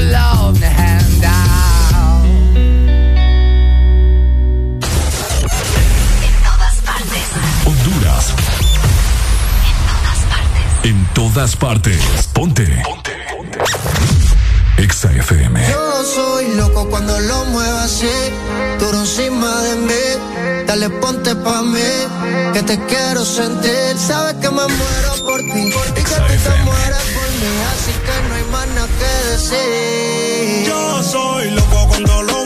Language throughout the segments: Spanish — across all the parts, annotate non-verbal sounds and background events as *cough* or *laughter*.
love to hand out. En todas partes. Honduras. En todas partes. En todas partes. Ponte. Ponte. Ponte. Exa FM. Yo soy loco cuando lo muevo así. Duro eh. encima de mí. Dale, ponte pa' mí. Que te quiero sentir. Sabes que me muero por ti. Por ti que tú te mueres por mí. Así que no hay más nada que decir. Yo soy loco cuando lo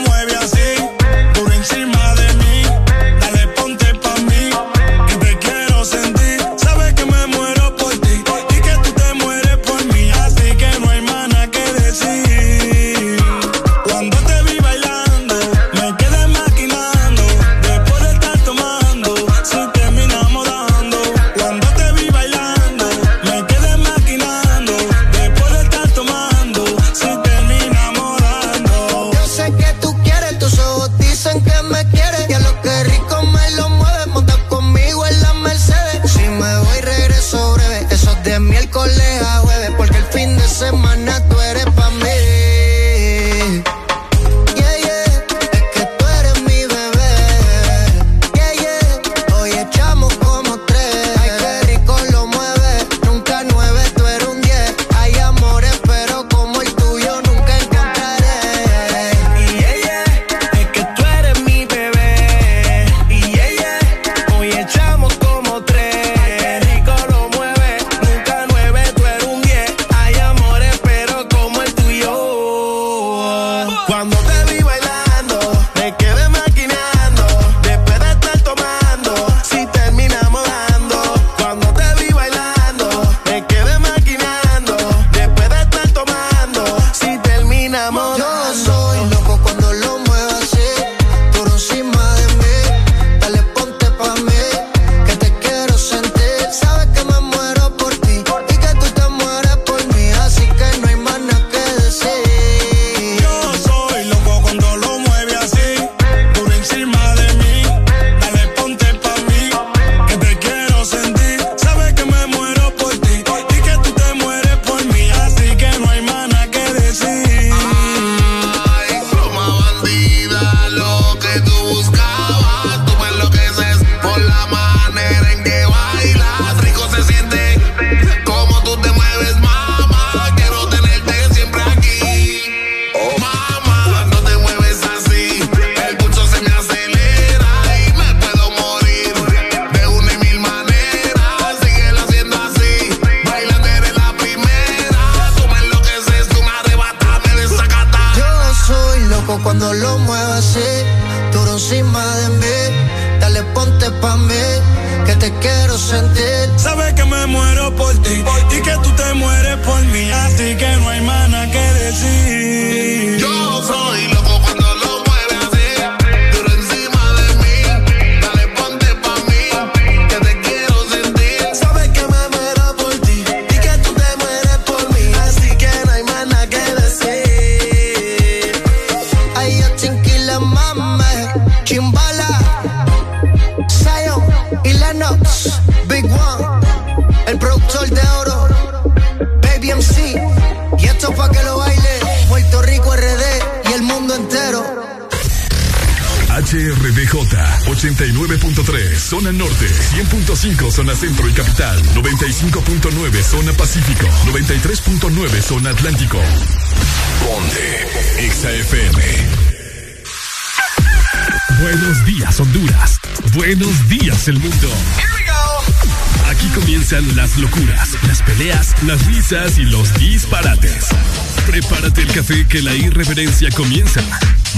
conferencia comienza.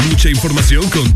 Mucha información con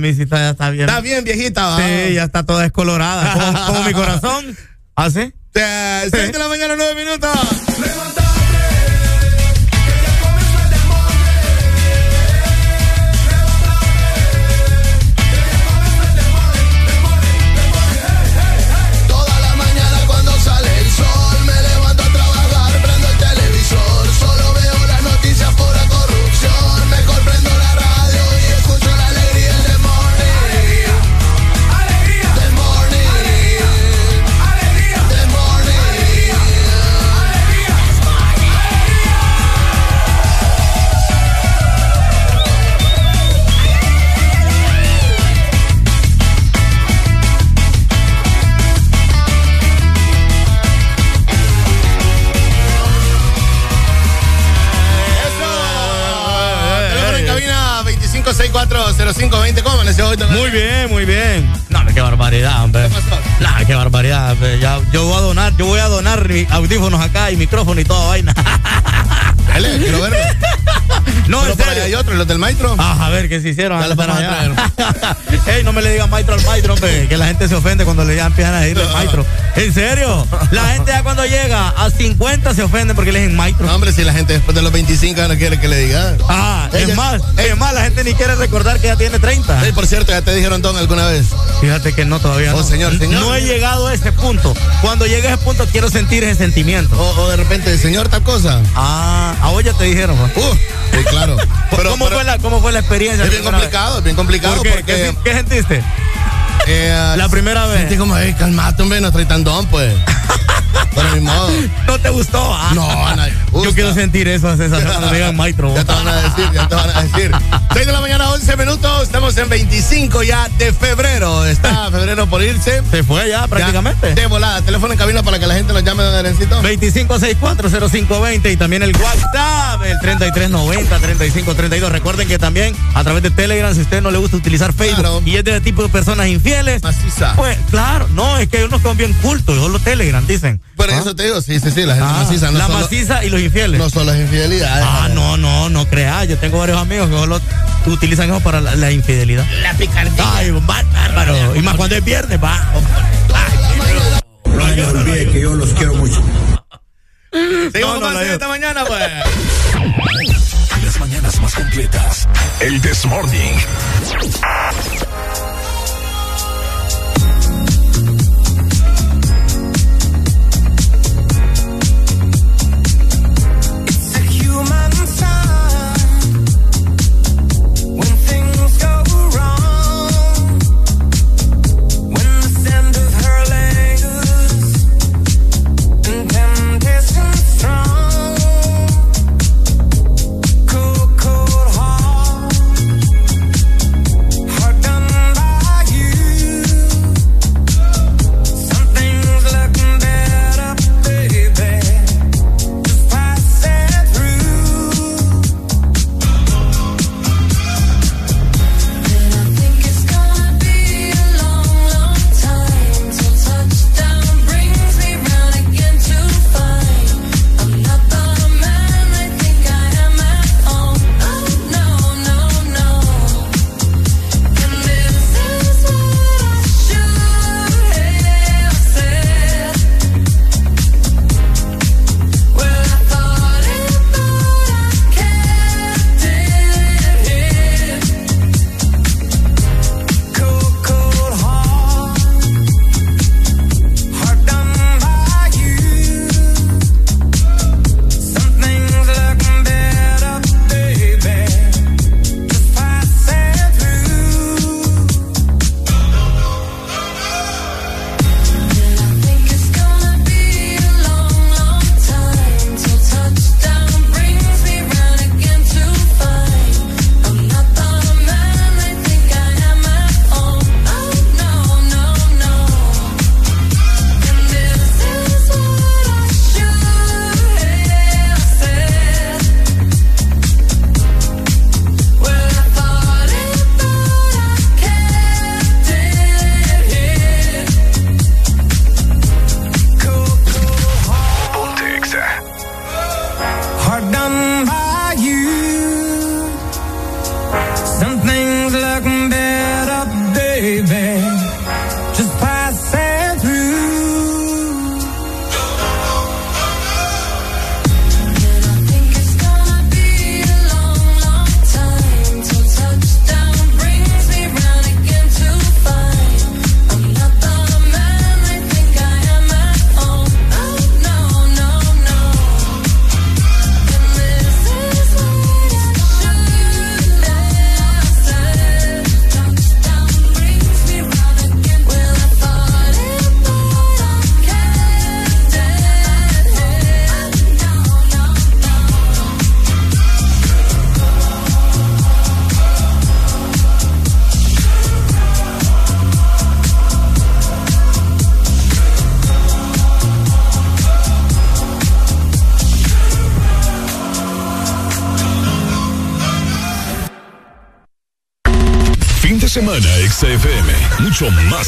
camisita ya está bien. Está bien viejita. Sí, ya está toda descolorada. Como, como mi corazón. *laughs* ¿Ah, sí? Mi audífonos acá y micrófono y toda vaina. *laughs* Dale, quiero verlo. No, Pero en serio. hay otro, los del maestro. Ah, a ver qué se hicieron. Los Para allá. *laughs* Ey, no me le digan maestro al maestro, hombre, que la gente se ofende cuando le ya empiezan a decirle maestro. ¿En serio? La gente ya cuando llega a 50 se ofende porque le dicen maestro. No, hombre, si la gente después de los 25 ya no quiere que le diga. Ah, es más, es más, la gente ni quiere recordar que ya tiene 30. Ey, por cierto, ya te dijeron don alguna vez. Fíjate que no, todavía Oh, no. señor, señor. No he llegado a ese punto. Cuando llegue a ese punto quiero sentir ese sentimiento. O, o de repente, señor, tal cosa. Ah, a vos ya te dijeron. Uh, sí, claro. Pero, *laughs* ¿Cómo, pero fue la, ¿Cómo fue la experiencia? es bien complicado, es bien complicado qué? porque ¿Qué, qué sentiste? eh, La primera vez. sentí como, hey, calmate, hombre, no trae tan don, pues. *laughs* Pero ni modo. ¿No te gustó? Ah. No, a Yo quiero sentir eso, César, *laughs* cuando digan maestro. Ya te van a decir, ya te van a decir. 6 de la mañana, 11 minutos. Estamos en 25 ya de febrero. Está febrero por irse. Se fue ya prácticamente. Ya, de volada. Teléfono en cabina para que la gente nos llame, don Arencito. 25640520 y también el WhatsApp, el 3390-3532. Recuerden que también a través de Telegram, si a usted no le gusta utilizar Facebook Claro. y es de tipo de personas infieles, Maciza. pues claro, no, es que unos son bien cultos, solo Telegram, dicen. Por eso te digo, sí, sí, sí, la gente Ah, maciza. No la solo, maciza y los infieles. No son las infidelidades. ah, no, no, no creas. Yo tengo varios amigos que solo utilizan eso para la, la infidelidad. La picardía. Ay, va- bárbaro. Y más cuando es viernes, va. No se olvide que yo los quiero mucho. Seguimos con esta mañana, pues. Las mañanas más completas. El This Morning.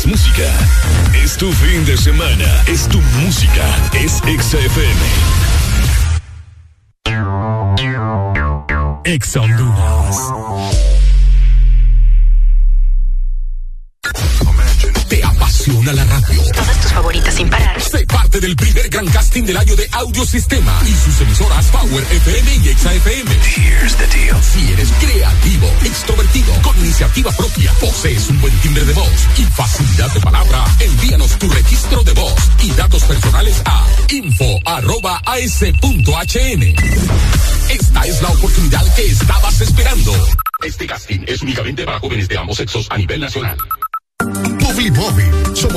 más música. as.hn. Esta es la oportunidad que estabas esperando. Este casting es únicamente para jóvenes de ambos sexos a nivel nacional. Publimóvil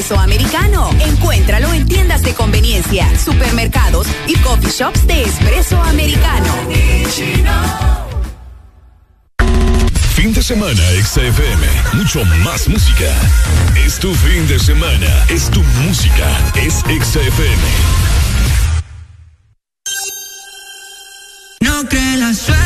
espresso americano. Encuéntralo en tiendas de conveniencia, supermercados y coffee shops de espresso americano. Fin de semana XFM, mucho más música. Es tu fin de semana, es tu música, es XFM. No que la suerte.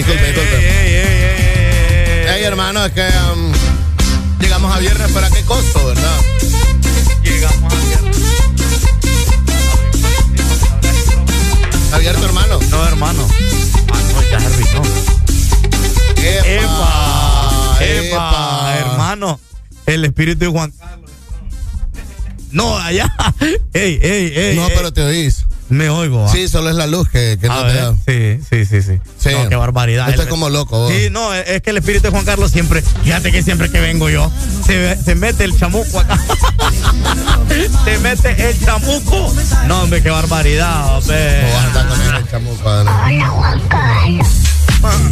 Disculpe, disculpe, disculpe. Ey, hermano, es que um, llegamos a viernes, pero a qué costo, ¿verdad? Llegamos a viernes. Abierto, hermano. No, hermano. Ah, no, ya se. Epa, Epa, hermano. El espíritu de Juan Carlos. No, allá. *laughs* Ey, ey, ey. No, ey. pero te oís. Me oigo. Sí, solo es la luz que, que no te da. Barbaridad. Estoy El- como loco. vos. Sí, no, es es que el espíritu de Juan Carlos siempre, fíjate que siempre que vengo yo, se, se mete el chamuco acá. *laughs* se mete el chamuco. No, hombre, qué barbaridad, hombre. No el chamuco.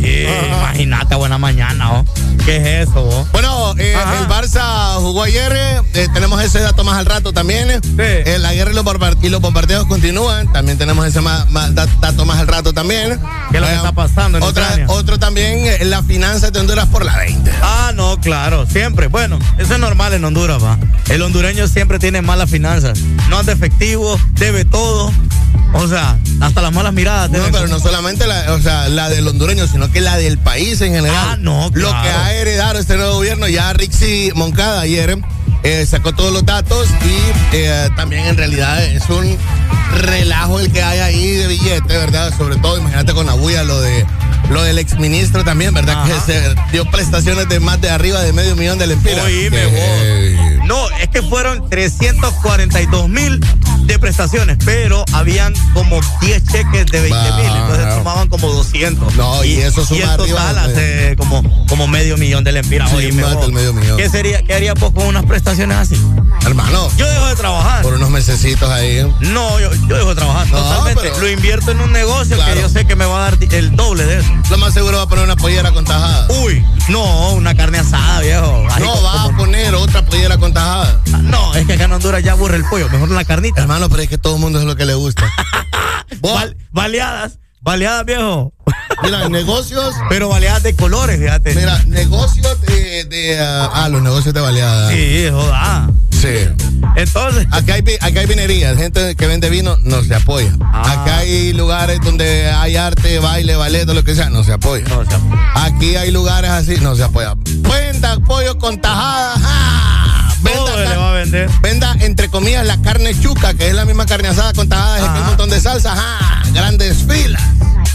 Sí, Imagínate, buena mañana, ¿oh? ¿Qué es eso, oh? Bueno, eh, el Barça jugó ayer. eh, tenemos ese dato más al rato también. Eh, la guerra y los, bombar- y los bombardeos continúan. También tenemos ese más, más da- dato más al rato también. ¿Qué es lo que Eh, está pasando en otra, Ucrania? Otro también, las finanzas de Honduras por la 20. Ah, no, claro, siempre. Bueno, eso es normal en Honduras, va. El hondureño siempre tiene malas finanzas. No anda efectivo, debe todo. O sea, hasta las malas miradas. No, pero no solamente la, o sea, la del hondureño, sino que la del país en general. Ah, no, Lo claro. que ha heredado este nuevo gobierno, ya Rixi Moncada ayer eh, sacó todos los datos y eh, también en realidad es un relajo el que hay ahí de billete, ¿verdad? Sobre todo, imagínate con la bulla lo de lo del exministro también, ¿verdad? Ajá. Que se dio prestaciones de más de arriba de medio millón de lempiras. Oíme, Que- vos. No, es que fueron 342 mil de prestaciones, pero habían como 10 cheques de 20 mil, entonces Wow. sumaban como 200. No, y eso suma y el total hace como, como medio millón de lempiras. Sí. ¿Qué, sería, ¿Qué harías vos con unas prestaciones así? Hermano, Yo dejo de trabajar. por unos mesecitos ahí. No, yo, yo dejo de trabajar No, totalmente. pero- Lo invierto en un negocio Claro. que yo sé que me va a dar el doble de eso. Lo más seguro va a poner una pollera con tajada. Uy, no, una carne asada, viejo. No, como- va a poner otra pollera con tajada. No, es que acá en Honduras ya aburre el pollo, mejor la carnita. Hermano, pero es que todo el mundo es lo que le gusta. *laughs* Baleadas, baleadas, viejo. mira, negocios. Pero baleadas de colores, fíjate. Mira, negocios de. de, ah, ah, los negocios de baleada. Sí, joda. Sí. Entonces, Acá hay, acá hay vinerías, gente que vende vino no se apoya. Ah. Acá hay lugares donde hay arte, baile, ballet, lo que sea, no se apoya. no, o sea, Aquí hay lugares así, no se apoya. Venda pollo con tajada. Venda, entre comillas, la carne chuca, que es la misma carne asada con tajadas y un montón de salsa. ¡ja! Grandes filas.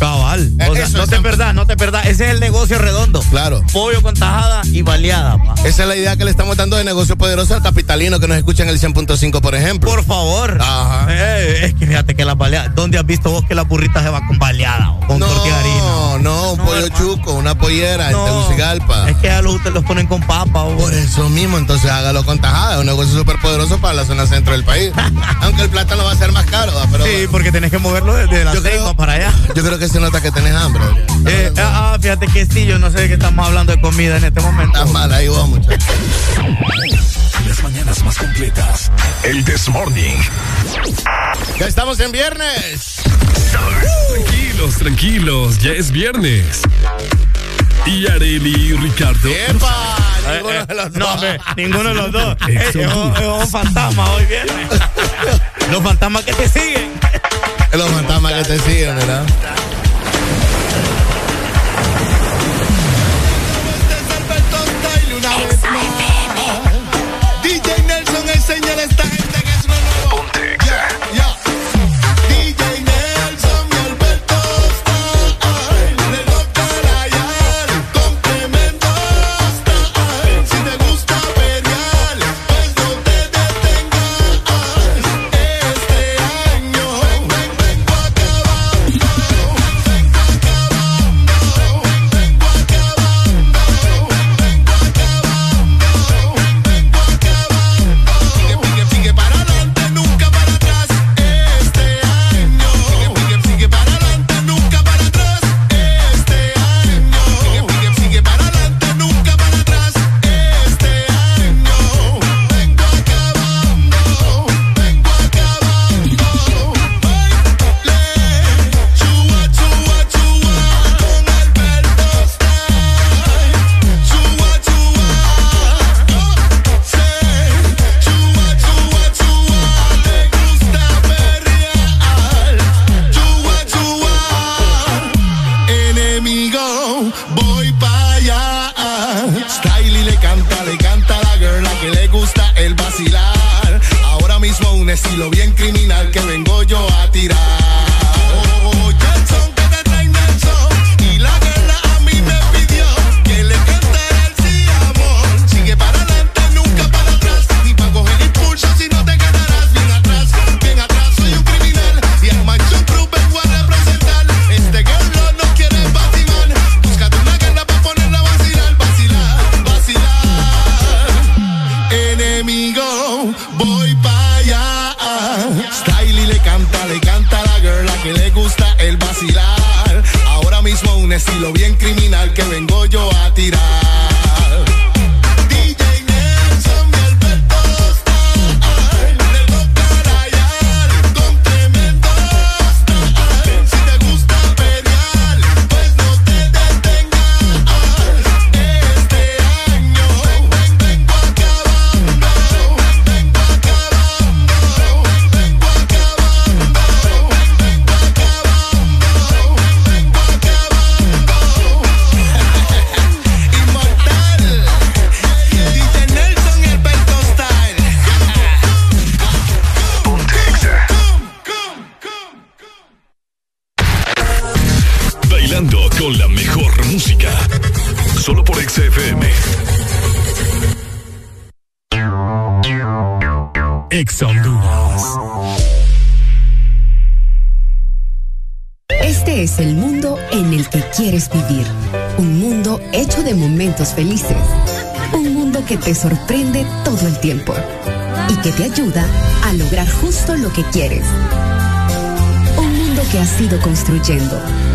Cabal. O sea, eso no te perdás, no te perdás. Ese es el negocio redondo. Claro. Pollo con tajada y baleada, pa. Esa es la idea que le estamos dando de negocio poderoso al capitalino que nos escucha en el 100.5, por ejemplo. Por favor. Ajá. Eh, es que fíjate que las baleadas. ¿Dónde has visto vos que la burrita se va con baleada o con no, tortilla de harina? no, un No, pollo hermano. chuco, una pollera en No, Tegucigalpa. Es que a los ustedes los ponen con papa. o- Por eso mismo, entonces hágalo con tajada. Es un negocio súper poderoso para la zona centro del país. *laughs* Aunque el plátano va a ser más caro, pero Sí, porque tenés que moverlo desde la creo- para allá. yo creo que se nota que tenés hambre. Eh, ah, ah, fíjate que sí, yo no sé de qué estamos hablando de comida en este momento. Estás mal ahí vos, muchachos. Las mañanas más completas. El This Morning. Ya estamos en viernes. Tranquilos, tranquilos. Ya es viernes. Y Areli y Ricardo. ¡Epa! Eh, Ninguno eh, de los no, dos. hombre, ninguno de los dos. *laughs* Eh, es, un, fantasma hoy viernes. *laughs* Los fantasmas que te siguen. Los fantasmas que te siguen, ¿verdad?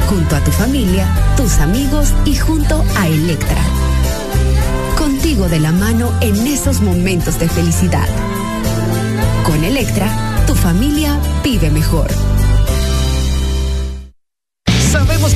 Junto a tu familia, tus amigos y junto a Electra. Contigo de la mano en esos momentos de felicidad. Con Electra, tu familia vive mejor.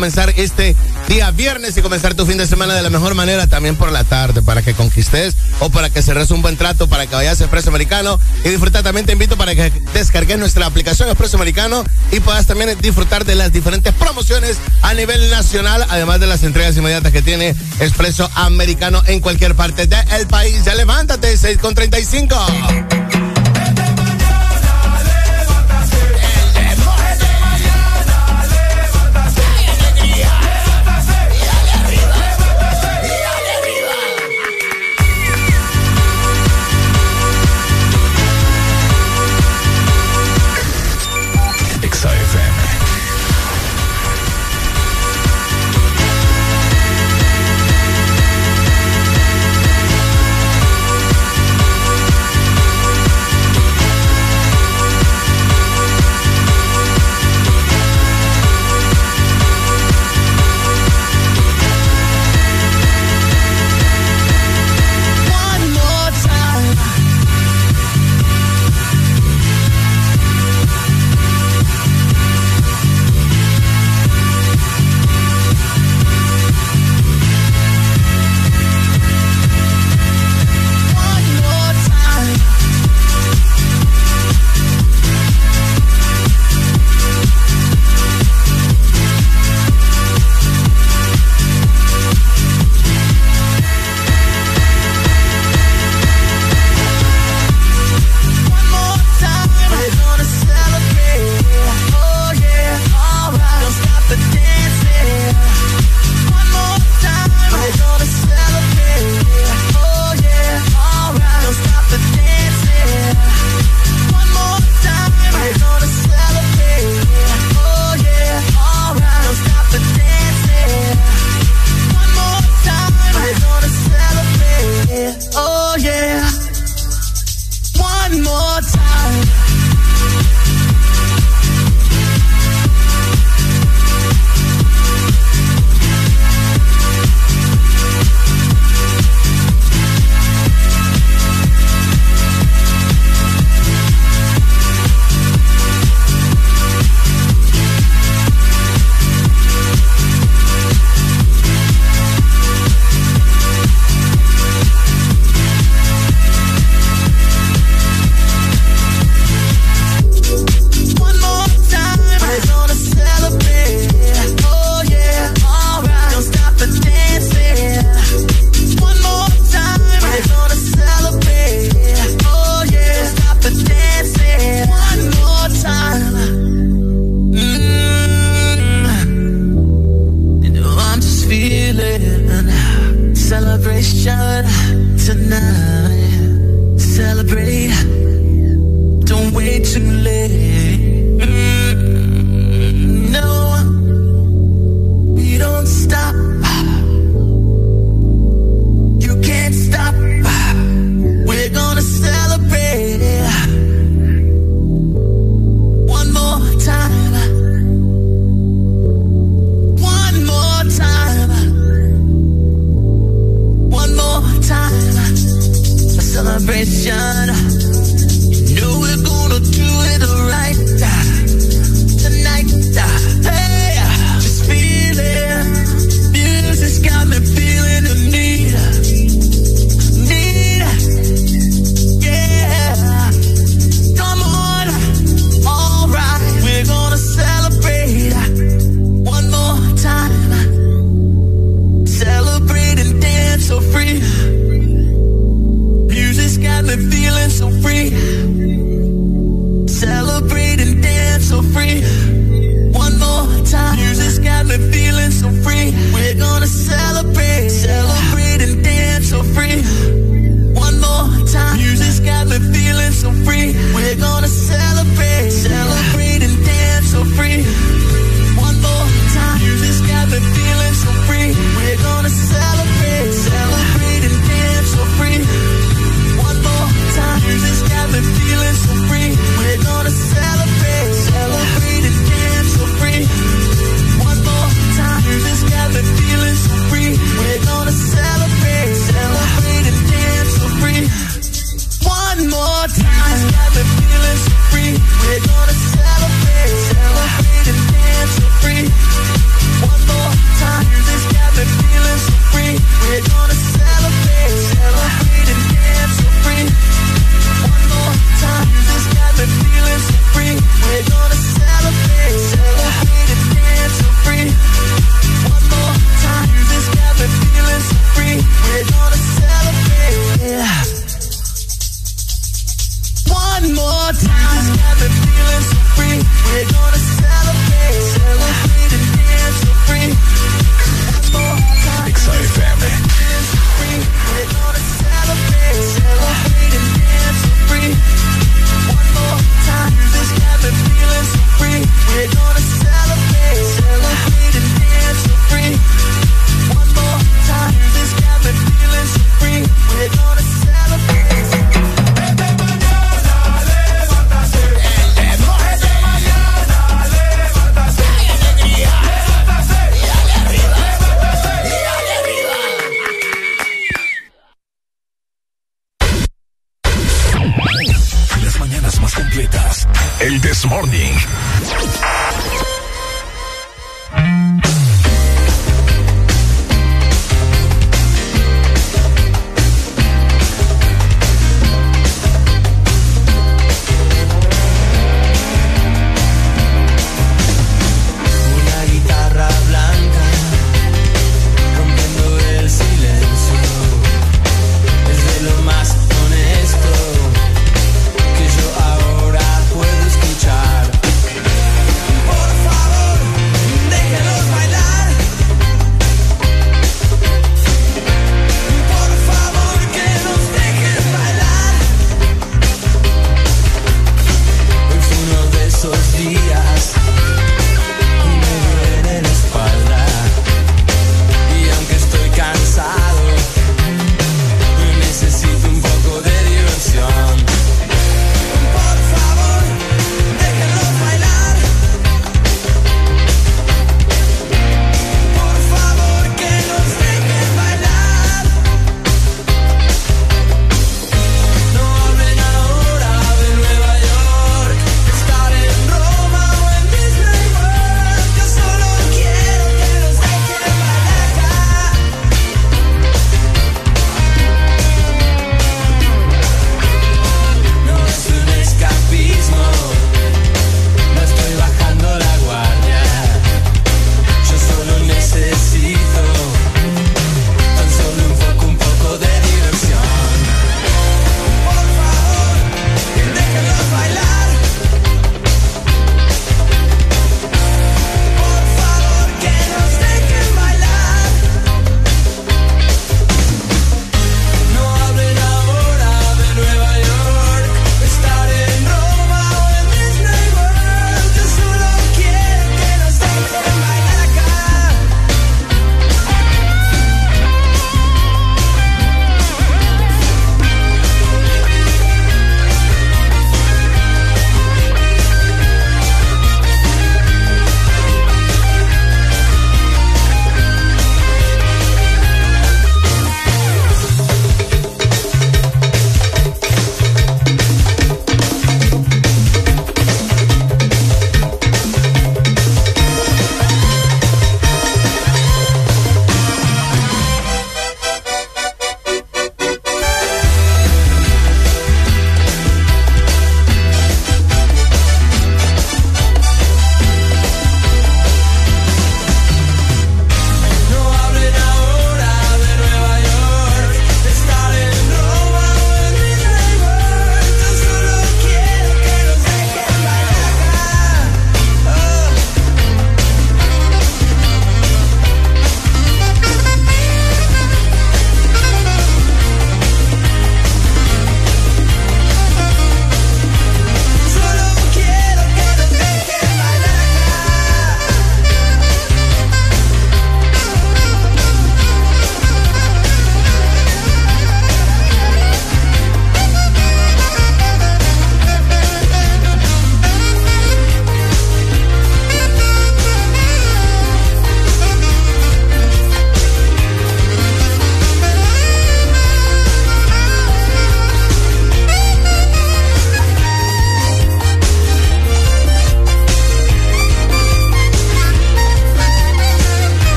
comenzar este día viernes y comenzar tu fin de semana de la mejor manera, también por la tarde, para que conquistes o para que cerres un buen trato, para que vayas a Espresso Americano y disfrutar. También te invito para que descargues nuestra aplicación Espresso Americano y puedas también disfrutar de las diferentes promociones a nivel nacional, además de las entregas inmediatas que tiene Espresso Americano en cualquier parte del país. Ya levántate, 6 con 35.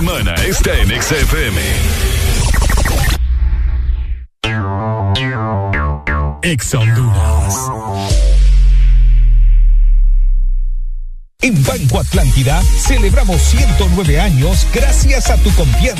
Semana está en XFM. Ex Honduras. En Banco Atlántida celebramos 109 años gracias a tu confianza.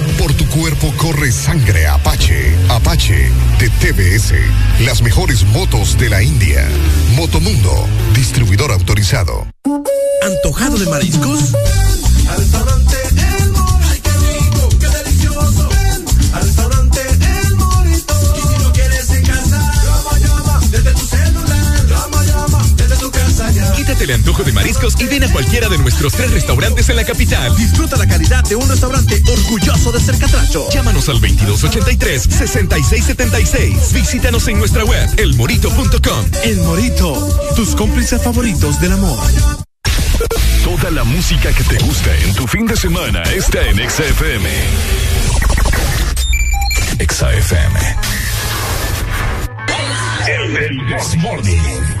Por tu cuerpo corre sangre Apache. Apache de TBS. Las mejores motos de la India. Motomundo. Distribuidor autorizado. ¿Antojado de mariscos? El antojo de mariscos y ven a cualquiera de nuestros tres restaurantes en la capital. Disfruta la calidad de un restaurante orgulloso de ser catracho. Llámanos al 2283-6676. Visítanos en nuestra web, elmorito.com. El Morito, tus cómplices favoritos del amor. Toda la música que te gusta en tu fin de semana está en XFM. XFM. El This Morning.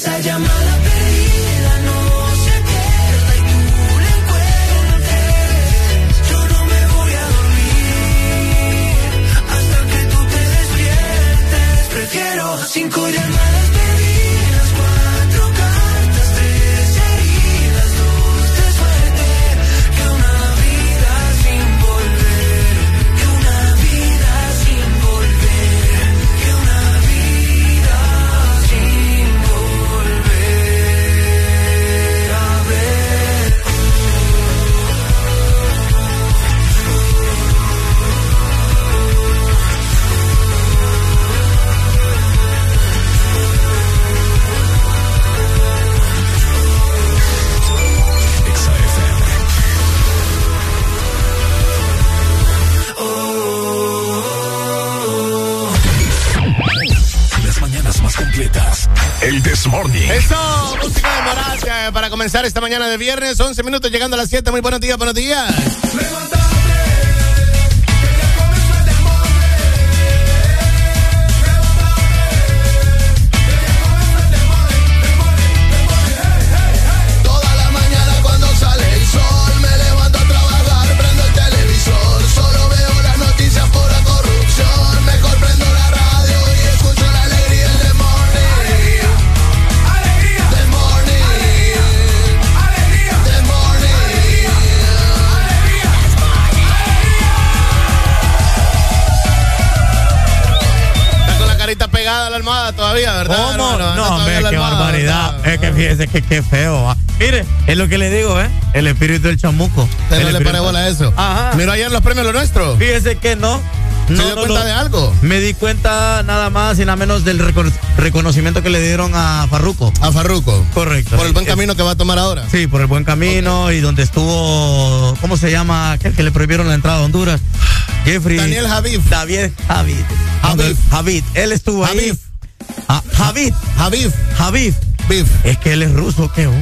esa llamada perdida no se pierda y tú la encuentres. Yo no me voy a dormir hasta que tú te despiertes. Prefiero cinco llamadas El This Morning. Eso, música de Morat eh, para comenzar esta mañana de viernes, 11 minutos llegando a las 7. Muy buenos días, buenos días. Que fíjese que qué feo. va. Mire, es lo que le digo, ¿eh? El espíritu del chamuco. Usted no le pare bola a eso. Ajá. Miró ayer los premios lo nuestro. Fíjese que no. ¿Se No, dio no, cuenta no. de algo? Me di cuenta nada más y nada menos del recono- reconocimiento que le dieron a Farruco. A Farruco. Correcto. Por el buen camino que va a tomar ahora. Sí, por el buen camino y donde estuvo, ¿cómo se llama? Aquel que le prohibieron la entrada a Honduras. Jeffrey. Daniel Javid. David Javid. Javid. Javid. Él estuvo ahí. Javid. Ah, Javid. Javid. Javid. Beef. Es que él es ruso, ¿qué? oh?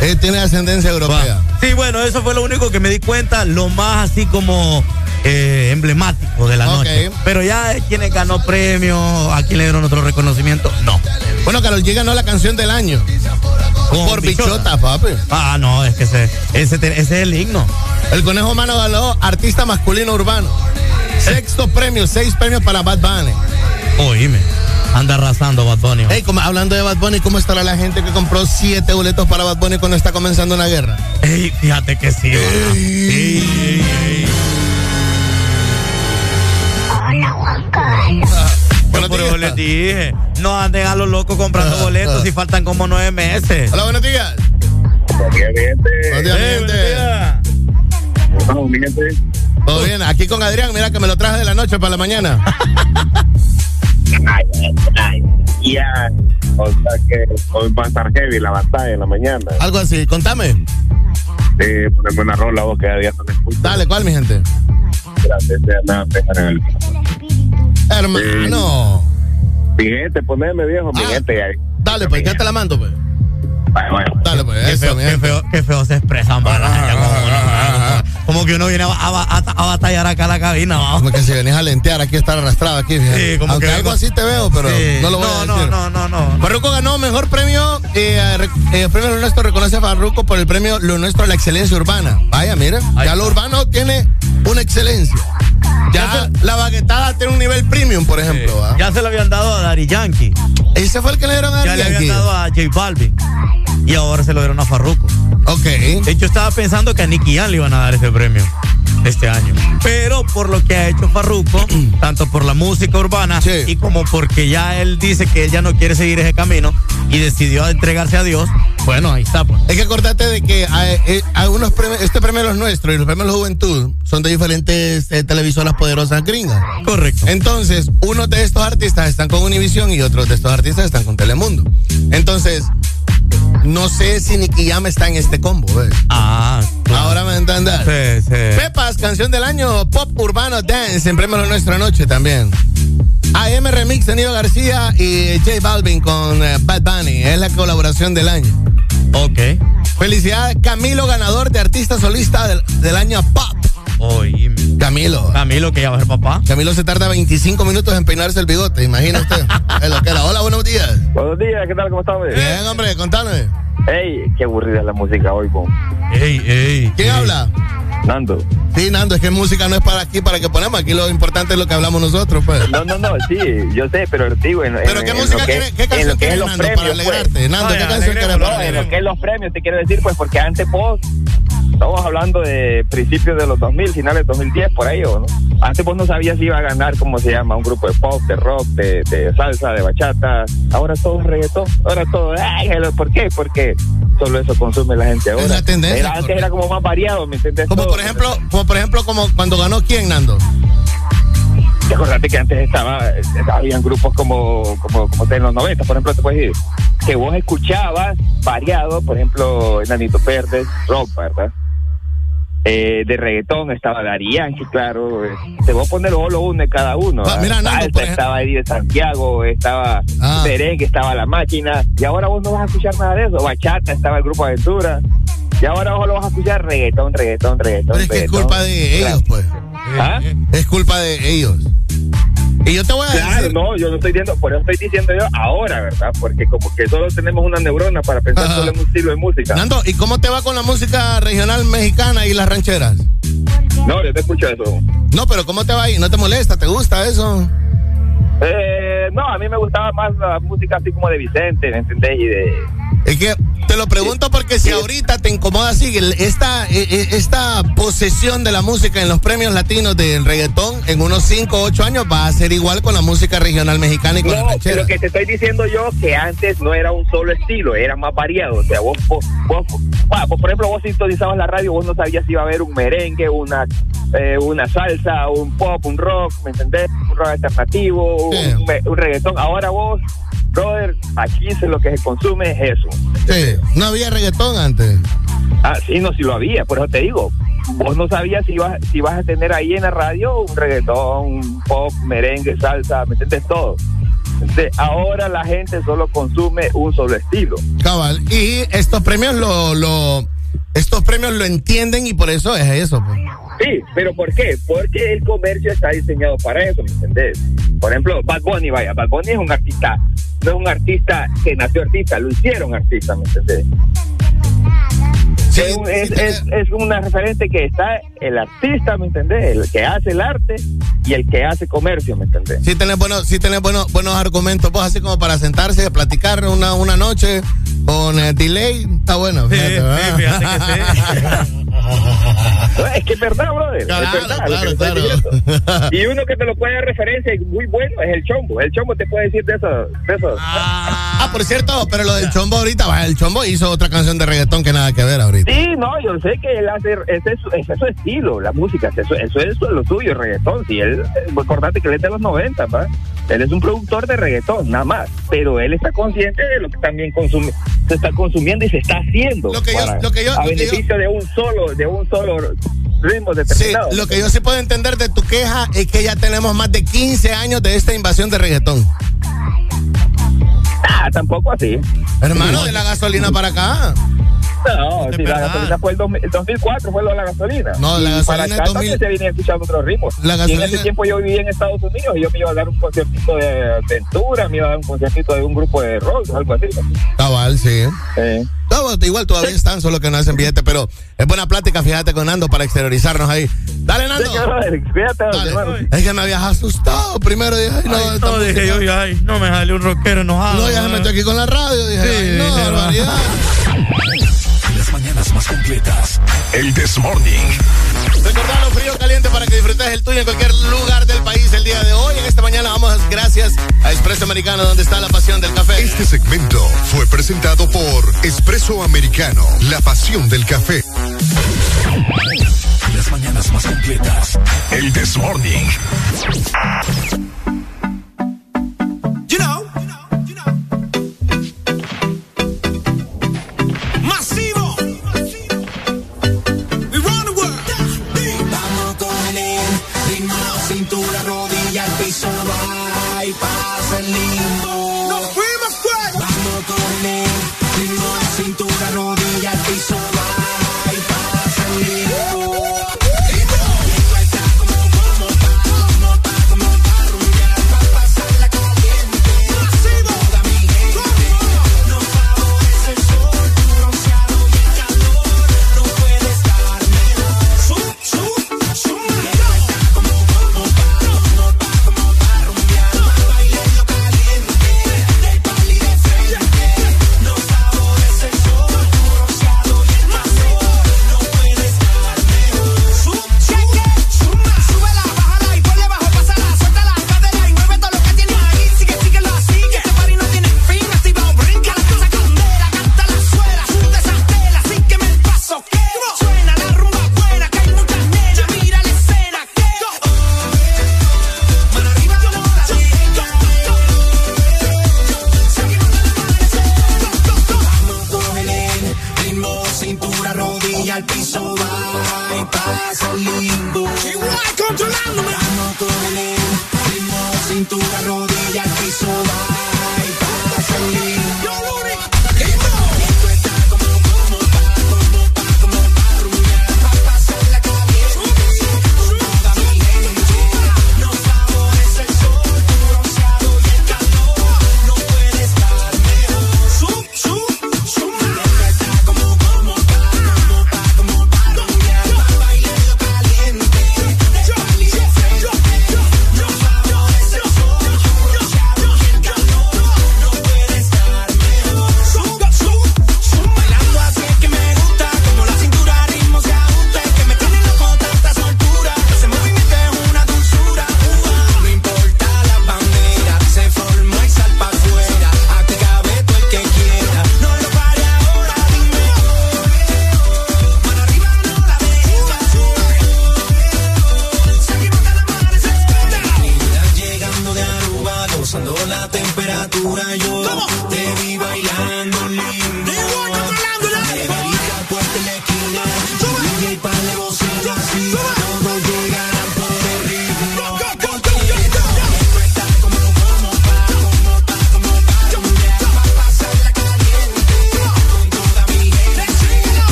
Él tiene ascendencia europea. Sí, bueno, eso fue lo único que me di cuenta, lo más así como eh, emblemático de la noche. Pero ya eh, quienes ganó premio, a quién le dieron otro reconocimiento, no. Bueno, Carol G ganó la canción del año. Con Por bichota, papi. Ah, no, es que ese, ese, ese es el himno. El Conejo Humano ganó Artista Masculino Urbano. Sexto premio, seis premios para Bad Bunny. Oíme, anda arrasando Bad Bunny. Ey, como- hablando de Bad Bunny, ¿cómo estará la gente que compró siete boletos para Bad Bunny cuando está comenzando una guerra? Ey, fíjate que sí. Ey, ey, ey. Buenos Por días. eso les dije, no anden a los locos comprando Ah, boletos ah. y faltan como nueve meses. Hola, buenos días. Buenos días. Buenos días, buenos días. Vamos, mi gente. Todo bien, aquí con Adrián, mira que me lo traje de la noche para la mañana. *laughs* Ay, ay, ay. Ya. O sea que hoy va a estar heavy la batalla en la mañana. Algo así, contame. Eh, ponerme una rola vos que a día no. Dale, ¿cuál, mi gente? Gracias, en el- Hermano. Mi gente, poneme viejo, mi Ah. gente. ahí. Dale, pues, ya te la mando, pues. Bueno, bueno. Dale, pues, Qué eso, feo, qué feo, qué feo se expresan, para como que uno viene a, a- a- a batallar acá a la cabina, vamos. Como que si venís a lentear aquí, estar arrastrado aquí, fíjate. Sí, como Aunque que algo así te veo, pero Sí. no lo voy a no, decir. no, no, no, no. Farruko ganó mejor premio. Eh, eh, el premio Lo Nuestro reconoce a Farruko por el premio Lo Nuestro a la excelencia urbana. Vaya, mira, ya lo urbano tiene una excelencia. Ya la baguetada tiene un nivel premium, por ejemplo. Ya se lo habían dado a Daddy Yankee, Ese fue el que le dieron a ya le habían Yankee. dado a J Balvin y ahora se lo dieron a Farruko. Ok. De hecho, estaba pensando que a Nicky Jam le iban a dar ese premio este año. Pero por lo que ha hecho Farruko, *clears throat* tanto por la música urbana Sí. y como porque ya él dice que él ya no quiere seguir ese camino y decidió entregarse a Dios, bueno, ahí está. Pues. Es que acordate de que hay, eh, hay unos premios, este premio es los nuestros y los premios de la juventud son de diferentes eh, televisoras poderosas gringas. Correcto. Entonces, unos de estos artistas están con Univision y otros de estos artistas están con Telemundo. Entonces, no sé si Nicky Jam está en este combo, ¿ves? Ah, claro. Ahora me entiendes. Sí, sí. Pepas, canción del año, Pop Urbano Dance, en premio de nuestra noche también. AM Remix de Nilo García y J Balvin con eh, Bad Bunny, es la colaboración del año. Ok. Felicidades, Camilo, ganador de artista solista del, del año Pop. Oíme. Camilo. Camilo, que ya va a ser papá. Camilo se tarda 25 minutos en peinarse el bigote, imagina usted. *laughs* Es lo que era. Hola, buenos días. Buenos días, ¿qué tal? ¿Cómo güey? Bien, hombre, contame. Ey, qué aburrida la música hoy, bon. Ey, ey. ¿Quién ey. habla? Nando. Sí, Nando, es que música no es para aquí, para que ponemos. Aquí lo importante es lo que hablamos nosotros, pues. No, no, no, sí, yo sé, pero digo, en, ¿Pero en- qué en música que- quiere- qué canción quieres, Nando, premios, para alegrarte? pues. Nando, ¿qué canción quieres para en lo que es los premios, te quiero decir, pues, porque antes vos, estamos hablando de principios de los 2000, finales de 2010, por ahí, ¿o no? Antes vos no sabías si iba a ganar, ¿cómo se llama? Un grupo de pop, de rock, de, de salsa, de bachata. Ahora todo es reggaetón, ahora todo, ay, ¿por qué? Porque solo eso consume la gente ahora. Es la tendencia, Era- antes porque- era como más variado, ¿me entiendes? Como Todo. Por ejemplo, como por ejemplo, como cuando ganó quién, Nando. Te acordate que antes estaba, habían grupos como, como, como en los 90, por ejemplo, te puedes decir, que vos escuchabas variado, por ejemplo, Nanito Verdes, rock, ¿verdad? Eh, de reggaetón estaba Dari Yankee, claro. eh, Te voy a poner solo uno de cada uno. Ah, Nando, Salsa, por ej- estaba ahí de Santiago, estaba Ah. Merengue, estaba La Máquina. Y ahora vos no vas a escuchar nada de eso. Bachata, estaba el Grupo Aventura. Y ahora vos lo vas a escuchar reggaetón, reggaetón, reggaetón. Pero es que es reggaetón. culpa de ellos, pues. ¿Ah? Es culpa de ellos. Y yo te voy a Claro, decir. no, yo no estoy diciendo, por eso estoy diciendo yo ahora, ¿verdad? Porque como que solo tenemos una neurona para pensar Ajá. solo en un estilo de música. Nando, ¿y cómo te va con la música regional mexicana y las rancheras? No, yo te escucho eso. No, pero ¿cómo te va ahí? ¿No te molesta? ¿Te gusta eso? Eh, no, a mí me gustaba más la música así como de Vicente, ¿me entendés? Y de, Es que te lo pregunto porque si ahorita te incomoda así, esta, eh, eh, esta posesión de la música en los premios latinos del reggaetón en unos 5 o 8 años va a ser igual con la música regional mexicana y con la No, ranchera. lo que te estoy diciendo yo que antes no era un solo estilo, era más variado. O sea, vos, vos, vos- vos, por ejemplo, vos sintonizabas la radio, vos no sabías si iba a haber un merengue, una eh, una salsa, un pop, un rock, ¿me entendés? Un rock alternativo, un, reggaetón. Ahora vos, brother, aquí se lo que se consume es eso. Sí, no había reggaetón antes. Ah, sí, no, si lo había, por eso te digo. Vos no sabías si ibas, si vas a tener ahí en la radio un reggaetón, un pop, merengue, salsa, ¿me entiendes? Todo. Entonces, ahora la gente solo consume un solo estilo. Cabal. Y estos premios lo, lo, estos premios lo entienden y por eso es eso. pues. Sí, pero ¿por qué? Porque el comercio está diseñado para eso, ¿me entendés? Por ejemplo, Bad Bunny, vaya, Bad Bunny es un artista, no es un artista que nació artista, lo hicieron artista, ¿me entendés? Es, un- es, es- es una referente que está el artista, ¿me entendés? El que hace el arte y el que hace comercio, ¿me entendés? Sí tenés buenos, sí tenés buenos, buenos argumentos, vos así como para sentarse a platicar una, una noche con eh, delay, está bueno. fíjate, ¿verdad? No, *laughs* es que es verdad, brother. Claro, es verdad. claro, que claro. *laughs* Y uno que te lo puede dar referencia y muy bueno es el chombo. El chombo te puede decir de eso. De eso. Ah, por cierto, pero lo del chombo ahorita, va, el chombo hizo otra canción de reggaetón que nada que ver ahorita. Sí, no, yo sé que él hace, ese es, su- ese es su estilo, la música, eso, eso es lo suyo, el reggaetón. Si él, eh, acordate que él es de los 90, ¿va? Él es un productor de reggaetón, nada más. Pero él está consciente de lo que también consume, se está consumiendo y se está haciendo. Lo que yo- lo que yo- a lo que yo- beneficio de un solo, de un solo ritmo Sí, determinado. lo que yo sí puedo entender de tu queja es que ya tenemos más de 15 años de esta invasión de reggaetón. Ah, tampoco así. Hermano, de la gasolina para acá. No, si la gasolina fue el, 2000 el 2004, fue lo de la gasolina. No, la Y gasolina para acá 2000. también se venía escuchando otros ritmos. La Y en gasolina- ese tiempo yo vivía en Estados Unidos y yo me iba a dar un conciertito de Ventura, me iba a dar un conciertito de un grupo de rock, algo así. Cabal, sí. No, bueno, igual todavía están, solo que no hacen billete, pero es buena plática, fíjate con Nando para exteriorizarnos ahí. Dale, Nando. Cuídate. Es que me habías asustado. Primero dije, ay, no, Ay, no, dije yo, ay, no me sale un rockero enojado. No, ya se metió aquí con la radio. Dije, Sí, ay, no, dije, barbaridad. Las mañanas más completas. El This Morning. Recordalo frío caliente para que disfrutes el tuyo en cualquier lugar del país el día de hoy. En esta mañana vamos gracias a Expreso Americano, donde está la pasión del café. Este segmento fue presentado por Espresso Americano, la pasión del café. Las mañanas más completas. El This Morning.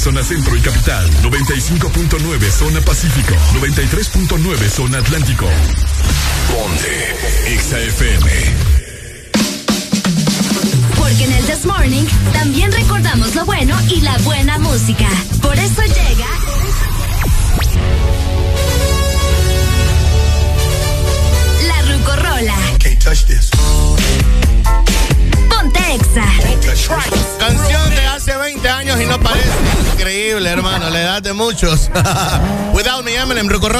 zona centro y capital, 95.9 zona pacífico, 93.9 zona atlántico. Ponte *laughs* Without me, Eminem, recorre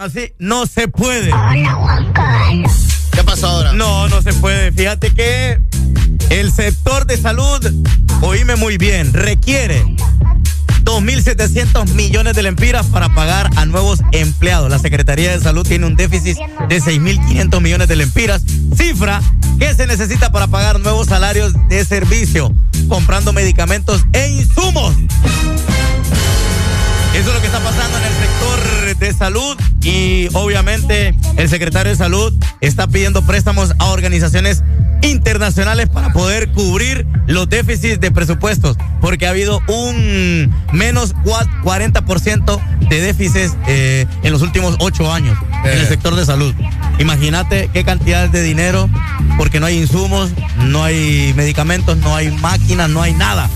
así, no se puede. ¿Qué pasó ahora? No, no se puede. Fíjate que el sector de salud, oíme muy bien, requiere 2.700 millones de lempiras para pagar a nuevos empleados. La Secretaría de Salud tiene un déficit de 6.500 millones de lempiras, cifra que se necesita para pagar nuevos salarios de servicio, comprando medicamentos e Salud y obviamente el secretario de Salud está pidiendo préstamos a organizaciones internacionales para poder cubrir los déficits de presupuestos, porque ha habido un menos 40% de déficits eh, en los últimos ocho años en el eh. sector de salud. Imagínate qué cantidad de dinero, porque no hay insumos, no hay medicamentos, no hay máquinas, no hay nada.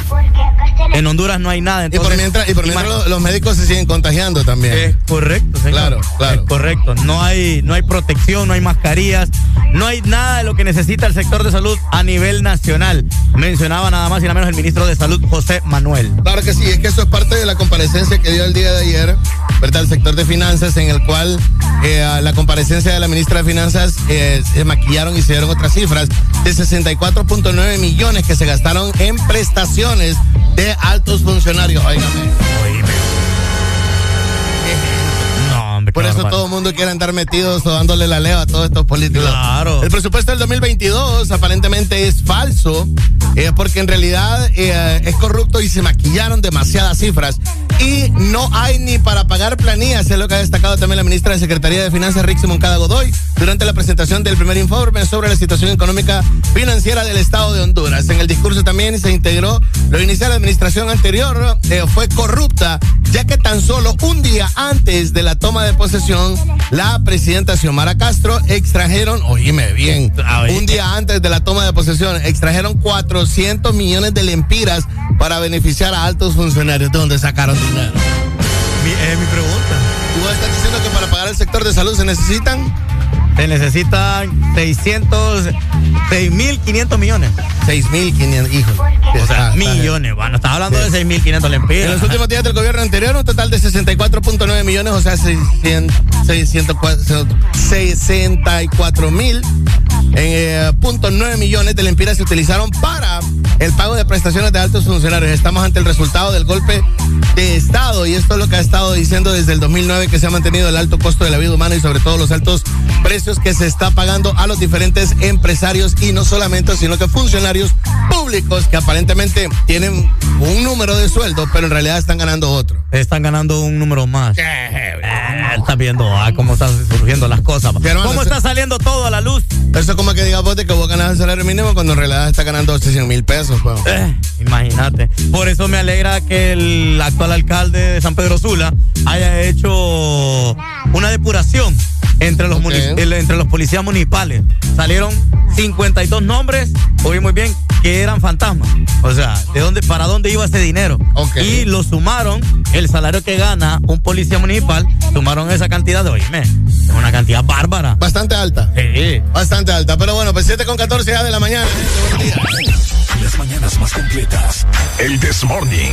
En Honduras no hay nada. Y por mientras, y los, los, médicos se siguen contagiando también. Es correcto señor. Claro, claro. Es correcto. No hay, no hay protección, no hay mascarillas, no hay nada de lo que necesita el sector de salud a nivel nacional. Mencionaba nada más y nada menos el ministro de Salud, José Manuel. Claro que sí, es que eso es parte de la comparecencia que dio el día de ayer, ¿verdad? El sector de finanzas, en el cual eh, la comparecencia de la ministra de Finanzas eh, se maquillaron y se dieron otras cifras de 64.9 millones que se gastaron en prestaciones de altos funcionarios. Óigame. Por eso todo el mundo quiere andar metidos o dándole la leva a todos estos políticos. Claro. El presupuesto del 2022 aparentemente es falso, eh, porque en realidad eh, es corrupto y se maquillaron demasiadas cifras. Y no hay ni para pagar planillas, es lo que ha destacado también la ministra de Secretaría de Finanzas, Rixi Moncada Godoy, durante la presentación del primer informe sobre la situación económica financiera del Estado de Honduras. En el discurso también se integró lo inicial la administración anterior eh, fue corrupta, ya que tan solo un día antes de la toma de posesión, la presidenta Xiomara Castro extrajeron, oíme bien, un día antes de la toma de posesión, extrajeron 400 millones de lempiras para beneficiar a altos funcionarios. ¿De dónde sacaron dinero? Mi, es mi pregunta. ¿Y vos estás diciendo que para pagar el sector de salud se necesitan? Se necesitan 600, 6.500 millones. 6.500, hijo. O sea, millones. Bueno, estás hablando de 6.500 lempiras. En los últimos días del gobierno anterior, un total de 64.9 millones, o sea, 600, 604 64 mil eh, punto nueve millones de lempiras se utilizaron para el pago de prestaciones de altos funcionarios. Estamos ante el resultado del golpe de Estado y esto es lo que ha estado diciendo desde el 2009 que se ha mantenido el alto costo de la vida humana y sobre todo los altos precios que se está pagando a los diferentes empresarios y no solamente, sino que funcionarios públicos que aparentemente tienen un número de sueldo, pero en realidad están ganando otro. Están ganando un número más. Eh, Estás viendo ah, cómo están surgiendo las cosas. ¿Cómo está saliendo todo a la luz? Eso es como que digas vos de que vos ganas el salario mínimo cuando en realidad está ganando 100 mil pesos. Eh, imagínate. Por eso me alegra que el actual alcalde de San Pedro Sula haya hecho una depuración entre los, entre los policías municipales. Salieron 52 nombres, oí muy bien, que eran fantasmas. O sea, ¿de dónde, para dónde iba ese dinero? Y lo sumaron, el salario que gana un policía municipal, sumaron esa cantidad de, oíme, es una cantidad bárbara. Bastante alta. Sí. Bastante alta. Pero bueno, pues 7 con 14 ya de la mañana. Las mañanas más completas. El This Morning.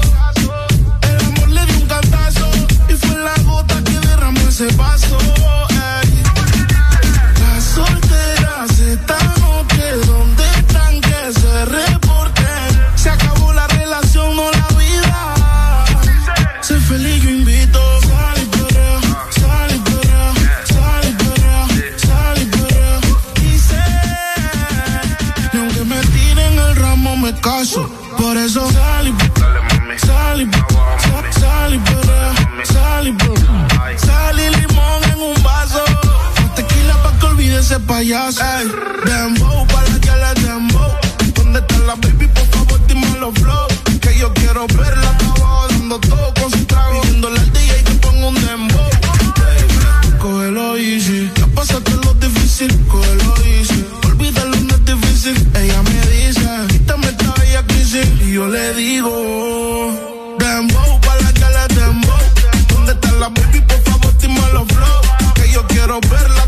Derramó ese payaso. Ey, dembow, pa' la que le dembow. ¿Dónde está la baby? Por favor, dime los flow. Que yo quiero verla abajo dando todo con su trago. Pidiéndole al DJ que ponga un dembow. Baby, cógelo easy. Ya pasaste lo difícil, cógelo easy. Olvídalo, no es difícil. Ella me dice, quítame esta bella crisis. Y yo le digo, dembow, pa' la que le dembow. ¿Dónde está la baby? Por favor, dime los flow. Que yo quiero verla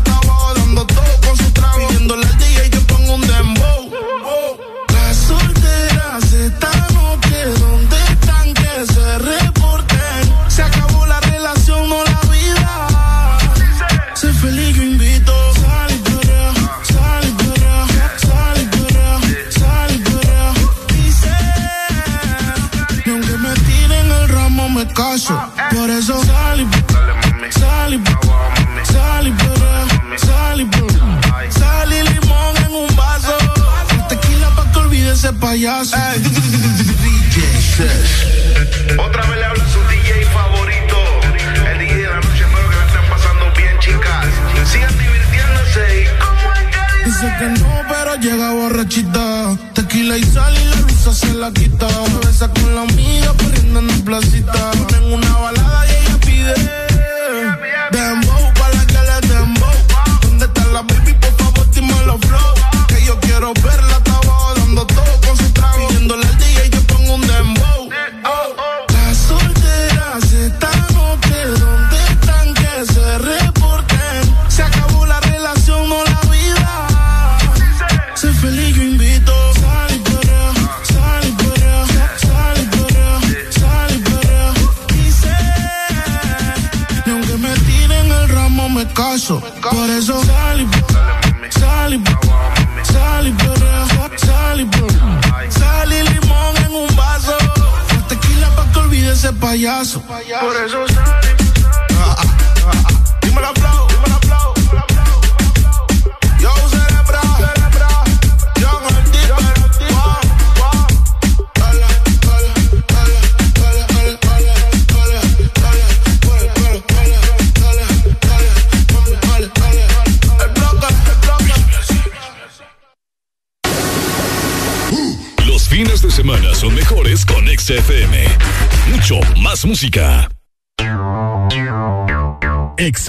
payaso. Otra vez le habla su DJ favorito. El DJ de la noche, espero que la estén pasando bien, chicas. Sigan divirtiéndose y como Dice que no, pero llega borrachita. Tequila y sal y la risa se la quita. Se besa con la amiga corriendo en la placita. XFM. Mucho más música. Ex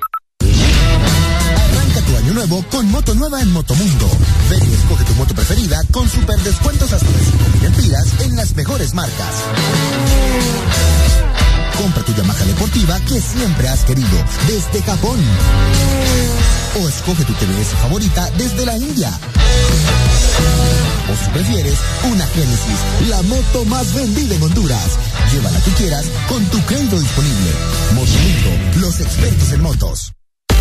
Nuevo con moto nueva en Motomundo. Ven y escoge tu moto preferida con super descuentos hasta de 5.000 empiras en las mejores marcas. Compra tu Yamaha deportiva que siempre has querido desde Japón. O escoge tu TVS favorita desde la India. O si prefieres, una Genesis, la moto más vendida en Honduras. Llévala que quieras con tu crédito disponible. Motomundo, los expertos en motos.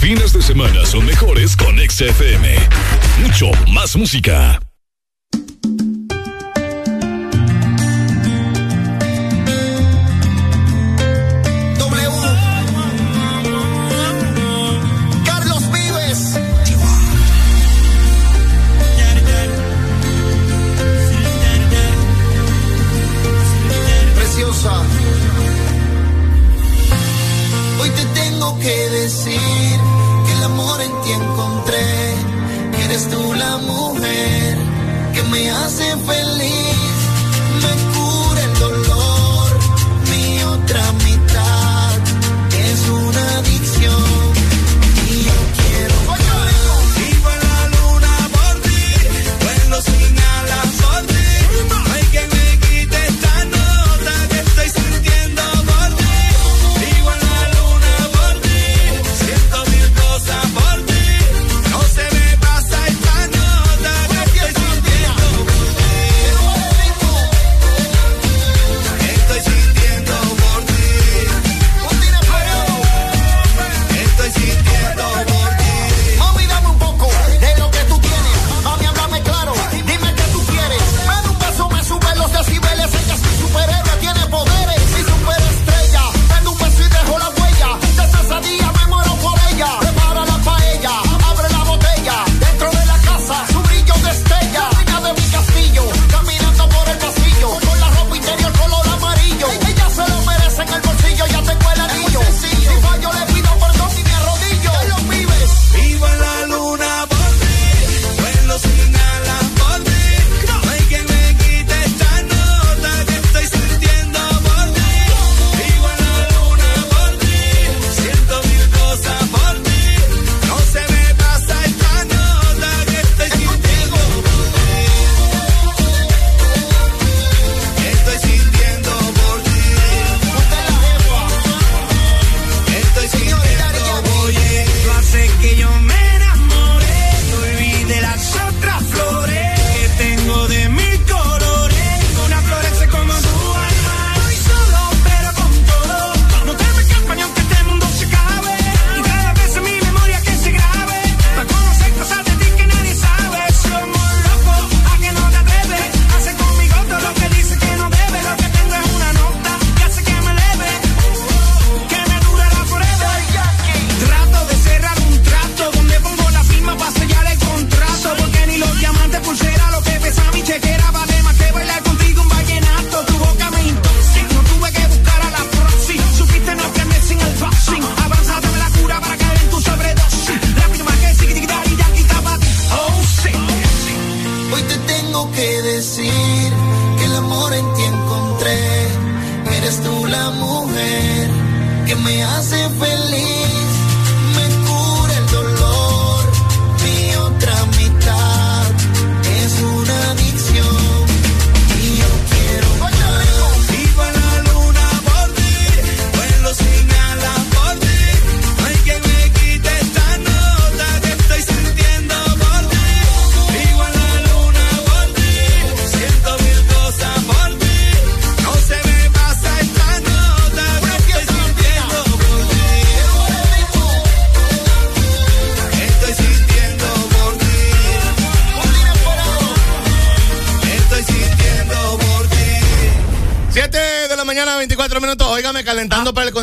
Fines de semana son mejores con XFM. Mucho más música. Hoy te tengo que decir en ti encontré. Eres tú la mujer que me hace feliz.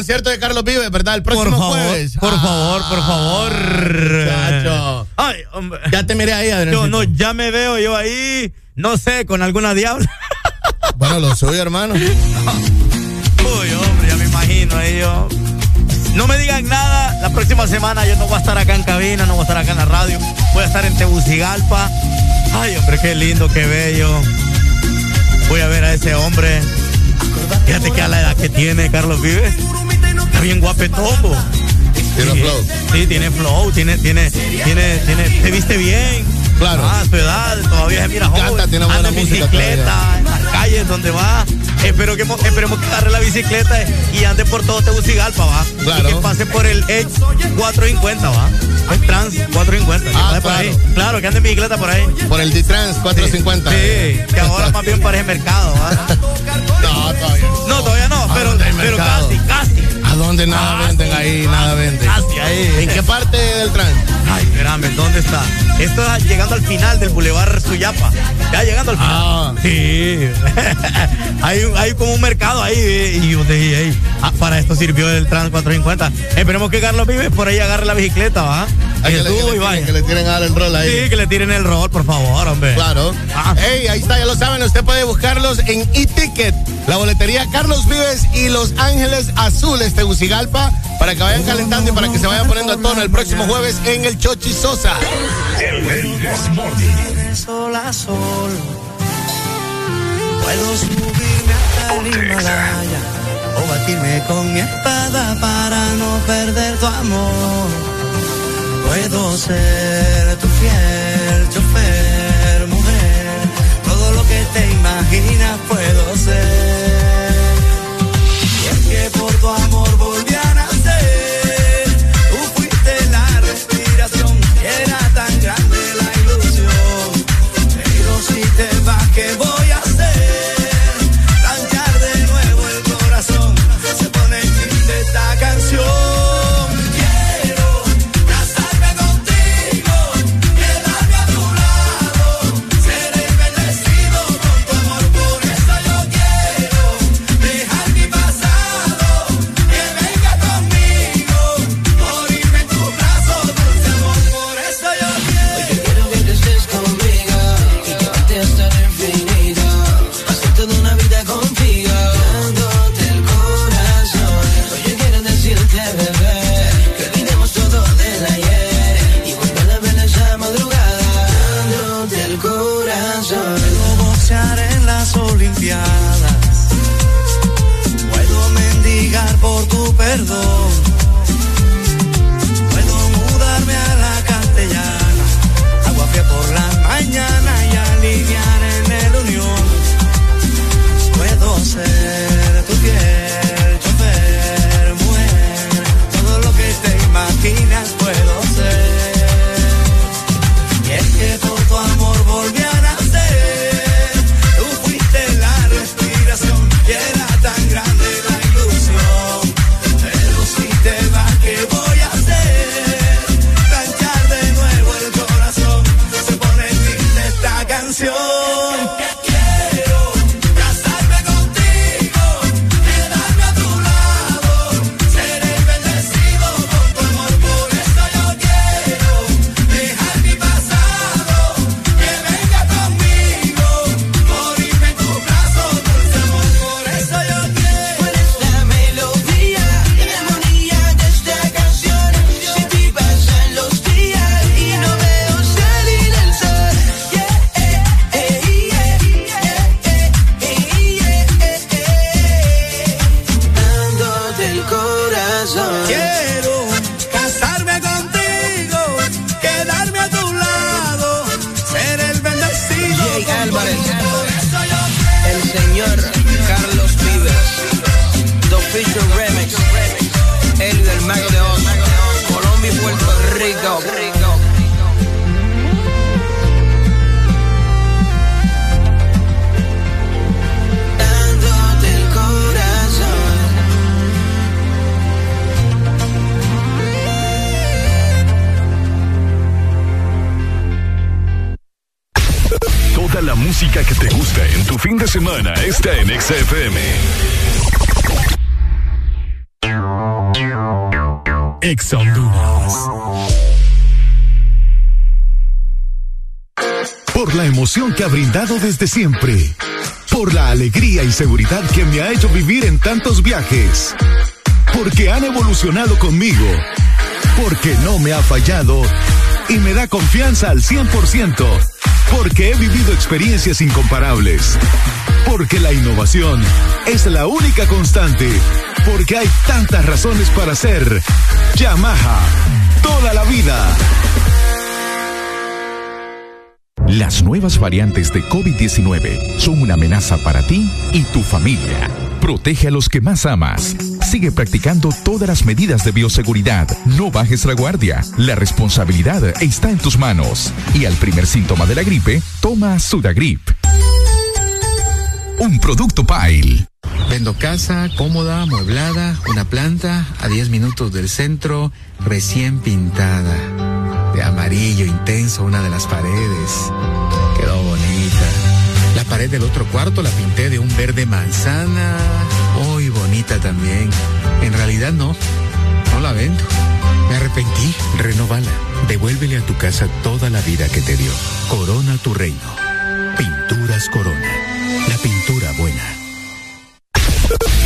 Concierto de Carlos Vives, ¿verdad? El próximo Por favor, jueves. por favor, por favor. Chacho. Ay, hombre. Ya te miré ahí, Adrián. Yo no, ya me veo yo ahí, no sé, con alguna diabla. *laughs* Bueno, lo soy, hermano. *laughs* Uy, hombre, ya me imagino ahí yo. No me digan nada, la próxima semana yo no voy a estar acá en cabina, no voy a estar acá en la radio, voy a estar en Tegucigalpa. Ay, hombre, qué lindo, qué bello. Voy a ver a ese hombre. Fíjate que a la edad que tiene Carlos Vives, está bien guapetombo. Tiene Sí, flow. Sí, tiene flow, tiene, tiene, tiene, tiene, se viste bien. Claro. Ah, su edad, todavía se mira Canta, joven. tiene buena Anda en música bicicleta, en las calles donde va. Espero que, mo- esperemos que agarre la bicicleta y ande por todo Tegucigalpa, va. Claro. Y que pase por el Edge 450, va. El Trans 450. que Ah, por claro. ahí. Claro, que ande en bicicleta por ahí. Por el D-Trans 450. Sí, que ahora más bien parece mercado, va. *laughs* No, todavía. No, todavía no, pero, pero mercado? casi, casi. ¿A dónde nada Ah, venden sí, ahí? ah, Nada venden. Casi ahí. ¿En qué parte del trans? Ay, espérame, ¿dónde está? Esto es llegando al final del Boulevard Suyapa. Ya llegando al final. Ah. Sí. *laughs* hay, hay como un mercado ahí. Y yo dije, "Ey, ah, para esto sirvió el Trans 450. Esperemos que Carlos Vives por ahí agarre la bicicleta, ¿va? Que que, le, que le tiren, que le tiren el rol ahí. Sí, que le tiren el rol, por favor, hombre. Claro. Ah. Ey, ahí está, ya lo saben. Usted puede buscarlos en e-ticket. La boletería Carlos Vives y Los Ángeles Azules Tegucigalpa para que vayan calentando y para que se vayan poniendo a tono el próximo jueves en el Chochi Sosa. Sola sol. Puedo subirme hasta el Himalaya o batirme con mi espada para no perder tu amor. Puedo ser tu fiel chofer, te imaginas puedo ser. Y es que por tu amor volví Porque han evolucionado conmigo. Porque no me ha fallado y me da confianza al 100%. Porque he vivido experiencias incomparables. Porque la innovación es la única constante. Porque hay tantas razones para ser Yamaha toda la vida. Las nuevas variantes de COVID-19 son una amenaza para ti y tu familia. Protege a los que más amas. Sigue practicando todas las medidas de bioseguridad. No bajes la guardia. La responsabilidad está en tus manos. Y al primer síntoma de la gripe, toma Sudagrip. Un producto Pile. Vendo casa cómoda, amueblada, una planta a 10 minutos del centro, recién pintada. De amarillo intenso una de las paredes. La pared del otro cuarto la pinté de un verde manzana. Muy bonita también. En realidad no, no la vendo. Me arrepentí. Renovala. Devuélvele a tu casa toda la vida que te dio. Corona tu reino. Pinturas Corona. La pintura buena.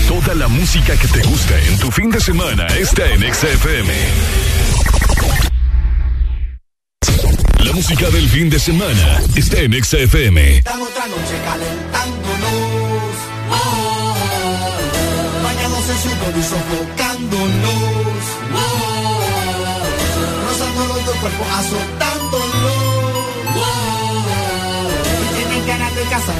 Toda la música que te gusta en tu fin de semana está en XFM. La música del fin de semana está en XFM. Otra noche calentándonos. Oh, oh, oh. Bañados en sudor y sofocándonos. Rozando los dos cuerpos, azotándonos. Y tienen ganas de casar,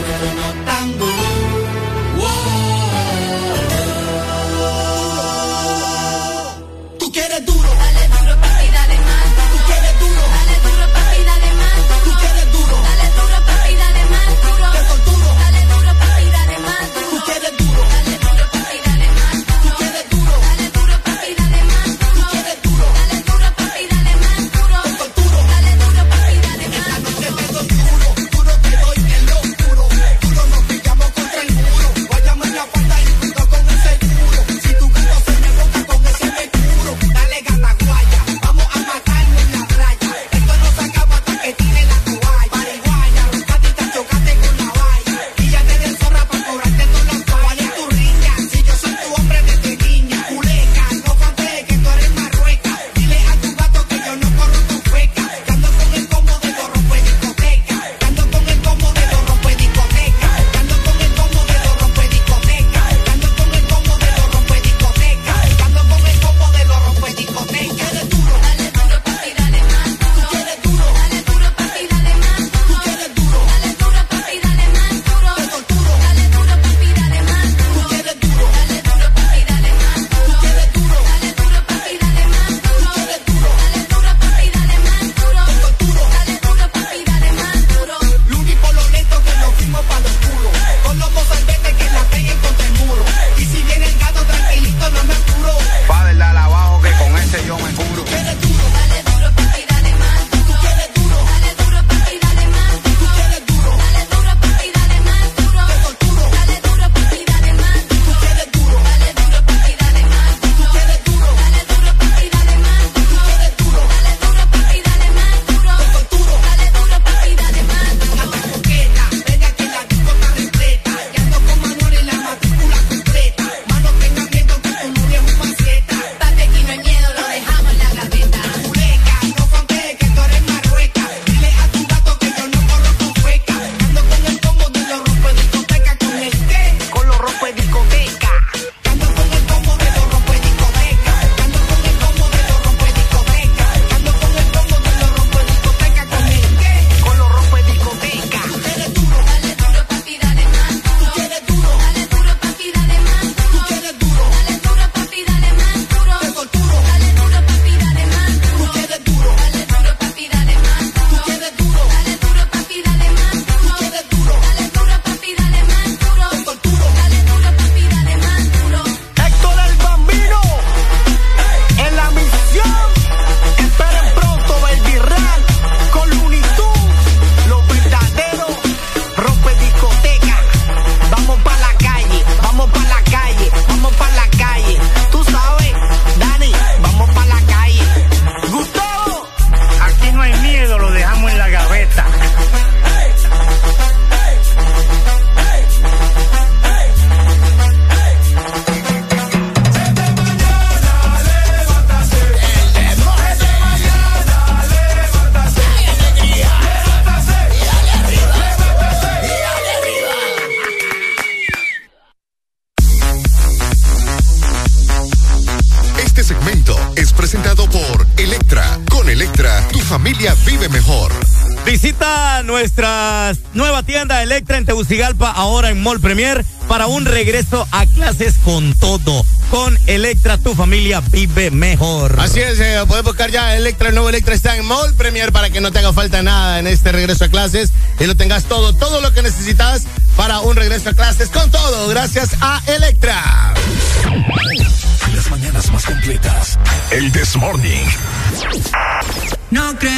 Tegucigalpa, ahora en Mall Premier, para un regreso a clases con todo. Con Electra, tu familia vive mejor. Así es, eh, puedes buscar ya Electra, el nuevo Electra está en Mall Premier para que no te haga falta nada en este regreso a clases y lo tengas todo, todo lo que necesitas para un regreso a clases con todo, gracias a Electra. Las mañanas más completas. El This Morning. No cree.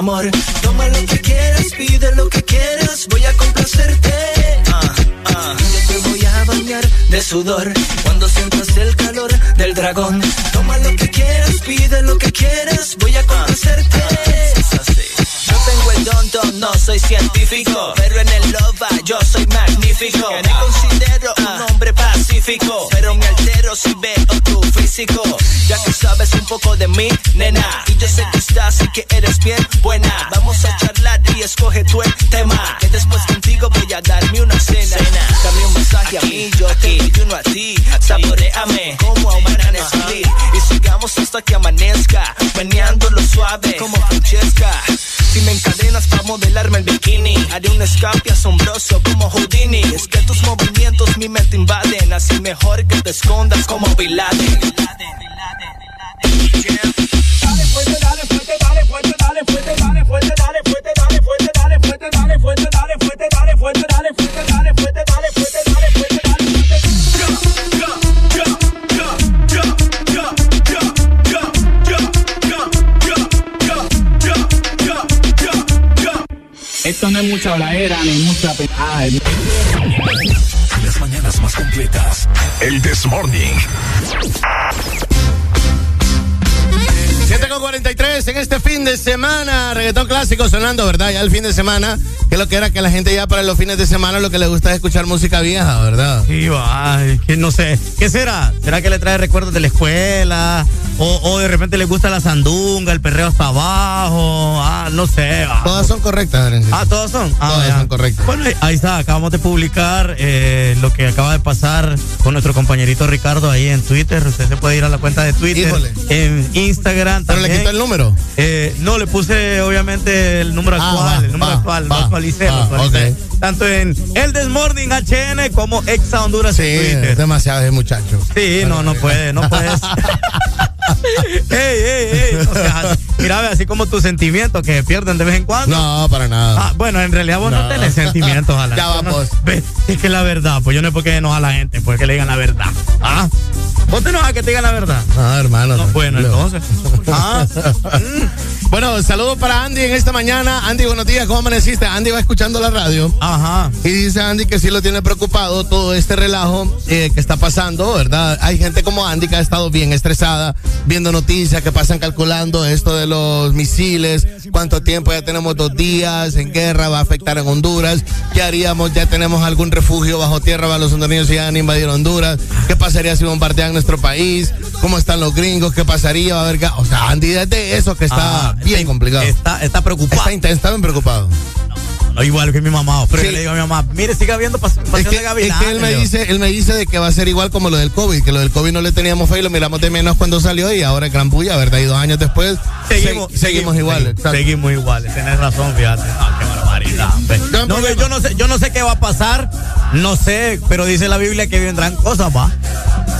Amor. Toma lo que quieras, pide lo que quieras. Voy a complacerte. Ah, ah. Yo te voy a bañar de sudor cuando sientas el calor del dragón. Toma lo que quieras, pide lo que quieras. Voy a complacerte. Yo tengo el don, don, no soy científico, pero en el loba yo soy magnífico. Me considero un hombre pacífico, pero me altero si veo tu físico. Ya que sabes un poco de mí, nena, y yo sé que estás y que eres bien buena. Vamos a charlar y escoge tú el tema, que después contigo voy a darme una cena. Dame un masaje a mí, yo te doy uno a ti. Saboreame como a un y sigamos hasta que amanezca, meneándolo suave como Francesca. Si me encadenas para modelarme el bikini, haré un escape asombroso como Houdini. Es que tus movimientos mi mente invaden, así mejor que te escondas como Bin Esto no es mucha habladera ni mucha penada. Las mañanas más completas. El This Morning. 7 con 43 en este fin de semana. Reggaetón clásico sonando, ¿verdad? Ya el fin de semana. Que lo que era que la gente ya para los fines de semana lo que le gusta es escuchar música vieja, ¿verdad? Sí, va, que no sé. ¿Qué será? ¿Será que le trae recuerdos de la escuela? O, o de repente le gusta la sandunga, el perreo hasta abajo. Ah, no sé. va. Todas son correctas, Arencito. Ah, todas son. Ah, Todas ya. son correctas. Bueno, ahí- ahí está. Acabamos de publicar eh, lo que acaba de pasar con nuestro compañerito Ricardo ahí en Twitter. Usted se puede ir a la cuenta de Twitter. Híjole. En Instagram ¿Pero le quitó el número? Eh, no, le puse obviamente el número Ah, actual. va, el número va, actual. va, lo actualicé, lo. Tanto en El Desmorning HN como Exa Honduras Sí, en Twitter. es demasiado ese muchacho. Sí, no, no puede, no puedes. *laughs* *laughs* ey, ey, ey. no seas así. Mira, ve, así como tus sentimientos que se pierden de vez en cuando. No, para nada. Ah, bueno, en realidad vos no, No. tenés sentimientos, ojalá. Ya Yo no- vamos. Ve, es que la verdad, pues yo no es porque enoja a la gente, pues que le digan la verdad. Ah, vos te enojas que te digan la verdad. Ah, hermano. No, bueno, entonces. *laughs* Ah, Bueno, saludos para Andy en esta mañana. Andy, buenos días, ¿cómo amaneciste? Andy va escuchando la radio. Ajá. Y dice Andy que sí lo tiene preocupado todo este relajo eh, que está pasando, ¿verdad? Hay gente como Andy que ha estado bien estresada, viendo noticias que pasan calculando esto de los misiles, cuánto tiempo ya tenemos dos días en guerra, va a afectar en Honduras, ¿qué haríamos? Ya tenemos algún refugio bajo tierra para los hondureños si han invadido Honduras, ¿qué pasaría si bombardean nuestro país? ¿Cómo están los gringos? ¿Qué pasaría? Va a haber O sea, Andy desde eso que está Ah, bien complicado. Está, está preocupado. Está, está bien preocupado. No, igual que mi mamá. Pero Sí. yo le digo a mi mamá, mire, siga viendo pas- Es Pasión que, de Gavilanes. es que él me dice, él me dice de que va a ser igual como lo del COVID, que lo del COVID no le teníamos fe y lo miramos de menos cuando salió y ahora es gran bulla, ¿verdad? Y dos años después Seguimos, se- seguimos igual. Seguimos, seguimos iguales, tenés razón, fíjate. Ah, qué barbaridad. No, yo no sé, yo no sé qué va a pasar, no sé, pero dice la Biblia que vendrán cosas, va,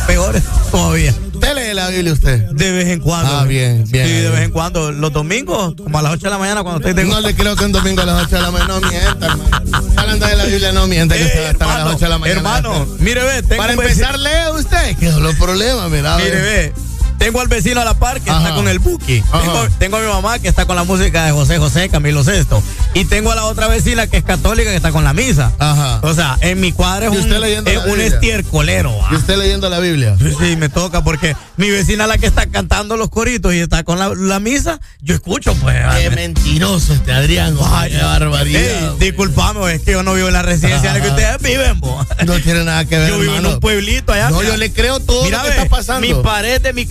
peores todavía. ¿Usted lee la Biblia usted? De vez en cuando. Ah, bien, bien. Sí, de vez en cuando. Los domingos, como a las 8 de la mañana, cuando de No le creo que un domingo a las 8 de la mañana no mienta, hermano. Hablando de la Biblia, no mienta que Eh, usted va a estar a las hermano, 8 de la mañana. hermano, mire, ve, Para empezar, lee usted. ¿Qué son los problemas? Mira, Mire, ve. Tengo al vecino a la par que Ajá. está con el Buki. Tengo, tengo a mi mamá que está con la música de José José, Camilo Sesto. Y tengo a la otra vecina que es católica que está con la misa. Ajá. O sea, en mi cuadra es ¿Y un, leyendo es la un estiercolero. ¿va? ¿Y usted leyendo la Biblia? Sí, sí, me toca porque mi vecina la que está cantando los coritos y está con la, la misa, yo escucho, pues. Qué mentiroso este Adrián. Ay, qué barbaridad. Ey, disculpame, es que yo no vivo en la residencia en la que ustedes viven, bo. No tiene nada que ver, Yo vivo en un pueblito allá. No, mira. yo le creo todo Mira, lo que ve, está pasando. Mi pared de mi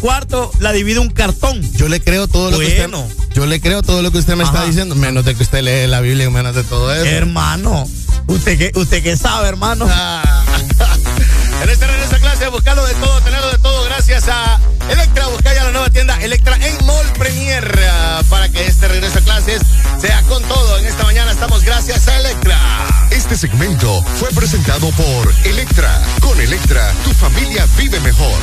la divide un cartón. Yo le creo todo lo que usted. Yo le creo todo lo que usted me está diciendo, menos de que usted lee la Biblia menos de todo eso. Hermano, usted que usted que sabe, hermano. Ah. *laughs* En este regreso a clase, buscarlo de todo, tenerlo de todo, gracias a Electra, busca ya la nueva tienda Electra en Mall Premier ah, para que este regreso a clases sea con todo. En esta mañana estamos gracias a Electra. Este segmento fue presentado por Electra. Con Electra, tu familia vive mejor.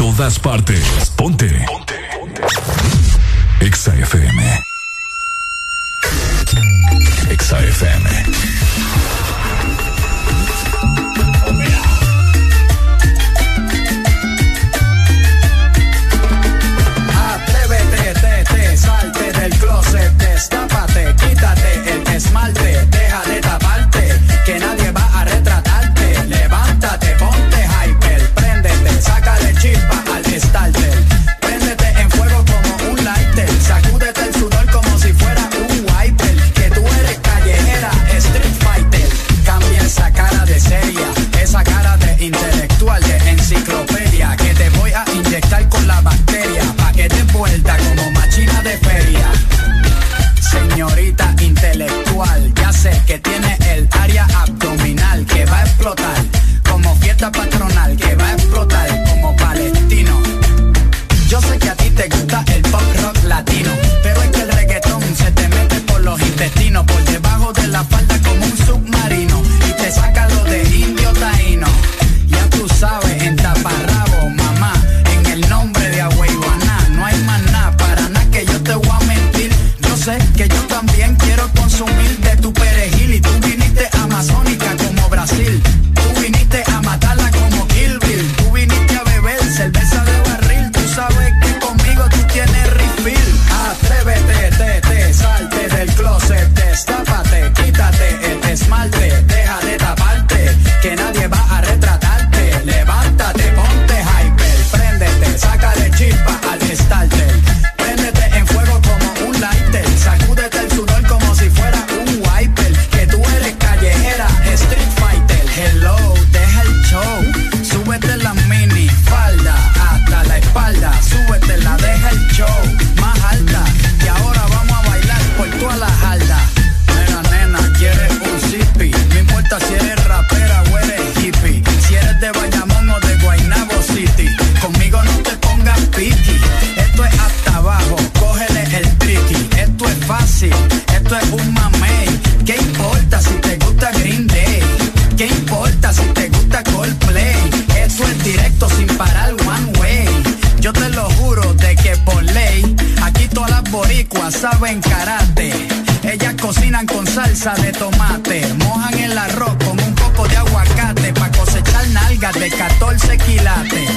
todas partes. Ponte. Ponte. Ponte. Exa FM. Exa FM. Atrévete, te, te, salte del closet, destápate, quítate el esmalte que tiene el área abdominal que va a explotar. Como fiesta patronal que va a explotar como palestino. Yo sé que a ti te gusta el pop rock latino, pero es que el reggaetón se te mete por los intestinos, por debajo de la falda como un submarino y te saca saben karate. Ellas cocinan con salsa de tomate, mojan el arroz con un poco de aguacate pa cosechar nalgas de 14 quilates.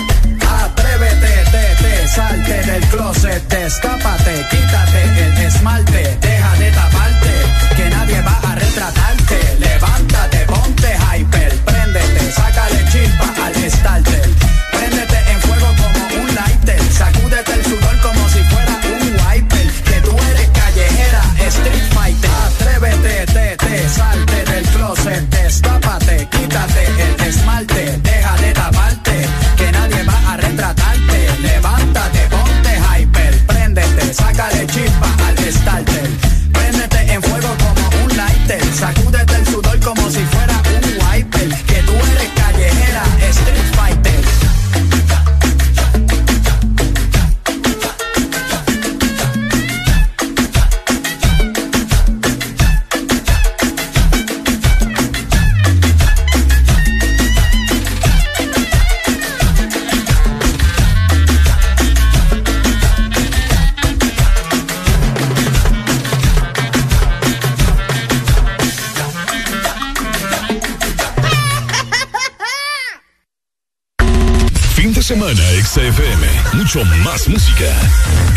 Atrévete, te, salte del closet, destápate, quítate el esmalte, deja de taparte, que nadie va a mucho más música.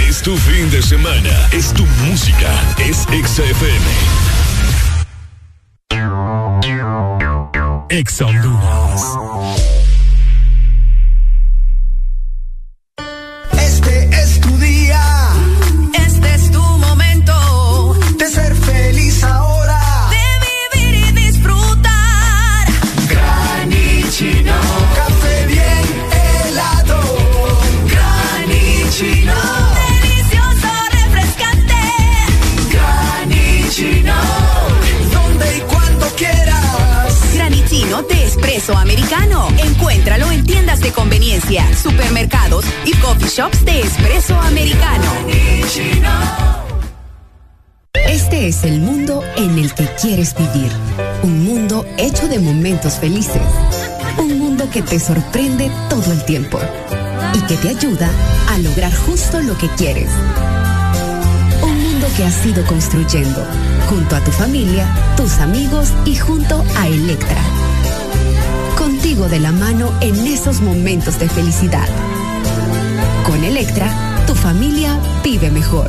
Es tu fin de semana, es tu música, es Exa FM. Exa Honduras. supermercados y coffee shops de espresso americano. Este es el mundo en el que quieres vivir. Un mundo hecho de momentos felices. Un mundo que te sorprende todo el tiempo y que te ayuda a lograr justo lo que quieres. Un mundo que has ido construyendo junto a tu familia, tus amigos y junto a Electra contigo de la mano en esos momentos de felicidad. Con Electra, tu familia vive mejor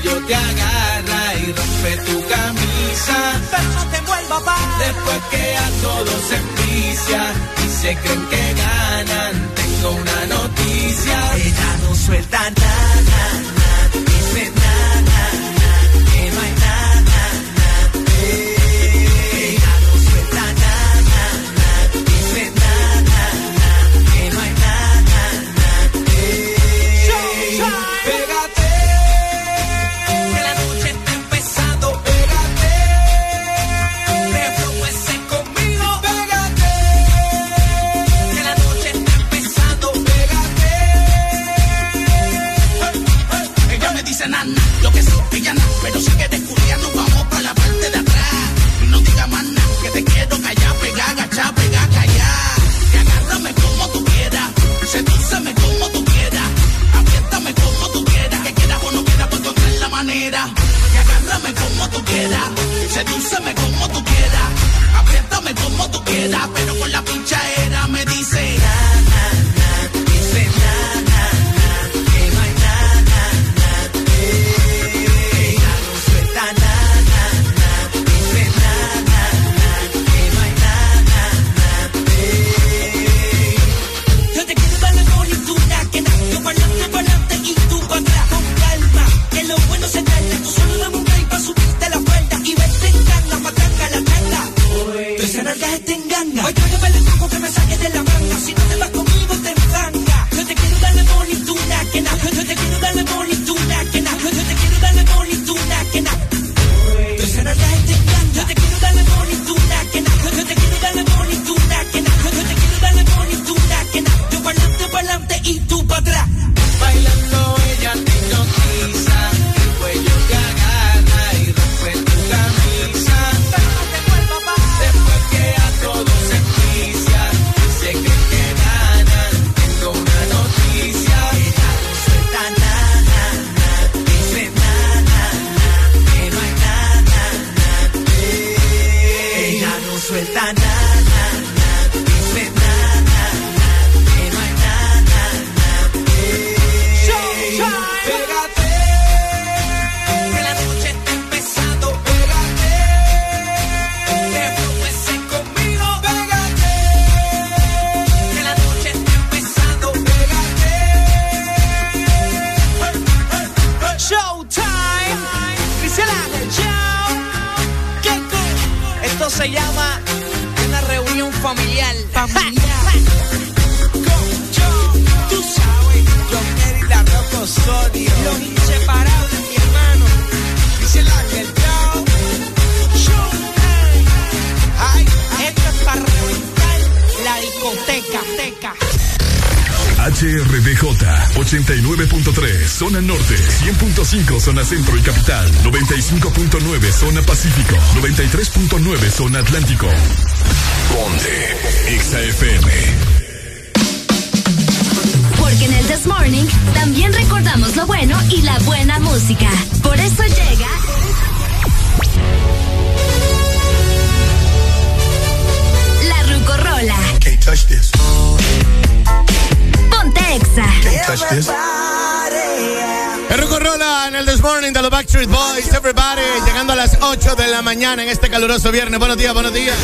cuello te agarra y rompe tu camisa. Pero no te vuelva pa' Después que a todos se envicia y se creen que ganan, tengo una noticia. Ella no suelta nada. Caluroso viernes. Buenos días, buenos días.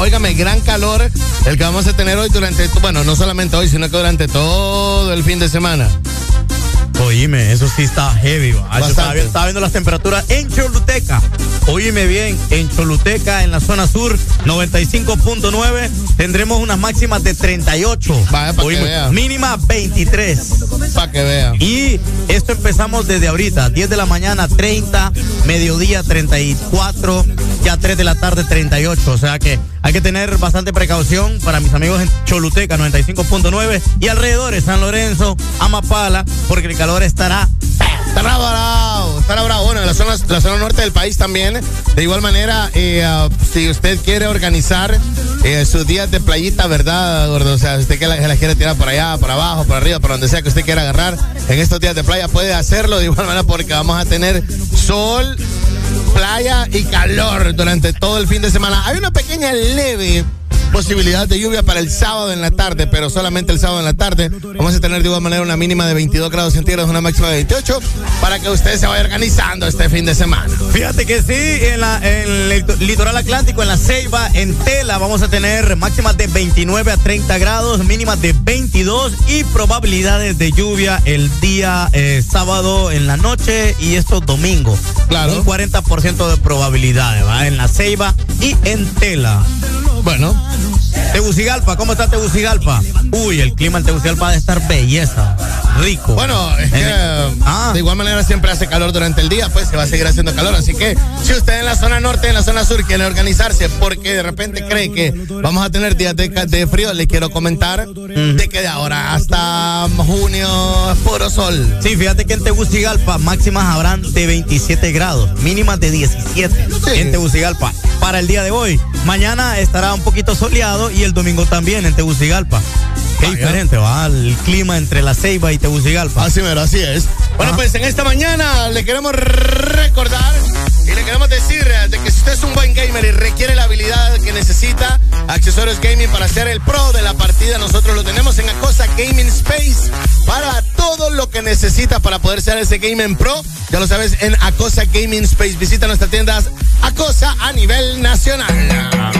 Óigame, gran calor el que vamos a tener hoy durante, bueno, no solamente hoy, sino que durante todo el fin de semana. Oíme, eso sí está heavy. Ah, yo estaba, viendo las temperaturas en Choluteca. Oíme bien, en Choluteca, en la zona sur, 95.9, tendremos unas máximas de 38. Vaya, para que vea. Mínima 23. Para que vea. Y esto empezamos desde ahorita, 10 de la mañana 30, mediodía 34, ya 3 de la tarde 38. O sea que hay que tener bastante precaución para mis amigos en Choluteca 95.9 y alrededores San Lorenzo, Amapala, porque el calor estará estará bravo, estará bravo. Bueno, en la zona, la zona norte del país también. De igual manera, uh, si usted quiere organizar eh, sus días de playita, ¿verdad, gordo? O sea, si usted que la, las quiere tirar por allá, para abajo, para arriba, para donde sea que usted quiera agarrar, en estos días de playa puede hacerlo de igual manera porque vamos a tener sol playa y calor durante todo el fin de semana. Hay una pequeña leve posibilidad de lluvia para el sábado en la tarde, pero solamente el sábado en la tarde. Vamos a tener de igual manera una mínima de 22 grados centígrados, una máxima de 28, para que usted se vaya organizando este fin de semana. Fíjate que sí, en, la, en el litoral atlántico, en la Ceiba, en Tela, vamos a tener máximas de 29 a 30 grados, mínimas de 22 y probabilidades de lluvia el día eh, sábado en la noche y estos domingos. Claro. Un 40% de probabilidades, ¿va? En la Ceiba y en Tela. Bueno. Tegucigalpa, ¿cómo está Tegucigalpa? Uy, el clima en Tegucigalpa va a estar belleza, rico. Bueno, es que Ah. de igual manera siempre hace calor durante el día, pues se va a seguir haciendo calor. Así que si usted en la zona norte, en la zona sur quiere organizarse porque de repente cree que vamos a tener días de, de frío, le quiero comentar de que de ahora hasta junio es puro sol. Sí, fíjate que en Tegucigalpa máximas habrán de 27 grados, mínimas de 17 en Tegucigalpa. Para el día de hoy, mañana estará un poquito soleado y el domingo también en Tegucigalpa. Qué diferente va el clima entre la Ceiba y Tegucigalpa. Así mero, así es. Bueno, pues en esta mañana le queremos recordar y le queremos decir de que si usted es un buen gamer y requiere la habilidad que necesita, accesorios gaming para ser el pro de la partida, nosotros lo tenemos en Acosa Gaming Space para todo lo que necesita para poder ser ese gaming pro. Ya lo sabes, en Acosa Gaming Space. Visita nuestras tiendas Acosa a nivel nacional.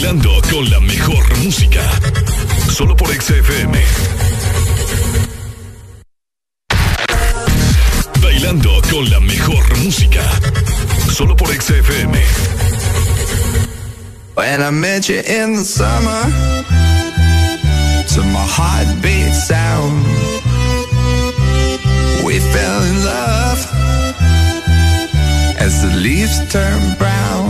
Bailando con la mejor música. Solo por XFM. Bailando con la mejor música. Solo por XFM. When I met you in the summer, to my heartbeat sound, we fell in love as the leaves turn brown.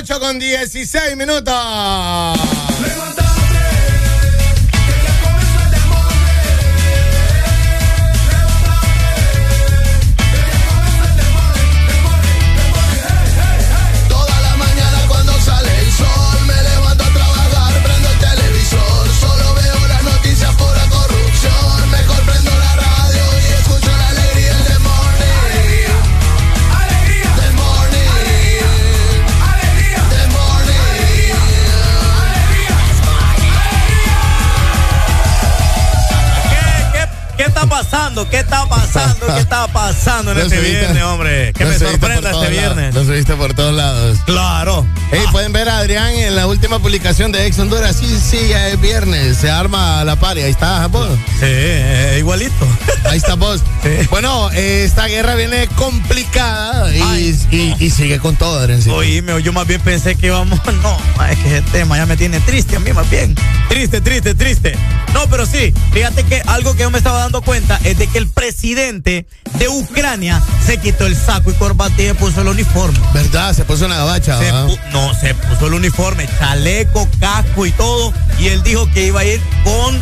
8 con 16 minutos. Pasando? ¿Qué está pasando? ¿Qué está pasando en *laughs* este viernes, hombre? Que me sorprenda este viernes. Lo subiste por todos lados. Claro. Hey, pueden ver a Adrián en la última publicación de Ex Honduras. Sí, sí, ya es viernes. Se arma la pari. Ahí está, vos. Sí, eh, igualito. Ahí está vos. *laughs* Bueno, eh, esta guerra viene complicada y, y- y sigue con todo, Adrián. Oíme, yo más bien pensé que íbamos. *laughs* No, es que ese tema ya me tiene triste a mí, más bien. Triste, triste, triste. No, pero sí, fíjate que algo que yo me estaba dando cuenta es de que el presidente de Ucrania se quitó el saco y corbata y se puso el uniforme. ¿Verdad? Se puso una gabacha. Se ¿verdad? pu- no, se puso el uniforme, chaleco, casco y todo. Y él dijo que iba a ir con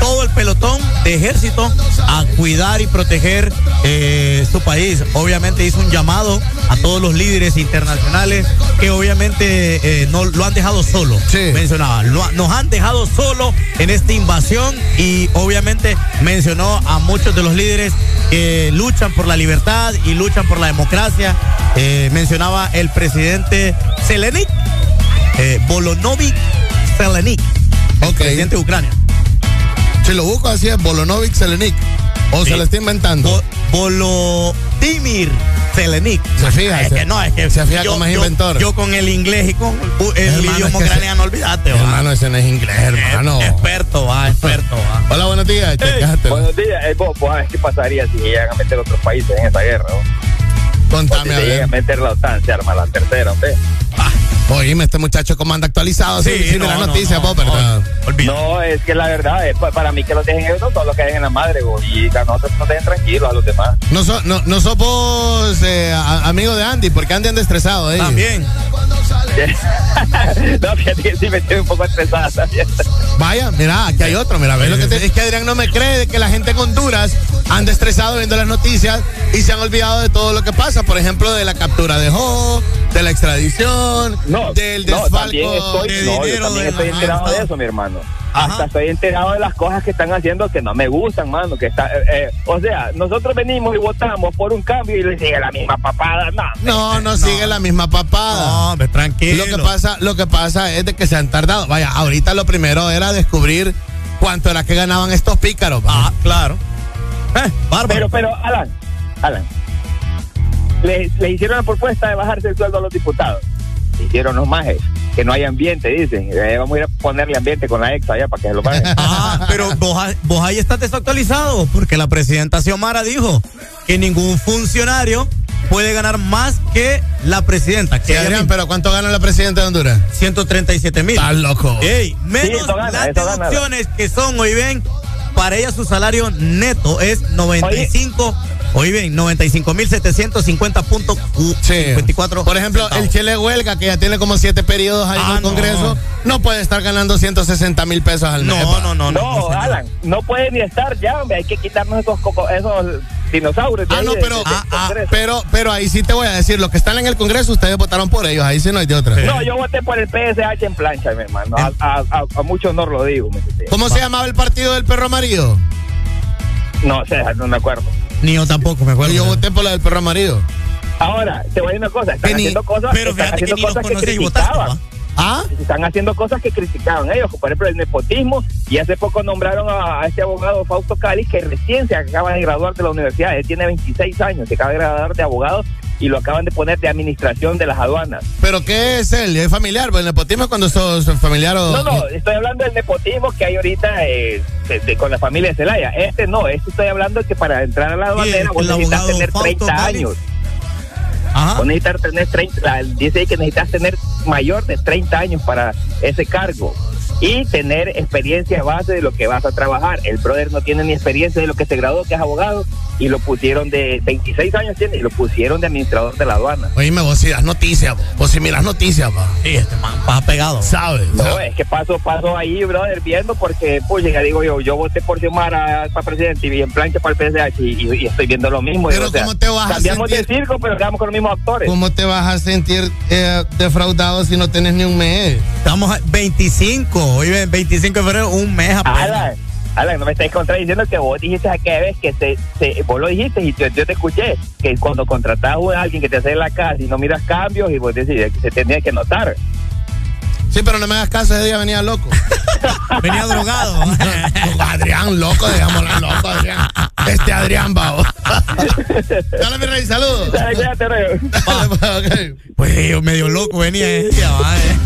todo el pelotón de ejército a cuidar y proteger eh, su país. Obviamente hizo un llamado a todos los líderes internacionales que obviamente eh, no lo han dejado solo. Mencionaba, lo nos han dejado solo en esta invasión y obviamente mencionó a muchos de los líderes que luchan por la libertad y luchan por la democracia. Eh, mencionaba el presidente Zelenic, eh, Bolonovic Zelenic, el presidente de Ucrania. Si lo busco así es Bolonovic Selenik. O se lo está inventando. Volodymyr Zelenic. Se fija, Es se- que no, es que se fija yo, cómo es yo- inventor. Yo con el inglés y con el Hermano, idioma es que ucraniano, olvídate. va. Hermano, ese no es inglés, hermano. Experto, va, *laughs* experto, va. Hola, buenos días. Buenos días. Eh, vos, vos qué pasaría si llegan a meter otros países en esta guerra. Contame, O si a ver. llega a meter la OTAN, se arma la tercera, ¿ok? Oíme, este muchacho cómo anda actualizado. Sí, sí, de la noticia, vos, ¿verdad? No, es que la verdad, es pa- para mí que los dejen ellos, no, todos los que dejen en la madre, vos, y a nosotros nos dejen tranquilos a los demás. No, so- no, no sos vos eh, a- amigo de Andy, porque Andy anda estresado ahí. También. *laughs* no, fíjate que sí me estoy un poco estresada también. Vaya, mira, aquí hay otro. Mira, ¿ves lo que te- es que Adrián no me cree de que la gente en Honduras anda estresado viendo las noticias y se han olvidado de todo lo que pasa. Por ejemplo, de la captura de Jo, de la extradición, del No, desfalco también estoy, de no, yo también de estoy la- enterado de eso, mi hermano. Hasta estoy enterado de las cosas que están haciendo que no me gustan, mano. Que está, eh, eh, o sea, nosotros venimos y votamos por un cambio y le sigue la misma papada. No, No, no, sigue la misma papada. No, hombre, tranquilo. Lo que pasa, lo que pasa es de que se han tardado. Vaya, ahorita lo primero era descubrir cuánto era que ganaban estos pícaros. Ah, claro. Pero, pero, Alan, Alan, le, le hicieron la propuesta de bajarse el sueldo a los diputados. Le hicieron los majes, que no hay ambiente, dicen. Eh, vamos a ir a ponerle ambiente con la ex allá para que se lo paguen. *laughs* Ah, pero vos, ahí estás desactualizado, porque la presidenta Xiomara dijo que ningún funcionario puede ganar más que la presidenta. Que Sí, Adrián, pero ¿cuánto gana la presidenta de Honduras? 137 mil. Estás loco. Ey, menos Sí, eso gana, las deducciones que son, hoy ven, para ella su salario neto es 95, hoy bien, 95 mil 750 puntos cu- 54 Por ejemplo, centavos. el Chele Huelga, que ya tiene como siete periodos ahí en el no. Congreso, no puede estar ganando 160 mil pesos al mes. pa. No, Alan, no puede ni estar ya, hombre. Hay que quitarnos esos, esos dinosaurios. Ah, no, de- pero, de- del Congreso. pero, pero ahí sí te voy a decir, los que están en el Congreso, ustedes votaron por ellos, ahí sí no hay de otra. No, yo voté por el PSH en plancha, mi hermano. A, a, a- a mucho honor lo digo. ¿Cómo se llamaba el partido del perro amarillo? No sé, no me acuerdo. Ni yo tampoco me acuerdo. Yo voté por la del perro amarillo. Ahora, te voy a decir una cosa. Están Que ni- haciendo cosas, pero están que haciendo los cosas que y votaste, criticaban. ¿Ah? Están haciendo cosas que criticaban ellos, por ejemplo el nepotismo, y hace poco nombraron a, a este abogado Fausto Cáliz, que recién se acaba de graduar de la universidad, él tiene 26 años, se acaba de graduar de abogado y lo acaban de poner de administración de las aduanas. ¿Pero qué es él? ¿Es familiar? El nepotismo es cuando sos familiar o... No, no, estoy hablando del nepotismo que hay ahorita eh, de- de- con la familia de Celaya. Este no, este estoy hablando que para entrar a la aduanera vos el necesitas tener Fausto 30 Cáliz. años. Vos necesitas tener 30, la- dice ahí que necesitas tener mayor de 30 años para ese cargo. Y tener experiencia base de lo que vas a trabajar. El brother no tiene ni experiencia de lo que se graduó, que es abogado, y lo pusieron de 26 años tiene, y lo pusieron de administrador de la aduana. Oíme, vos si das noticias, vos, si miras noticias, va. Sí, este man pasa pegado. ¿Sabes? No, es que paso, paso ahí, brother, viendo, porque, pues, ya digo yo, yo voté por Xiomara para presidente y en plancha para el PSH y, y- y estoy viendo lo mismo. Pero digo, o sea, ¿cómo te vas a sentir? de circo, pero quedamos con los mismos actores. ¿Cómo te vas a sentir eh, defraudado si no tenés ni un mes? Estamos a 25, hoy ven, 25 de febrero, un mes apenas. Alan, Alan, no me estáis contradiciendo que vos dijiste aquella vez que se, se- vos lo dijiste y yo, yo te escuché, que cuando contratás a alguien que te hace la casa y no miras cambios y vos decís que se tenía que notar. Sí, pero no me hagas caso, ese día venía loco. *laughs* Venía drogado. *laughs* Adrián, loco, digámoslo, loco, Adrián. Este Adrián, babo. *laughs* Dale, mi rey, saludos. Dale, cuídate, rey. Pues yo medio loco venía ese día, va, eh.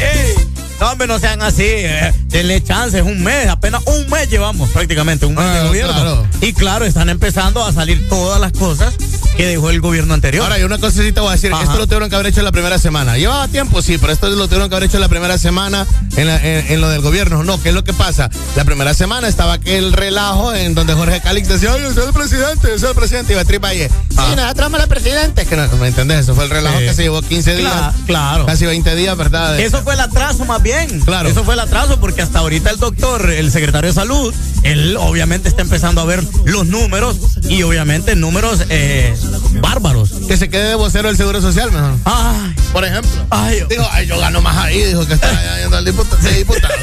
Ey, No, hombre, no sean así. Eh. Denle chance, es un mes, apenas un mes llevamos prácticamente, un mes de Ah, gobierno. claro. Y claro, están empezando a salir todas las cosas que dejó el gobierno anterior. Ahora, y una cosita voy a decir, Ajá. esto lo tuvieron que haber hecho en la primera semana. Llevaba tiempo, sí, pero esto lo tuvieron que haber hecho en la primera semana en, la- en- en lo del gobierno. No, ¿qué es lo que pasa? La primera semana estaba aquel relajo en donde Jorge Calix decía, oye, soy el presidente, soy el presidente, y Beatriz Valle, sí, nosotros somos el presidente. Es que no, ¿me entendés? Eso fue el relajo Sí. que se llevó 15 días. Cla- claro. Casi 20 días, ¿verdad? De- Eso fue el atraso más bien. Claro. Eso fue el atraso porque hasta ahorita el doctor, el secretario de salud, él obviamente está empezando a ver los números y obviamente números eh, bárbaros. Que se quede de vocero del Seguro Social, mejor. Ay, Por ejemplo. ay, Dijo, ay, yo gano más ahí, dijo que está *laughs* yendo al diputado. sí, diputado.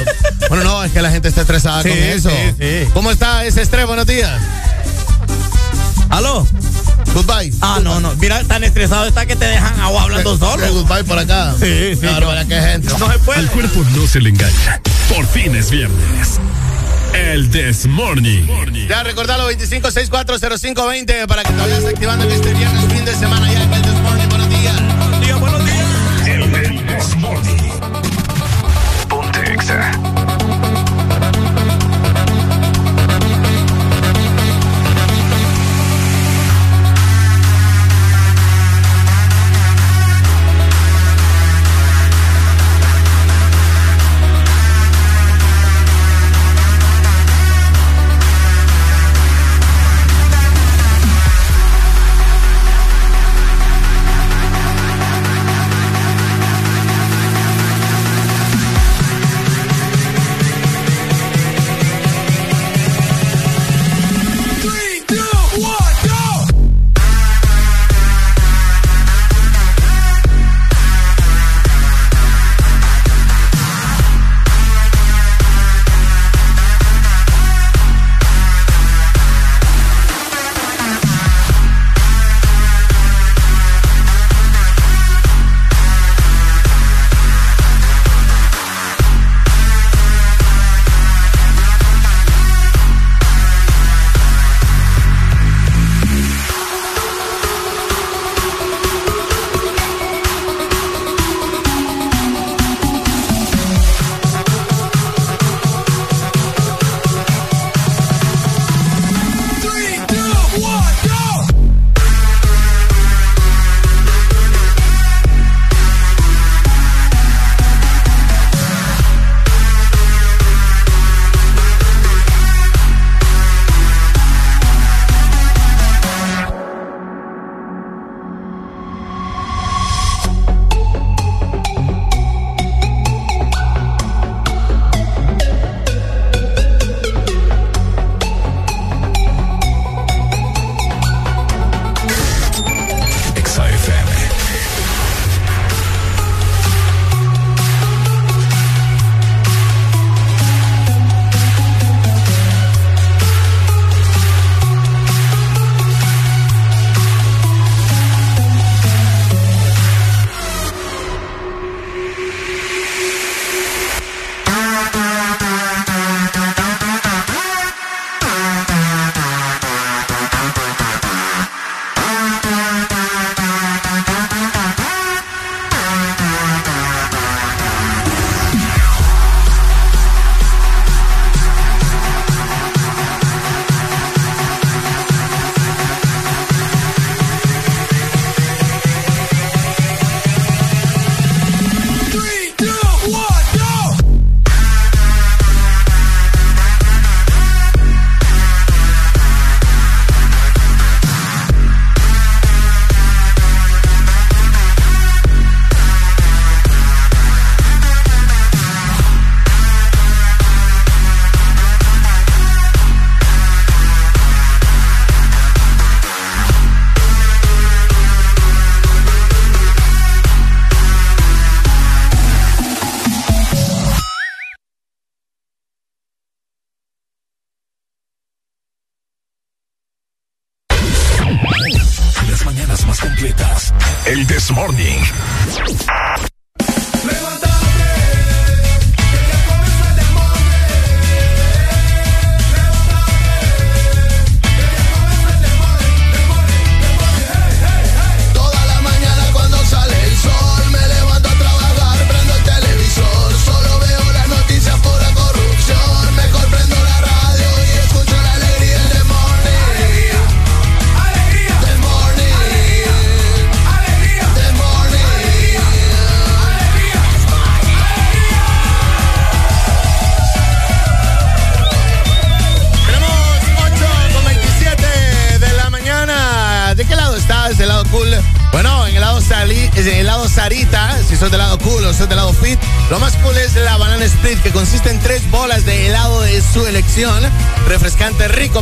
bueno, no, es que la gente está estresada Sí, con eso. sí, sí. ¿Cómo está ese estrés? Buenos días. ¿Aló? Goodbye. Ah, no, no. Mira, tan estresado está que te dejan agua hablando Eh, solo. Goodbye por acá. Sí, sí. Claro, para que gente. No se puede. Al cuerpo no se le engaña. Por fin es viernes. El This Morning. Ya recordalo 25640520 para que te vayas activando en este viernes fin de semana ya en el This Morning. Buenos días. Buenos días, buenos días. El This Morning.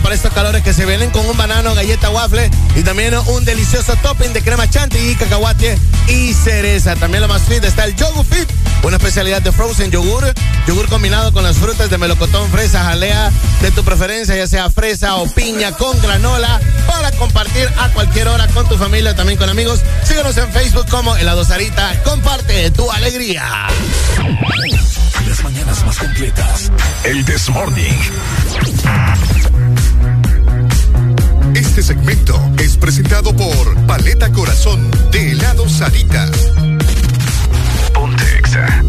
para estos calores que se vienen con un banano, galleta waffle y también un delicioso topping de crema chantilly, cacahuate y cereza. También lo más fit está el Yogur Fit, una especialidad de frozen yogur, yogur combinado con las frutas de melocotón, fresa, jalea de tu preferencia, ya sea fresa o piña con granola para compartir a cualquier hora con tu familia, también con amigos. Síguenos en Facebook como Helado Sarita. Comparte tu alegría. Las mañanas más completas. El This Morning. Este segmento es presentado por Paleta Corazón de helado Sarita. Ponte Exa.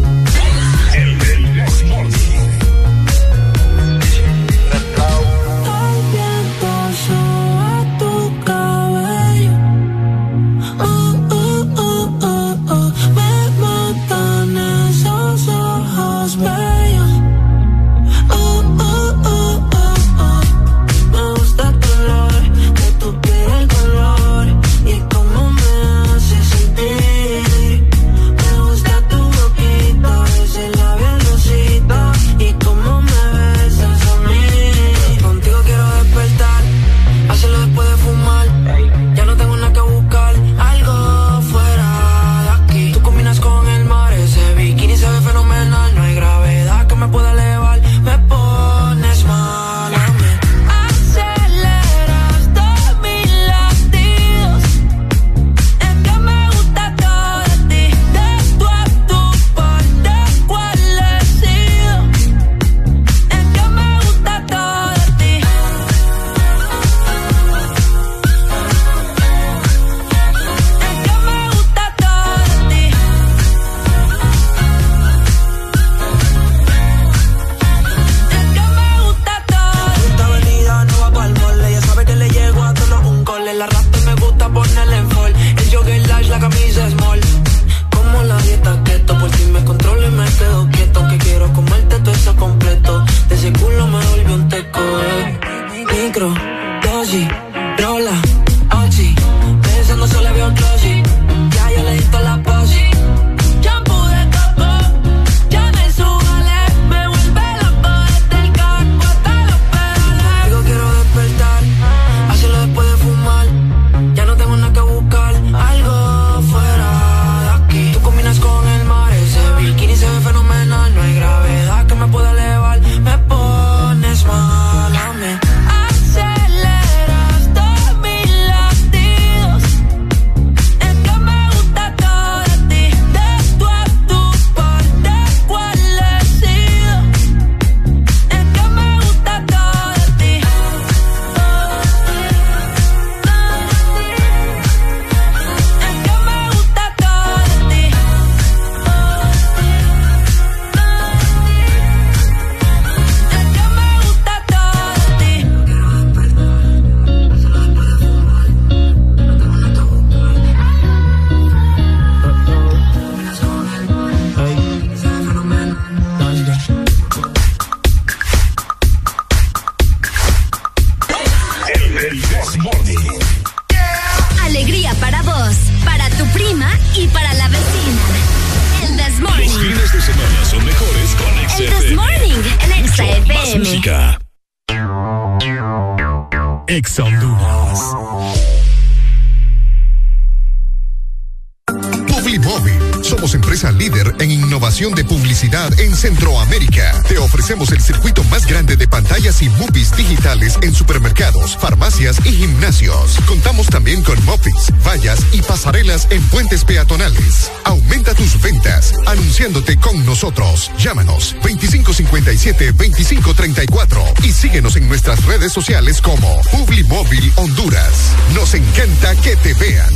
sociales como Publimóvil Honduras. Nos encanta que te vean.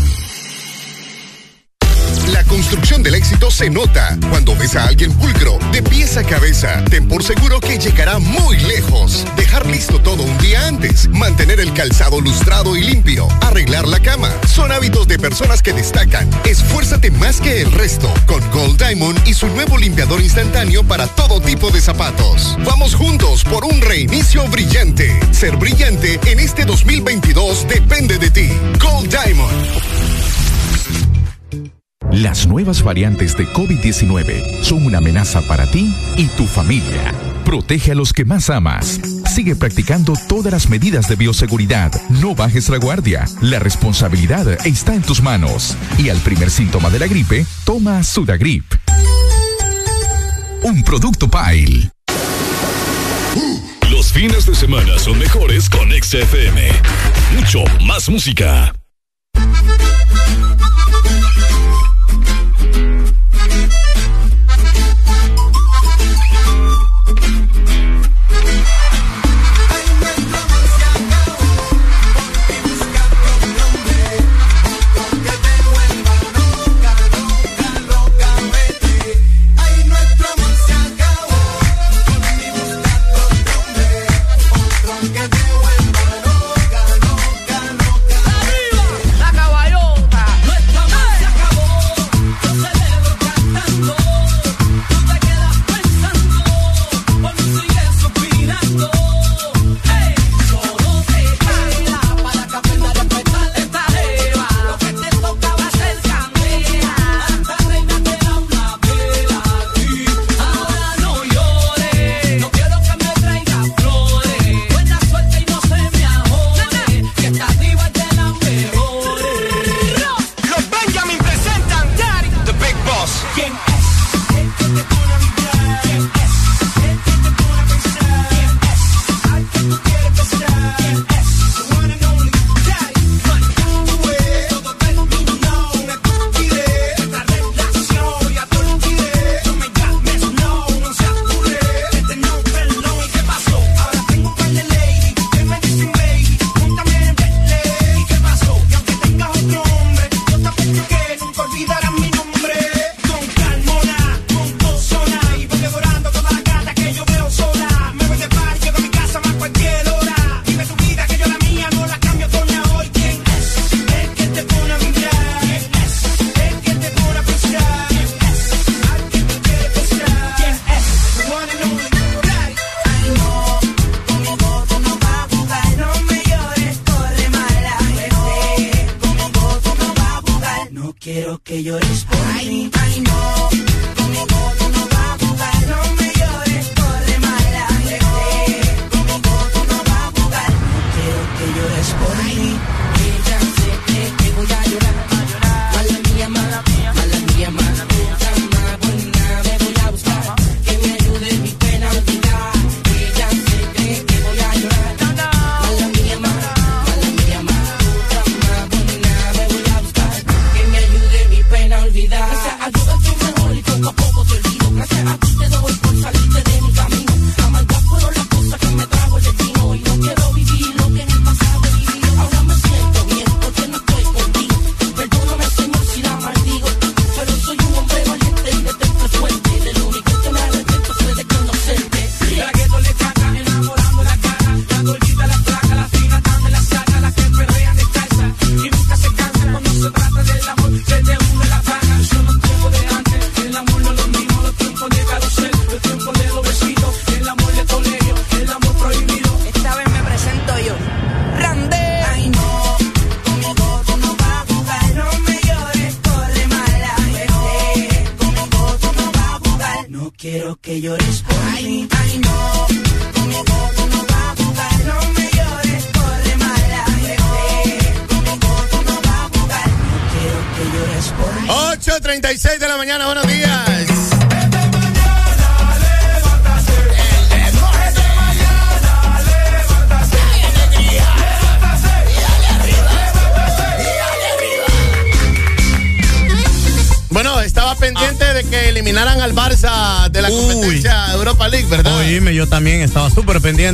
La construcción del éxito se nota cuando ves a alguien pulcro, de pies a cabeza. Ten por seguro que llegará muy lejos. Dejar listo todo un calzado lustrado y limpio, arreglar la cama. Son hábitos de personas que destacan. Esfuérzate más que el resto con Gold Diamond y su nuevo limpiador instantáneo para todo tipo de zapatos. Vamos juntos por un reinicio brillante. Ser brillante en este 2022 depende de ti. Gold Diamond. Las nuevas variantes de COVID-19 son una amenaza para ti y tu familia. Protege a los que más amas. Sigue practicando todas las medidas de bioseguridad. No bajes la guardia. La responsabilidad está en tus manos. Y al primer síntoma de la gripe, toma Sudagrip. Un producto Pile. Los fines de semana son mejores con XFM. Mucho más música.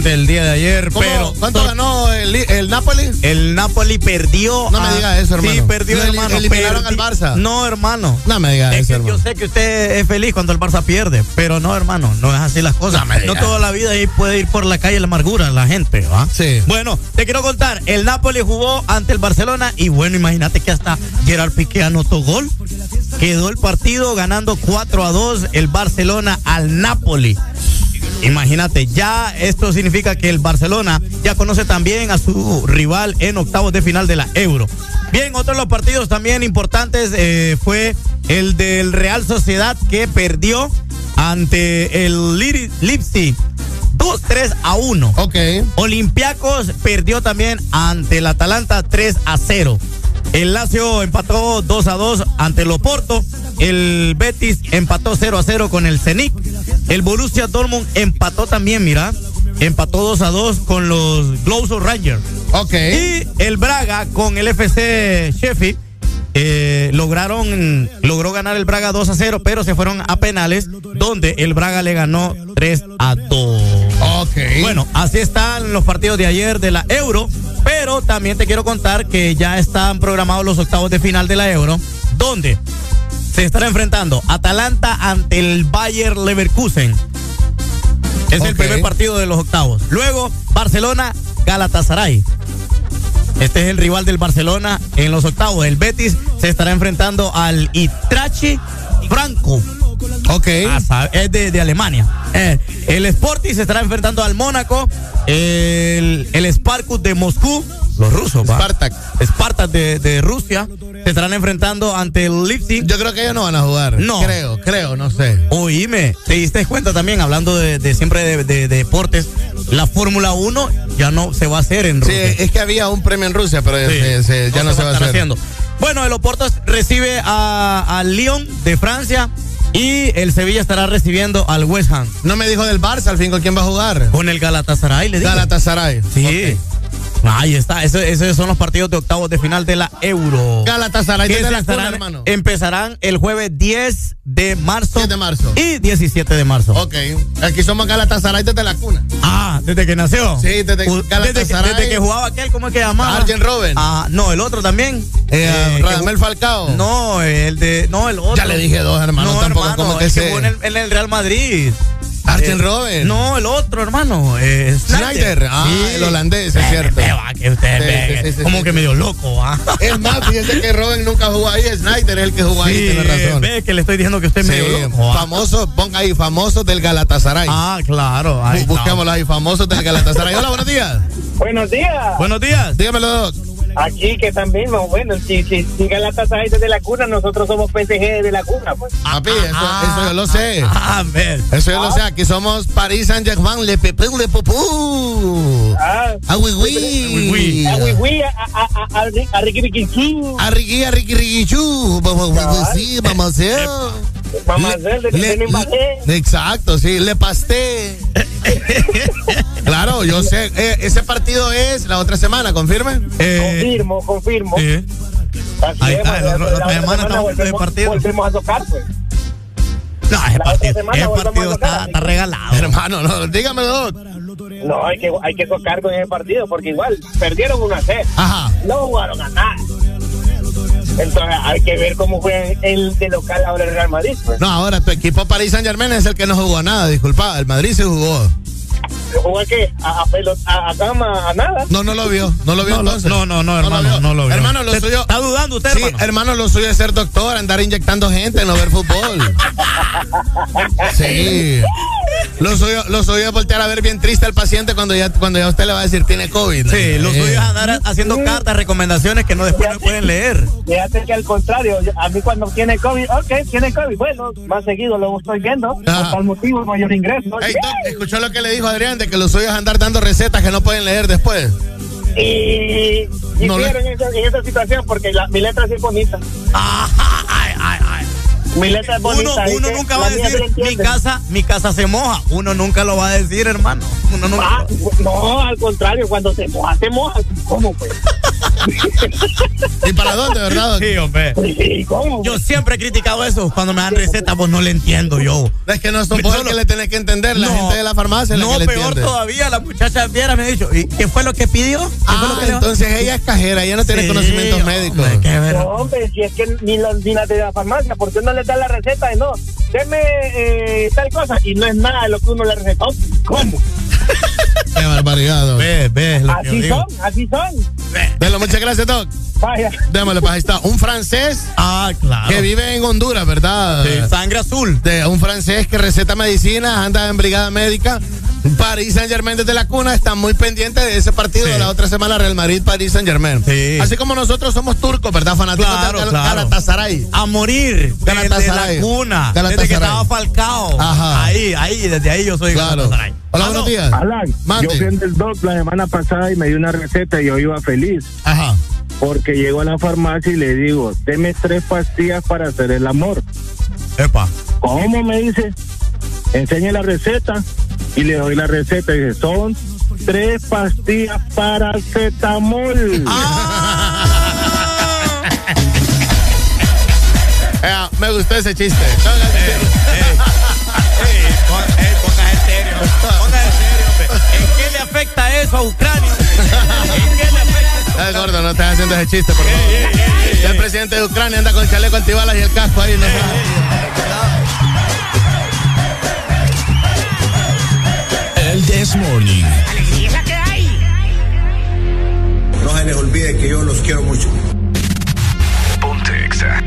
Pendiente el día de ayer, ¿Cómo- pero... ¿Cuánto ganó el, el Napoli? El Napoli perdió. No me diga eso, hermano. Sí, perdió, eli- hermano. eliminaron perdi- al Barça. No, hermano. No me diga Es eso, que hermano. yo sé que usted es feliz cuando el Barça pierde, pero no, hermano, no es así las cosas. No me diga. No toda la vida ahí puede ir por la calle la amargura la gente, ¿va? Sí. Bueno, te quiero contar, el Napoli jugó ante el Barcelona y bueno, imagínate que hasta Gerard Piqué anotó gol. Quedó el partido ganando 4 a 2 el Barcelona al Napoli. Imagínate, ya esto significa que el Barcelona ya conoce también a su rival en octavos de final de la Euro. Bien, otro de los partidos también importantes eh, fue el del Real Sociedad que perdió ante el Leipzig 2-3 a 1. Ok. Olympiacos perdió también ante el Atalanta 3 a 0. El Lazio empató 2 a 2 ante el Oporto. El Betis empató 0 a 0 con el Zenit. El Borussia Dortmund empató también, mira. Empató 2 a 2 con los Glasgow Rangers. Ok. Y el Braga con el FC Sheffield eh, lograron logró ganar el Braga 2 a 0, pero se fueron a penales donde el Braga le ganó 3 a 2. Ok. Bueno, así están los partidos de ayer de la Euro, pero también te quiero contar que ya están programados los octavos de final de la Euro, donde se estará enfrentando Atalanta ante el Bayer Leverkusen. Es el primer partido de los octavos. Luego, Barcelona, Galatasaray. Este es el rival del Barcelona en los octavos. El Betis se estará enfrentando al Itrachi Franco. Ok. Ah, es de, de Alemania. Eh, el Sporting se estará enfrentando al Mónaco. El, el Sparkus de Moscú. Los rusos, ¿va? Spartak. Spartak de, de Rusia. Se estarán enfrentando ante el Leipzig. Yo creo que ellos no van a jugar. No. Creo, creo, no sé. Oíme, te diste cuenta también, hablando de, de siempre de, de- de deportes, la Fórmula 1 ya no se va a hacer en Sí, Rusia. es que había un premio en Rusia, pero Sí, se- se- ya no, se va a hacer. haciendo. Bueno, el Oporto recibe a, al Lyon de Francia y el Sevilla estará recibiendo al West Ham. No me dijo del Barça al fin con quién va a jugar. Con el Galatasaray, le digo. Galatasaray. Sí. Ahí está, eso- esos son los partidos de octavos de final de la Euro. Galatasaray Que se la cuna, hermano. Empezarán el jueves 10 de marzo. 10 de marzo. Y 17 de marzo. Ok. Aquí somos Galatasaray desde la cuna. Ah, desde que nació. Sí, desde U- desde, que, Galatasaray. desde que jugaba aquel, ¿cómo es que llamaba? Arjen Robben. Ah, no, el otro también. Eh, Eh, Radamel Falcao. No, el de. No, el otro. Ya le dije dos, hermano, No, tampoco, hermano, ¿cómo que el que sé? jugó en el, en el Real Madrid. Arjen Eh, Robben. No, el otro, hermano. Eh, Snyder. Ah, el holandés, es Eh, cierto. ve, va, que usted Sí, ve, sí, sí, sí, como sí. que medio loco, ¿va? Es más, fíjese que Robben nunca jugó ahí. Snyder es el que jugó ahí, Sí, tiene razón. ve que le estoy diciendo que usted es Sí, medio loco. ¿va? famoso, ponga ahí, famosos del Galatasaray. Ah, claro. ahí. Busquémoslo ahí, famosos del Galatasaray. Hola, buenos días. Buenos días. Buenos días. Dígamelo, Doc. Aquí que también, no, bueno, si, si, si Galatasaray desde la cuna, nosotros somos PSG de la cuna, pues. Papi, eso, eso yo lo sé. Ah, ver. Eso yo lo sé. Aquí somos Paris Saint-Germain, Le Pepe, Le Popú. Ah, Ah, a Wiwi, a, a, a, a, Ri- a Ricky Riquichú, A Ricky, a Ricky, Ricky Chu. Vamos, vamos, Sí, vamos a hacer. Le- de Mbappé. le- Exacto, sí, le pasté. claro, yo sé. Eh, ese partido es la otra semana, ¿confirme? Eh, Confirmo, confirmo. sí. Así Ahí es, está, la la otra semana estamos hablando de volvemos- partido. Volvemos a tocar, pues. No, ese partido, ese volvemos partido está, regalado. Hermano, no, dígame, Doc. No, hay que, hay que tocar con ese partido, porque igual perdieron una C. Ajá. No jugaron a nada. Entonces hay que ver cómo fue el de local ahora el Real Madrid. Pues. No, ahora tu equipo Paris Saint-Germain es el que no jugó nada, disculpa. El Madrid se jugó. ¿Jugó a qué? ¿A, a, pelot- a, a cama? ¿A nada? No, no lo vio. No lo vio No, entonces. no, no, no, hermano, no lo vio. Hermano, lo ¿Te- suyo. ¿Está dudando usted, Sí, hermano? hermano, lo suyo es ser doctor, andar inyectando gente, no ver fútbol. *laughs* Sí. Lo suyo, lo suyo es voltear a ver bien triste al paciente cuando ya, cuando ya usted le va a decir tiene COVID. Sí, lo suyo es andar haciendo cartas, recomendaciones que no después no pueden leer. Fíjate que al contrario, a mí cuando tiene COVID, ok, tiene COVID, bueno, más seguido lo estoy viendo, por tal motivo, mayor ingreso. Ey, Doc, ¿escuchó lo que le dijo Adrián de que lo suyo es andar dando recetas que no pueden leer después? Y, y No le- vieron en, esa, en esa situación porque la- mi letra sí es bonita. Mi letra es bonita. Uno, uno nunca va a La decir, la mi casa, mi casa se moja. Uno nunca lo va a decir, hermano. Uno nunca. Ah, no, al contrario, cuando se moja, se moja. ¿Cómo pues? ¿Y para dónde, verdad? Sí, hombre. Sí, ¿cómo? Yo siempre he criticado eso. Cuando me dan recetas, pues no le entiendo yo. Es que no son vos que le tenés que entender, la No. gente de la farmacia es la No, que le peor entiende. todavía, la muchacha viera me ha dicho, ¿y qué fue lo que pidió? ¿Qué fue Ah, lo que le- entonces ella es cajera, ella no tiene Sí, conocimientos hombre, médicos. qué ver- No, hombre, si es que ni, los, ni las de la farmacia, porque uno les da la receta y no, deme eh, tal cosa y no es nada de lo que uno le recetó. ¿Cómo? Qué barbaridad, Doc. Ves, ves lo que yo Así digo. son, así son. Muchas gracias, Doc. Vaya. Démosle, pues ahí está. Un francés *laughs* Ah, claro. que vive en Honduras, ¿verdad? Sí, sangre azul. De un francés que receta medicina, anda en brigada médica. París Saint Germain desde la cuna están muy pendientes de ese partido Sí. de la otra semana Real Madrid París Saint Germain. Sí. Así como nosotros somos turcos, ¿verdad? Fanáticos Claro, Gal- claro. Galatasaray. A morir. Desde Galatasaray. la cuna. Galatasaray. Desde que estaba Falcao. Ajá. Ahí, ahí, desde ahí yo soy Claro. Galatasaray. Hola, Aló. buenos días. Alan, yo fui en el doc la semana pasada y me dio una receta y yo iba feliz. Ajá. Porque llego a la farmacia y le digo, deme tres pastillas para hacer el amor. Epa. ¿Cómo me dice? Enseñe la receta y le doy la receta y dice, son tres pastillas para cetamol. *laughs* *laughs* Eh, me gustó ese chiste. Ey, pon- ey, ponga en serio. Ponga en serio, hombre. ¿En qué le afecta eso a Ucrania? Eh, gordo, no estés haciendo ese chiste, por favor. Ya el presidente de Ucrania anda con el chaleco antibalas y el casco ahí. No El This Morning. No se les olvide que yo los quiero mucho. Ponte Exa.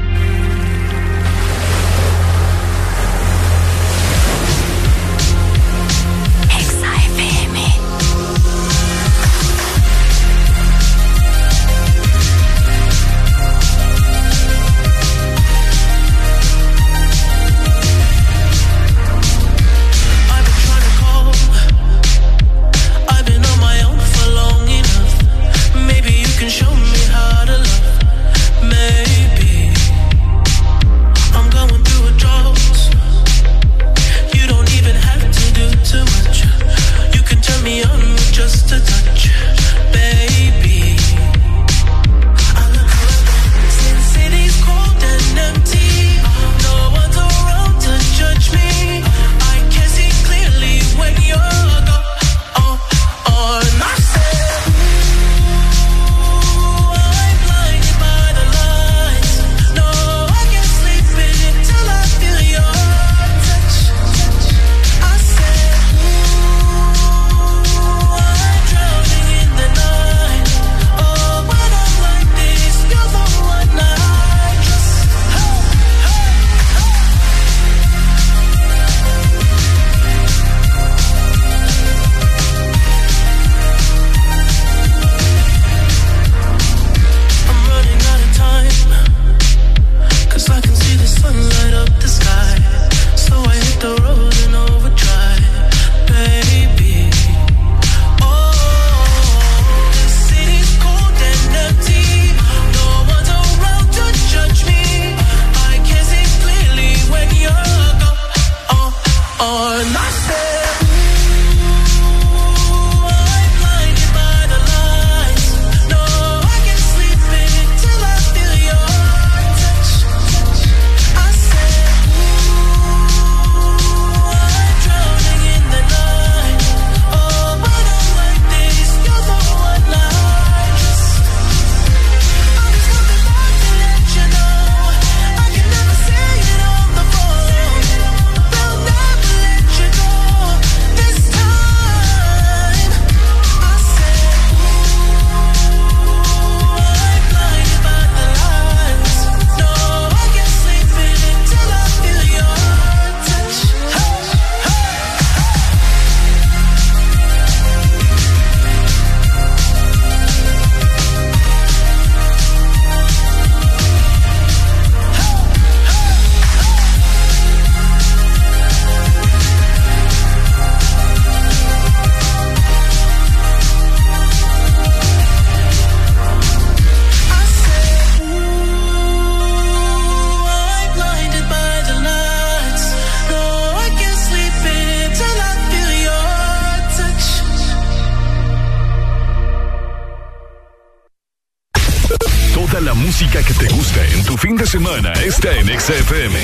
En XFM.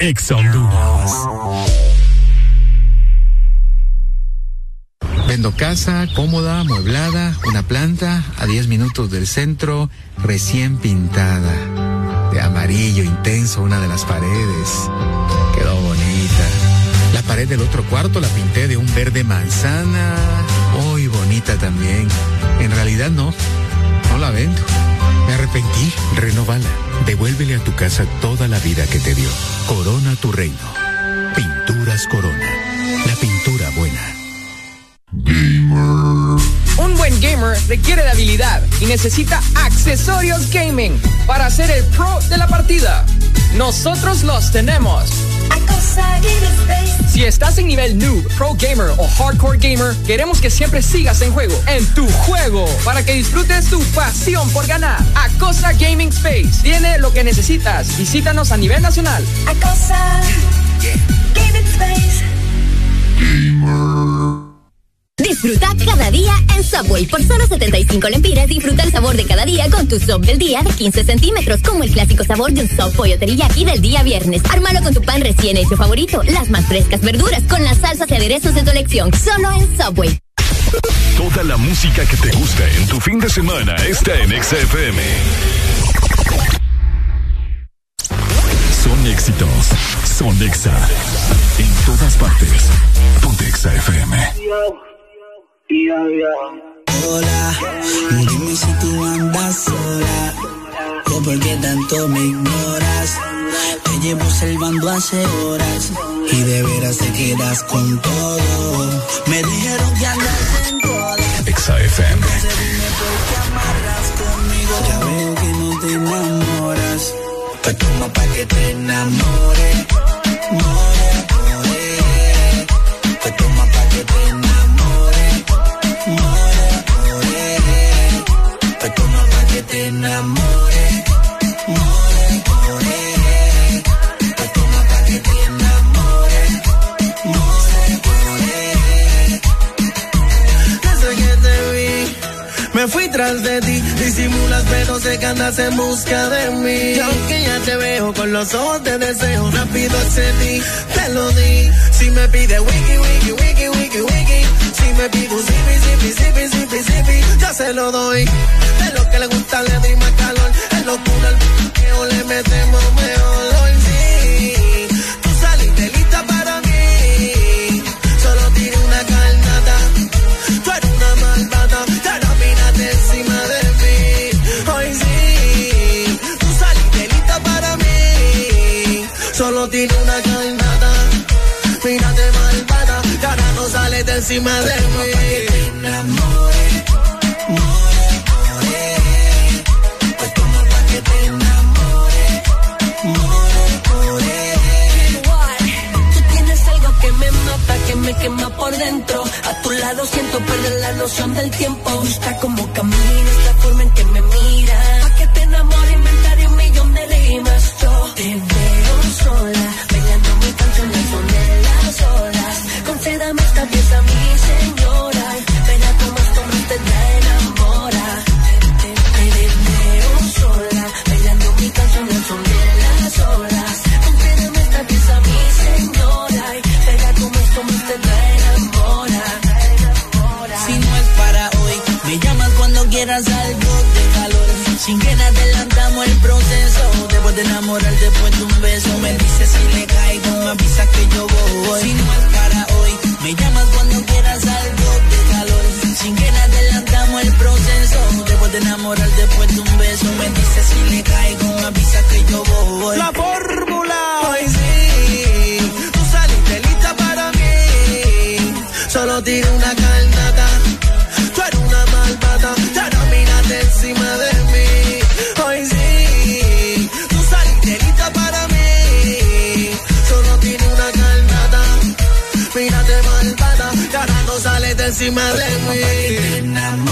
Ex Honduras. Vendo casa cómoda, amueblada, una planta a 10 minutos del centro, recién pintada. De amarillo intenso una de las paredes. Quedó bonita. La pared del otro cuarto la pinté de un verde manzana. Muy bonita también. En realidad no, no la vendo. Me arrepentí. Renovala. Devuélvele a tu casa toda la vida que te dio. Corona tu reino. Pinturas Corona. La pintura buena. Un buen gamer requiere de habilidad y necesita accesorios gaming para ser el pro de la partida. Nosotros los tenemos. Si estás en nivel noob, pro gamer o hardcore gamer, queremos que siempre sigas en juego, en tu juego, para que disfrutes tu pasión por ganar. Acosa Gaming Space tiene lo que necesitas. Visítanos a nivel nacional. Acosa Gaming Space. Disfruta cada día en Subway. Por solo 75 lempiras, disfruta el sabor de cada día con tu sub del día de 15 centímetros, como el clásico sabor de un sub pollo teriyaki del día viernes. Ármalo con tu pan recién hecho favorito, las más frescas verduras, con las salsas y aderezos de tu elección, solo en Subway. Toda la música que te gusta en tu fin de semana está en XFM. Son éxitos. Son Exa. En todas partes. Ponte Exa FM. Hola, dime si tú andas sola. O por qué tanto me ignoras. Te llevo salvando hace horas. Y de veras te quedas con todo. Me dijeron que andas en todas. Exa FM. Entonces dime por qué amarras conmigo. Ya veo que no te enamoras. Pues toma pa' que te enamore. More, more. Pues toma pa' que te enamore. Te enamore. More, more. Pues toma pa' que te enamore. More, more. Desde que te vi, me fui tras de ti. Disimulas, pero sé que andas en busca de mí. Y aunque ya te veo con los ojos de deseo, rápido accedí, te lo di. Si me pide wiki, wiki, wiki, wiki, wiki. Me pide un zipi, zipi, zipi, zipi, zipi, yo se lo doy. De lo que le gusta le doy más calor. En locura al que le metemos mejor. Tienes algo que me quema por dentro. A tu lado siento perder la noción del tiempo. Gusta como caminas, encima de mí.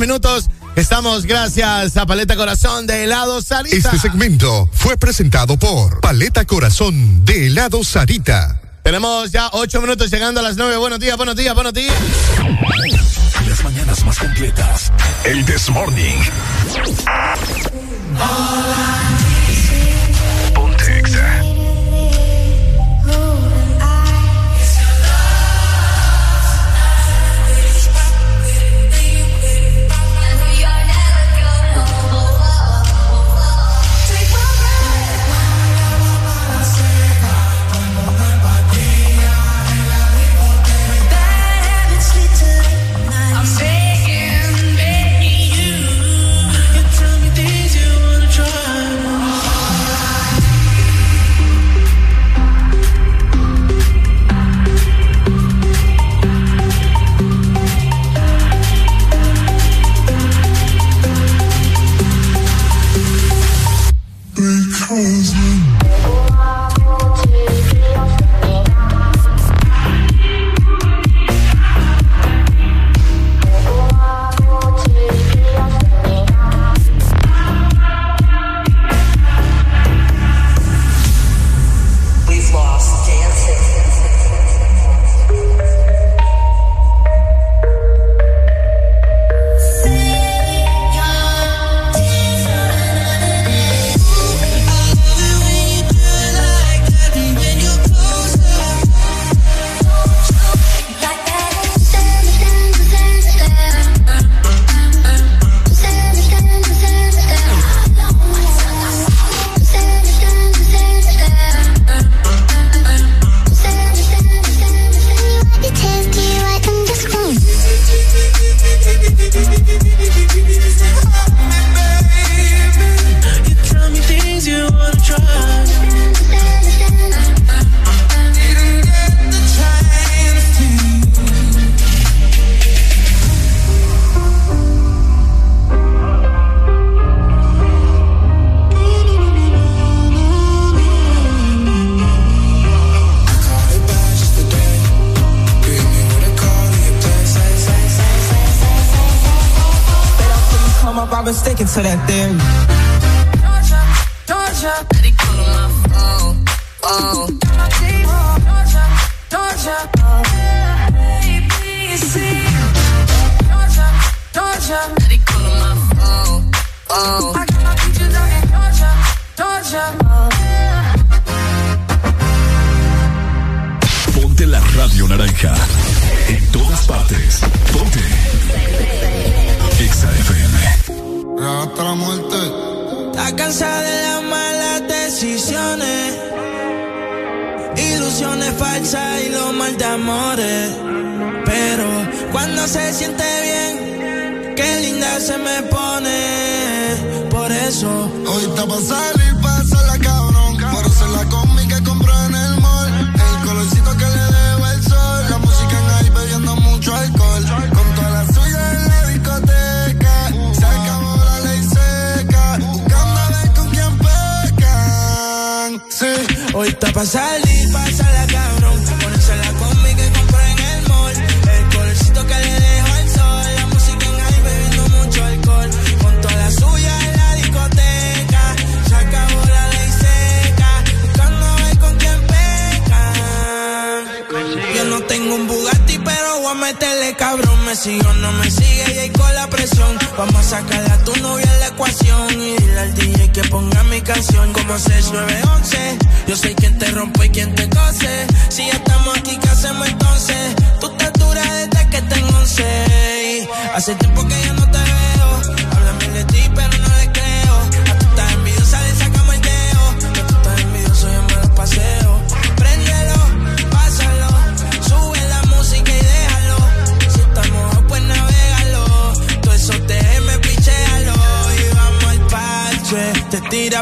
minutos. Estamos gracias a Paleta Corazón de Helado Sarita. Este segmento fue presentado por Paleta Corazón de Helado Sarita. Tenemos ya ocho minutos llegando a las nueve. Buenos días, buenos días, buenos días. Las mañanas más completas. El This Morning. Hola.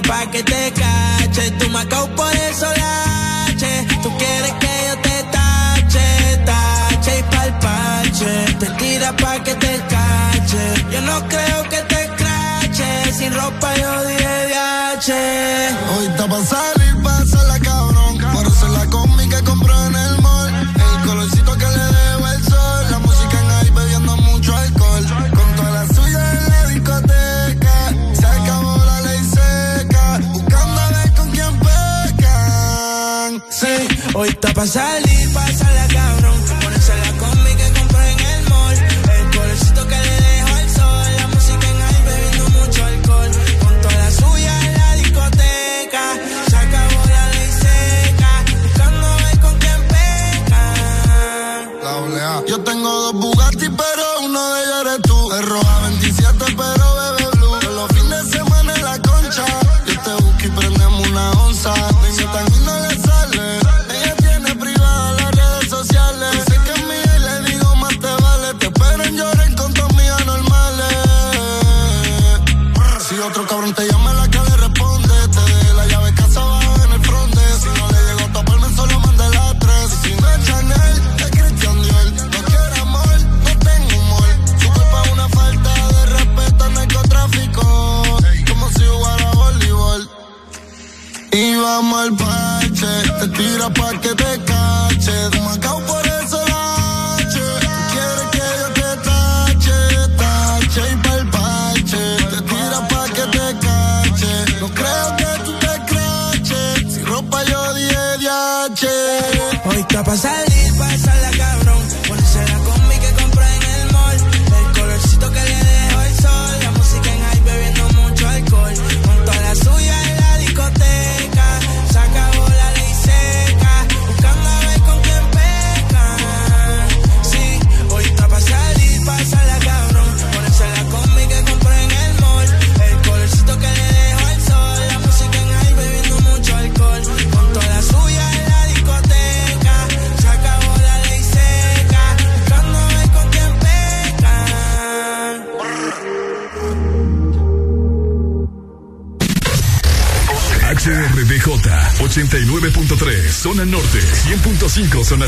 pa' que pasa el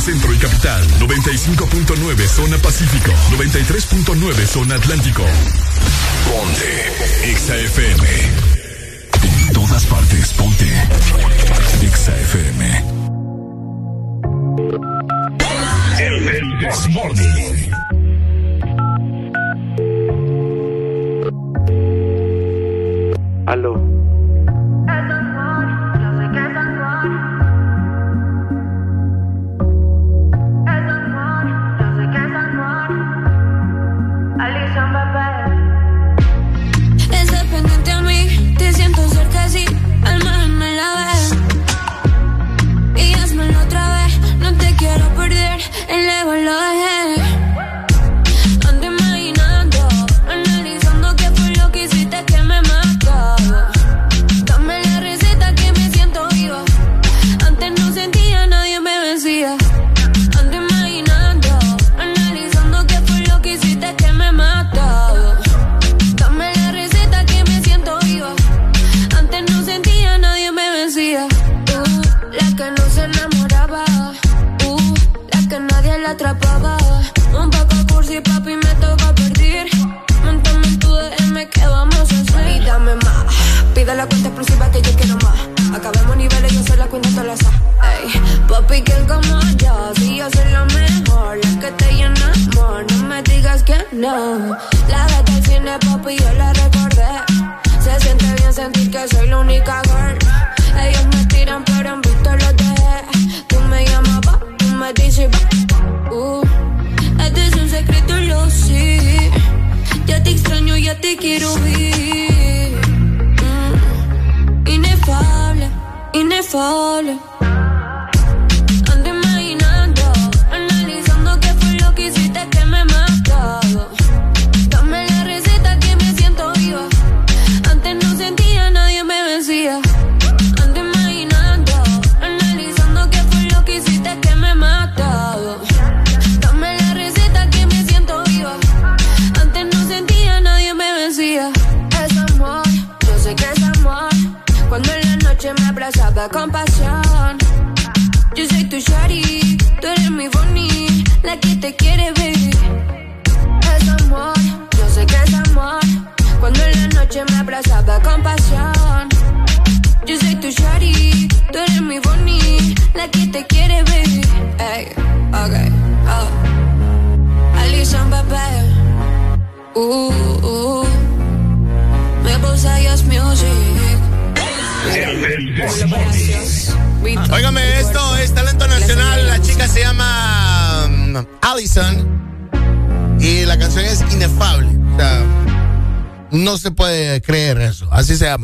centro y capital, 95.9 zona pacífico, 93.9 zona atlántico. Ponte, XAFM.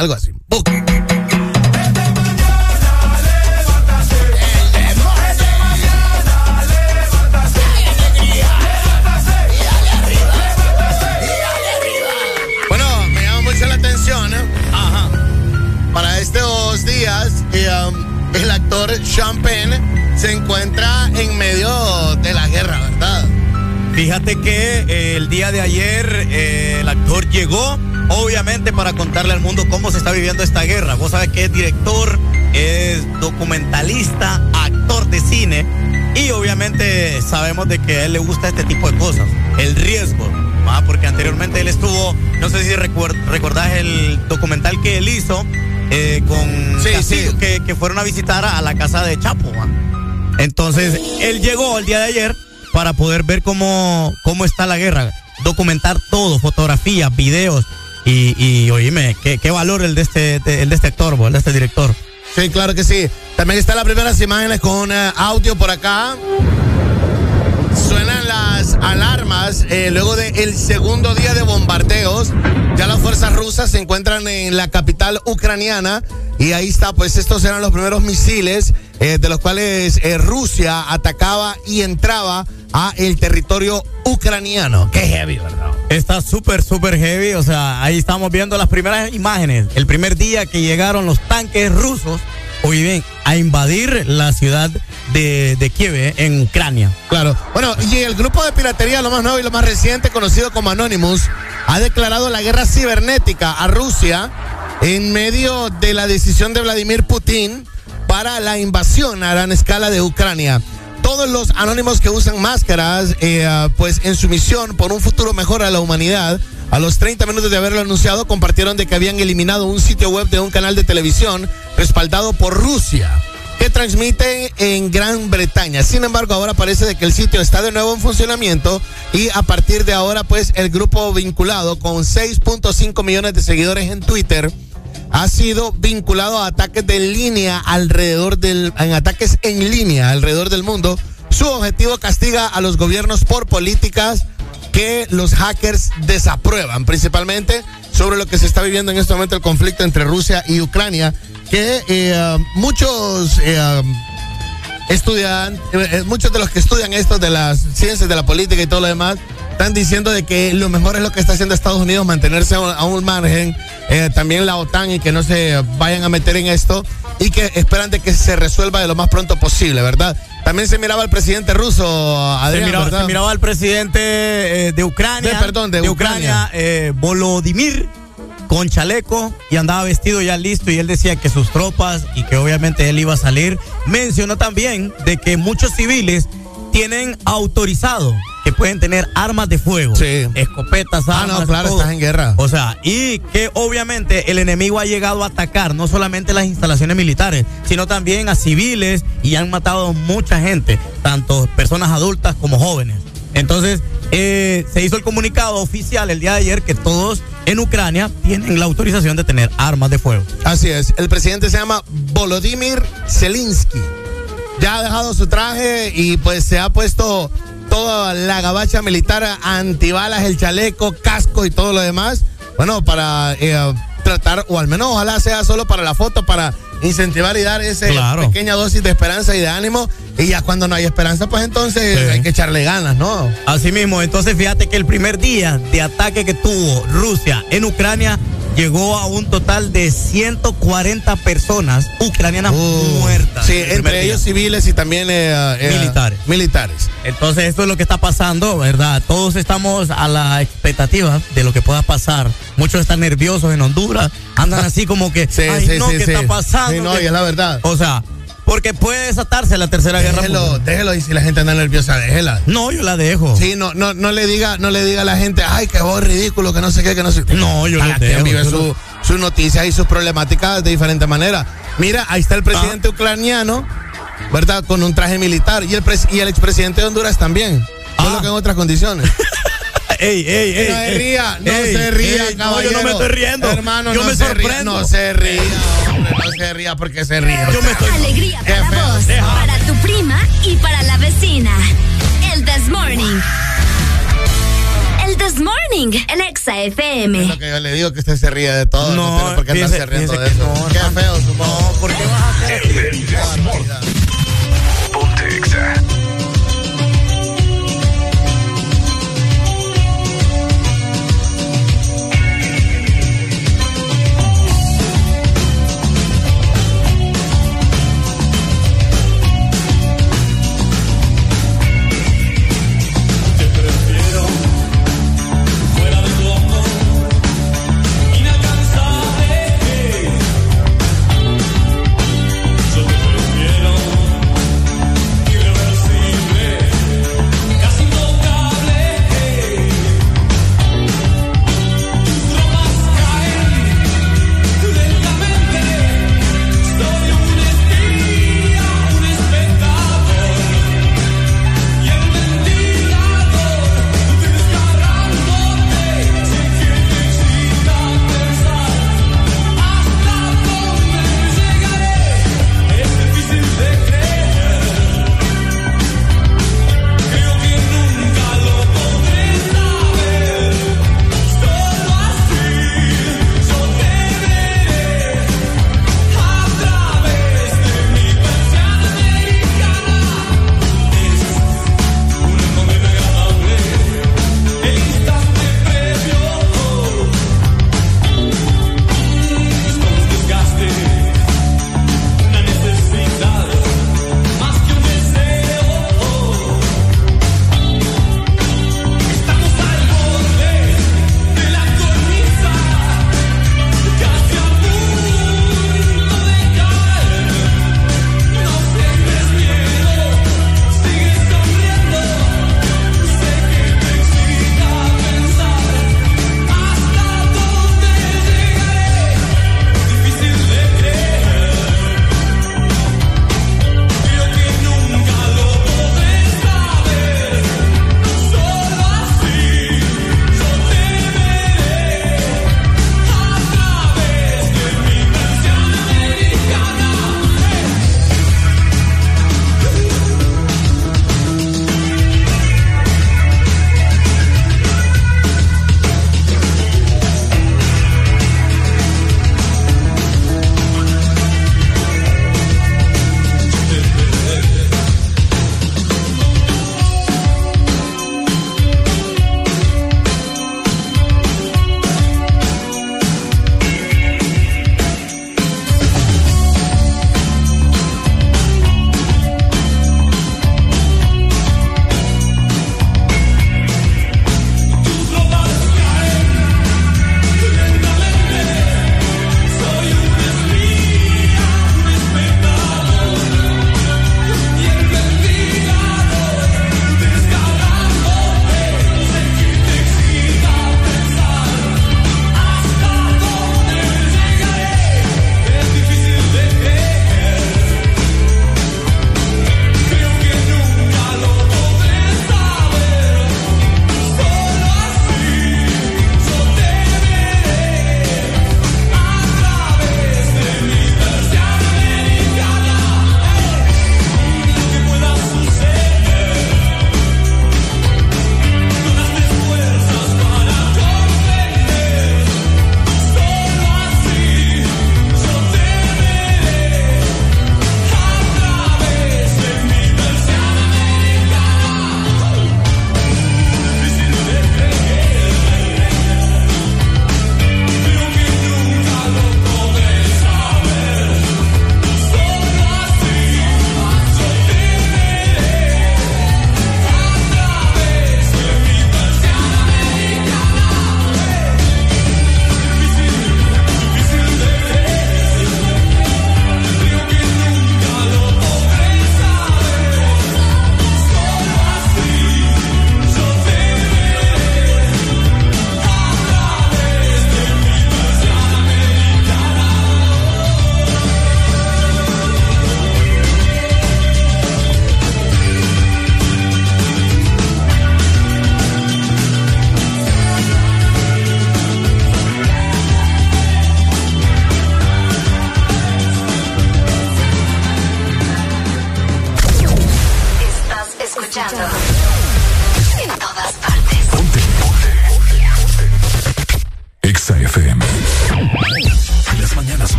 Algo así. Sabemos de que a él le gusta este tipo de cosas, el riesgo. ¿va? Porque anteriormente él estuvo, no sé si recuer- recordás el documental que él hizo eh, con Castillo, Que, que fueron a visitar a la casa de Chapo. ¿va? Entonces, él llegó el día de ayer para poder ver cómo, cómo está la guerra, documentar todo, fotografías, videos y, y oíme, qué, qué valor el de este, de- el de este actor, el de este director. Sí, claro que sí. También están las primeras imágenes con eh, audio por acá. Suenan las alarmas eh, luego del segundo día de bombardeos. Ya las fuerzas rusas se encuentran en la capital ucraniana y ahí está, pues estos eran los primeros misiles eh, de los cuales eh, Rusia atacaba y entraba a el territorio ucraniano. Qué heavy, ¿verdad? Está súper, súper heavy. O sea, ahí estamos viendo las primeras imágenes. El primer día que llegaron los tanques rusos, hoy bien, a invadir la ciudad de, de Kiev, eh, en Ucrania. Claro. Bueno, y el grupo de piratería, lo más nuevo y lo más reciente, conocido como Anonymous, ha declarado la guerra cibernética a Rusia en medio de la decisión de Vladimir Putin para la invasión a gran escala de Ucrania. Todos los anónimos que usan máscaras, eh, pues en su misión por un futuro mejor a la humanidad, a los 30 minutos de haberlo anunciado, compartieron de que habían eliminado un sitio web de un canal de televisión respaldado por Rusia que transmite en Gran Bretaña. Sin embargo, ahora parece de que el sitio está de nuevo en funcionamiento y a partir de ahora, pues el grupo vinculado con 6.5 millones de seguidores en Twitter ha sido vinculado a ataques de línea alrededor del, en ataques en línea alrededor del mundo. Su objetivo castiga a los gobiernos por políticas que los hackers desaprueban, principalmente sobre lo que se está viviendo en este momento el conflicto entre Rusia y Ucrania, que eh, muchos eh, estudian, eh, muchos de los que estudian esto de las ciencias de la política y todo lo demás, están diciendo de que lo mejor es lo que está haciendo Estados Unidos, mantenerse a un, margen, también la OTAN y que no se vayan a meter en esto y que esperan de que se resuelva de lo más pronto posible, ¿verdad? También se miraba al presidente ruso, Adrián, se, miraba, ¿verdad? se miraba al presidente eh, de Ucrania. De- perdón, de Ucrania, eh, Volodymyr, con chaleco y andaba vestido ya listo. Y él decía que sus tropas y que obviamente él iba a salir. Mencionó también de que muchos civiles tienen autorizado que pueden tener armas de fuego. Escopetas, Ah, armas. no, claro, todo. estás en guerra. O sea, y que obviamente el enemigo ha llegado a atacar no solamente las instalaciones militares, sino también a civiles y han matado mucha gente, tanto personas adultas como jóvenes. Entonces, eh, se hizo el comunicado oficial el día de ayer que todos en Ucrania tienen la autorización de tener armas de fuego. Así es, el presidente se llama Volodymyr Zelensky. Ya ha dejado su traje y pues se ha puesto toda la gabacha militar, antibalas, el chaleco, casco y todo lo demás. Bueno, para eh, tratar, o al menos ojalá sea solo para la foto, para incentivar y dar esa Claro. pequeña dosis de esperanza y de ánimo. Y ya cuando no hay esperanza, pues entonces Sí. hay que echarle ganas, ¿no? Así mismo, entonces fíjate que el primer día de ataque que tuvo Rusia en Ucrania llegó a un total de 140 personas ucranianas muertas. Sí, entre día. ellos civiles y también eh, eh, Militares. Militares. Entonces esto es lo que está pasando, ¿verdad? Todos estamos a la expectativa de lo que pueda pasar. Muchos están nerviosos en Honduras, andan así como que, Sí, ay sí, no, sí, ¿qué está pasando? Sí, no, ¿Qué- y es la verdad. O sea, porque puede desatarse la tercera guerra mundial. déjelo y si la gente anda nerviosa, déjela. No, yo la dejo. Sí, no, no, no le diga, no le diga a la gente, ay, que vos ridículo, que no sé qué, que no sé qué. No, yo quien dejo, vive yo su- sus noticias y sus problemáticas de diferente manera. Mira, ahí está el presidente Ah. ucraniano, ¿verdad? Con un traje militar. Y el, y el expresidente de Honduras también. Ah. Solo que en otras condiciones. *laughs* ey, ey, ey. No se ría, no ey, se ría, ey, No, caballero. yo no me estoy riendo. Hermano, yo no me se ría, sorprendo. no se ría, hombre, no se ría porque se ríe. Yo me estoy. Alegría para feo. vos, para tu prima y para la vecina. El This Morning. El This Morning, en Exa FM. Es lo que yo le digo que usted se ríe de todo. No, No, tiene por qué fíjese- andarse riendo de eso. no, Qué feo, supongo. No, ¿por qué vas a hacer eso? Ponte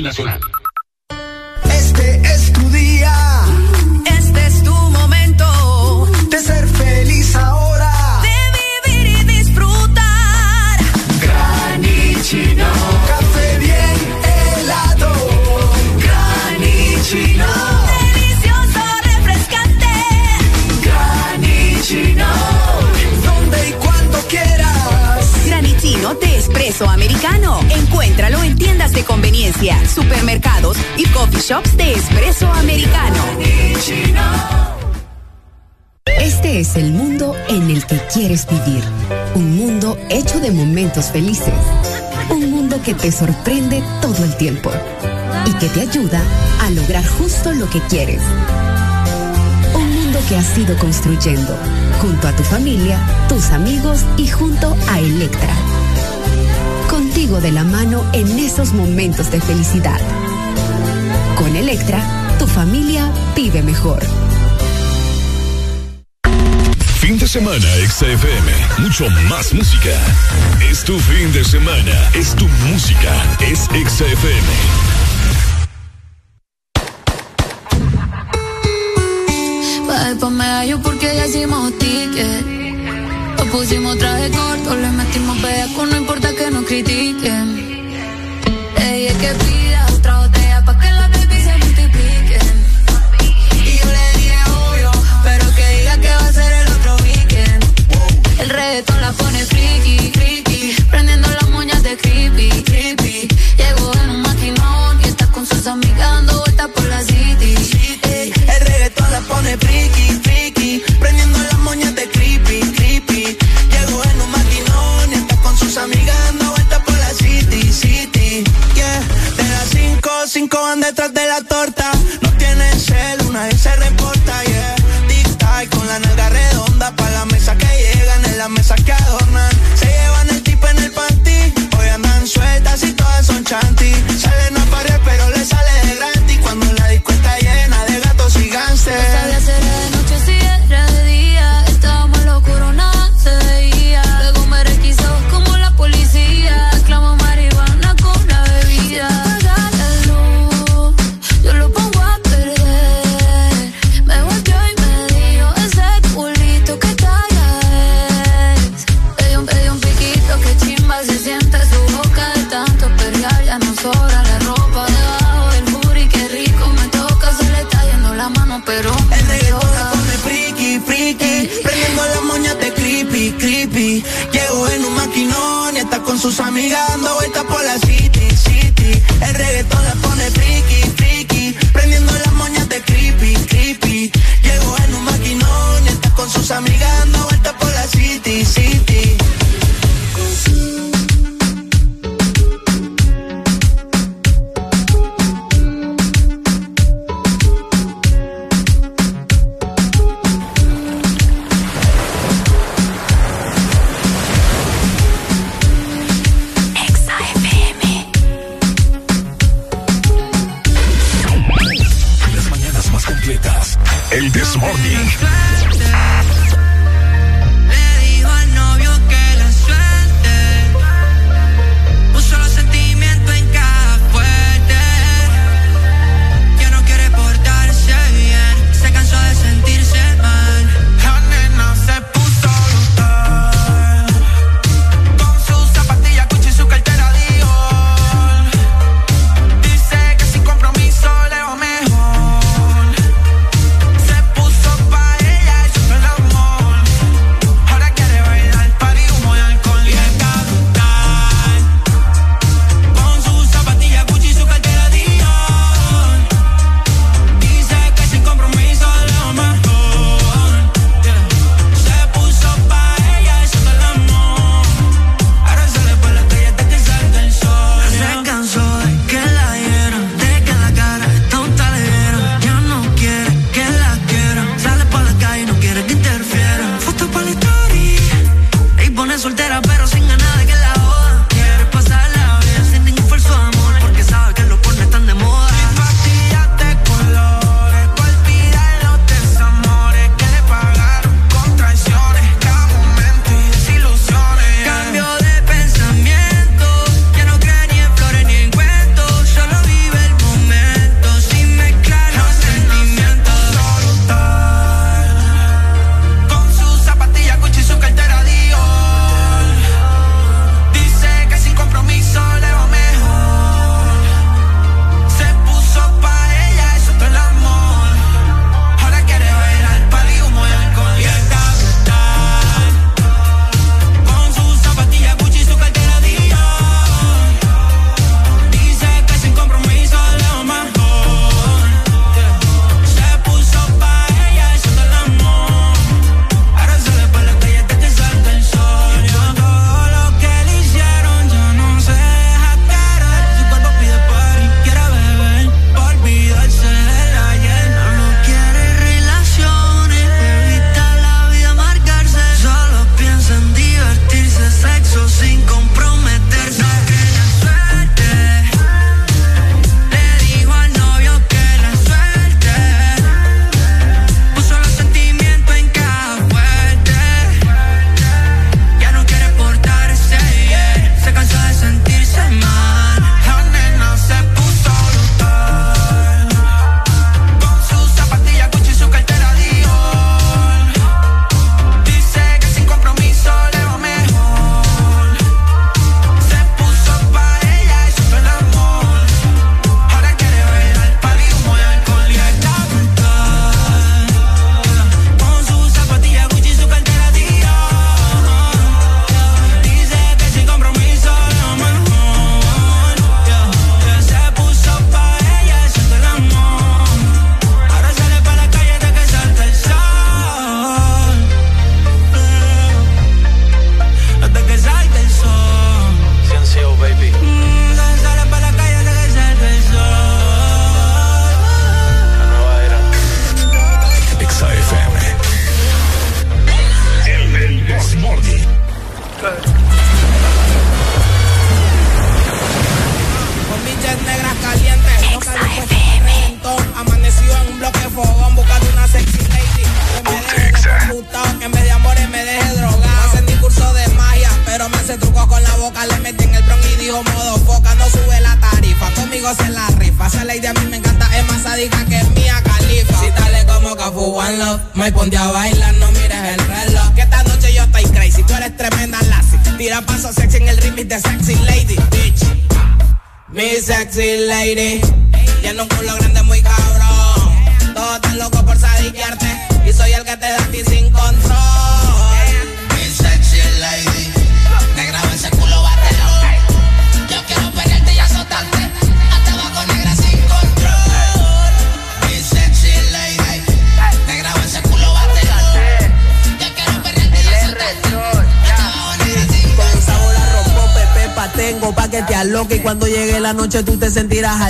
Nacional. te ayuda a lograr justo lo que quieres. Un mundo que has ido construyendo, junto a tu familia, tus amigos y junto a Electra. Contigo de la mano en esos momentos de felicidad. Con Electra, tu familia vive mejor. Fin de semana, XFM. Mucho más música. Es tu fin de semana. Es tu música. Es XFM. mayo porque ya hicimos ticket. Nos pusimos traje corto, le metimos bellaco, no importa que nos critiquen.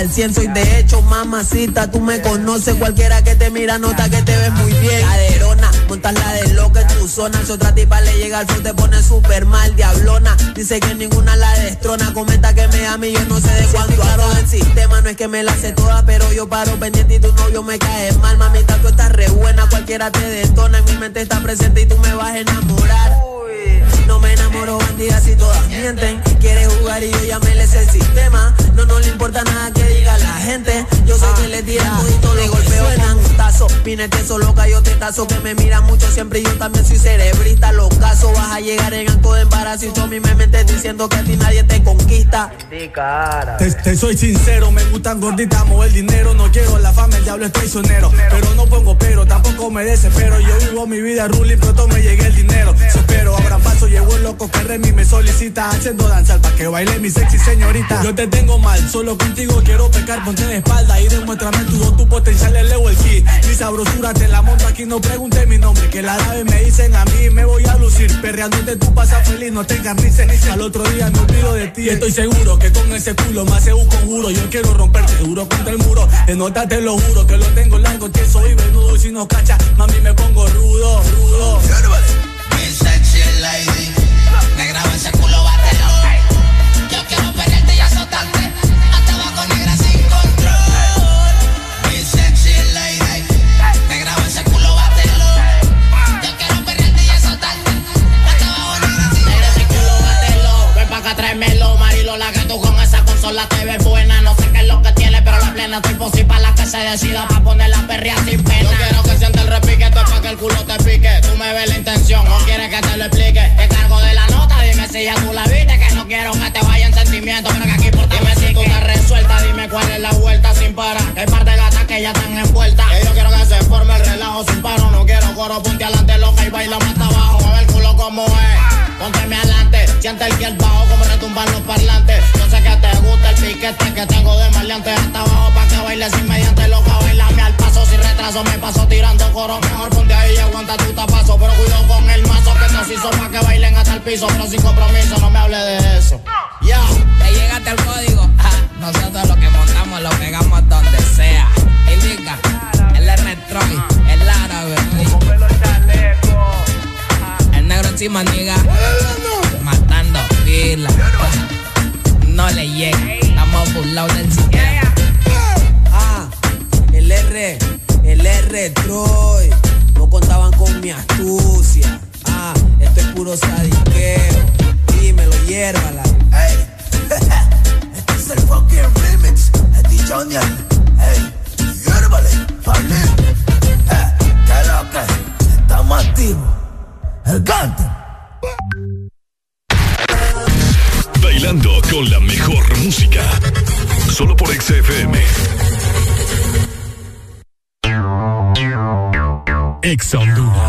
Al cien. Soy de hecho mamacita, tú me conoces, cualquiera que te mira nota que te ves muy bien. Caderona, montas la de loca en tu zona, si otra tipa le llega al flow te pone súper mal, diablona. Dice que ninguna la destrona, comenta que me ama y yo no sé de cuánto claro del sistema, no es que me la sé toda, pero yo paro pendiente y tu novio me cae mal, mamita tú estás re buena, cualquiera te detona, en mi mente está presente y tú me vas a enamorar. No me enamoro bandidas y todas mienten. Quiere jugar y yo ya me les el sistema. No, no le importa nada que diga la gente. Yo sé que le tiran todito, le golpeo suenan un tazo. Vine que solo yo te tazo que me mira mucho siempre y yo también soy cerebrista. Los casos vas a llegar en acto de embarazo y tú a mí me metes diciendo que a ti nadie te conquista. Te, te soy sincero, me gustan gorditas, mover dinero. No quiero la fama, el diablo es traicionero. Pero no pongo pero, tampoco me desespero. Yo vivo mi vida ruling, pronto me llegue el dinero. El loco que Remy me solicita. Haciendo danzar pa' que baile mi sexy señorita. Yo te tengo mal, solo contigo quiero pecar, ponte de espalda y demuéstrame todo tu potencial, elevo el key. Mi sabrosura te la monto aquí, no pregunte mi nombre. Que la nave me dicen a mí, me voy a lucir. Perreándote tú pasas feliz, no te encarnices. Al otro día me olvido de ti. Estoy seguro que con ese culo me hace un conjuro. Yo quiero romperte duro contra el muro. De nota te lo juro que lo tengo largo, tieso y venudo. Y si no cacha, mami me pongo rudo, rudo. Que tú con esa consola te ves buena. No sé qué es lo que tiene, pero la plena estoy posible para la que se decida Pa' poner la perrea sin pena. Yo quiero que sienta el repique, esto es pa' que el culo te pique. Tú me ves la intención, o quieres que te lo explique Te la si ya tú la viste Que no quiero que te vaya en sentimiento, pero que aquí por ti Dime si tú estás resuelta, dime cuál es la vuelta sin parar Que hay par de gatas que ya están envueltas. Que yo quiero que se forme el relajo sin paro No quiero coro, punte adelante, loca y baila más abajo A ver culo como es. Pónteme adelante, siente el el bajo como retumban los parlantes. Yo sé que te gusta el piquete que tengo de maleante hasta abajo pa' que bailes inmediante, loca, bailame al paso. Si retraso me paso tirando coro, mejor ponte ahí y aguanta tu tapazo. Pero cuidado con el mazo que te hizo pa' que bailen hasta el piso, pero sin compromiso, no me hable de eso. Ya, te llegaste al código. Nosotros lo que montamos lo pegamos donde sea. Indica, el R-Troy, el árabe. El negro encima, niga. Matando pila. No le llega. Estamos burlados del sistema. Ah, el R, el R Troy. No contaban con mi astucia. Ah, esto es puro sadiqueo. Dímelo, hiérvala. Hey, *laughs* este es el fucking remix. De Johnny. Hey, hiérvale, parle. Eh, ¿qué lo que? Estamos activos. El cante. Bailando con la mejor música. Solo por XFM. Ex Honduras.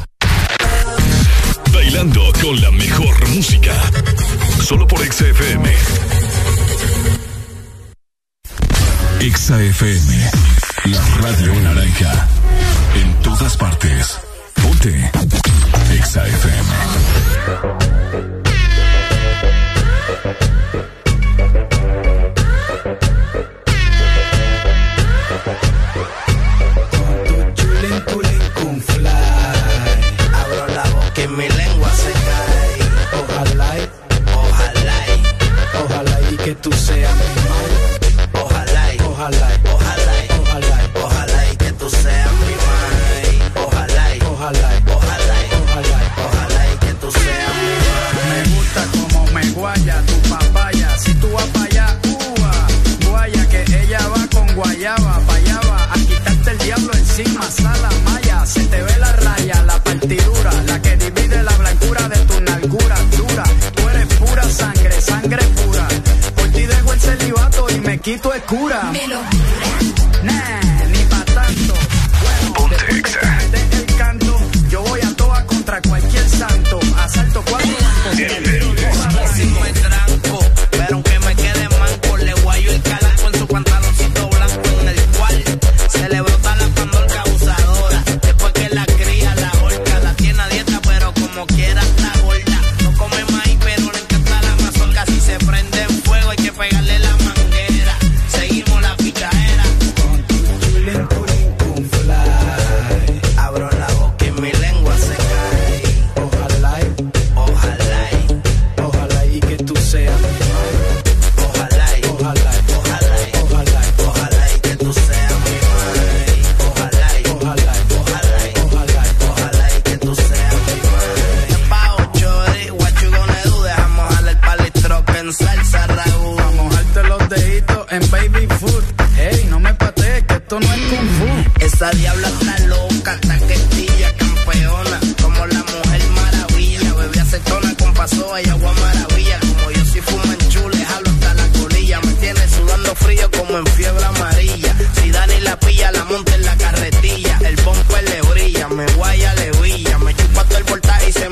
bailando con la mejor música. Solo por XFM. XFM. La radio naranja. En todas partes. Ponte. XFM. Quito es cura. Me lo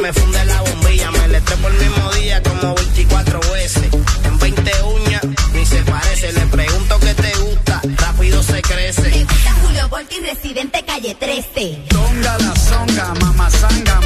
me funde la bombilla. Me le por el mismo día como 24 veces. En 20 uñas, ni se parece. Le pregunto qué te gusta, rápido se crece. Me gusta Julio Volti, residente calle 13. Tonga la songa, mamazanga,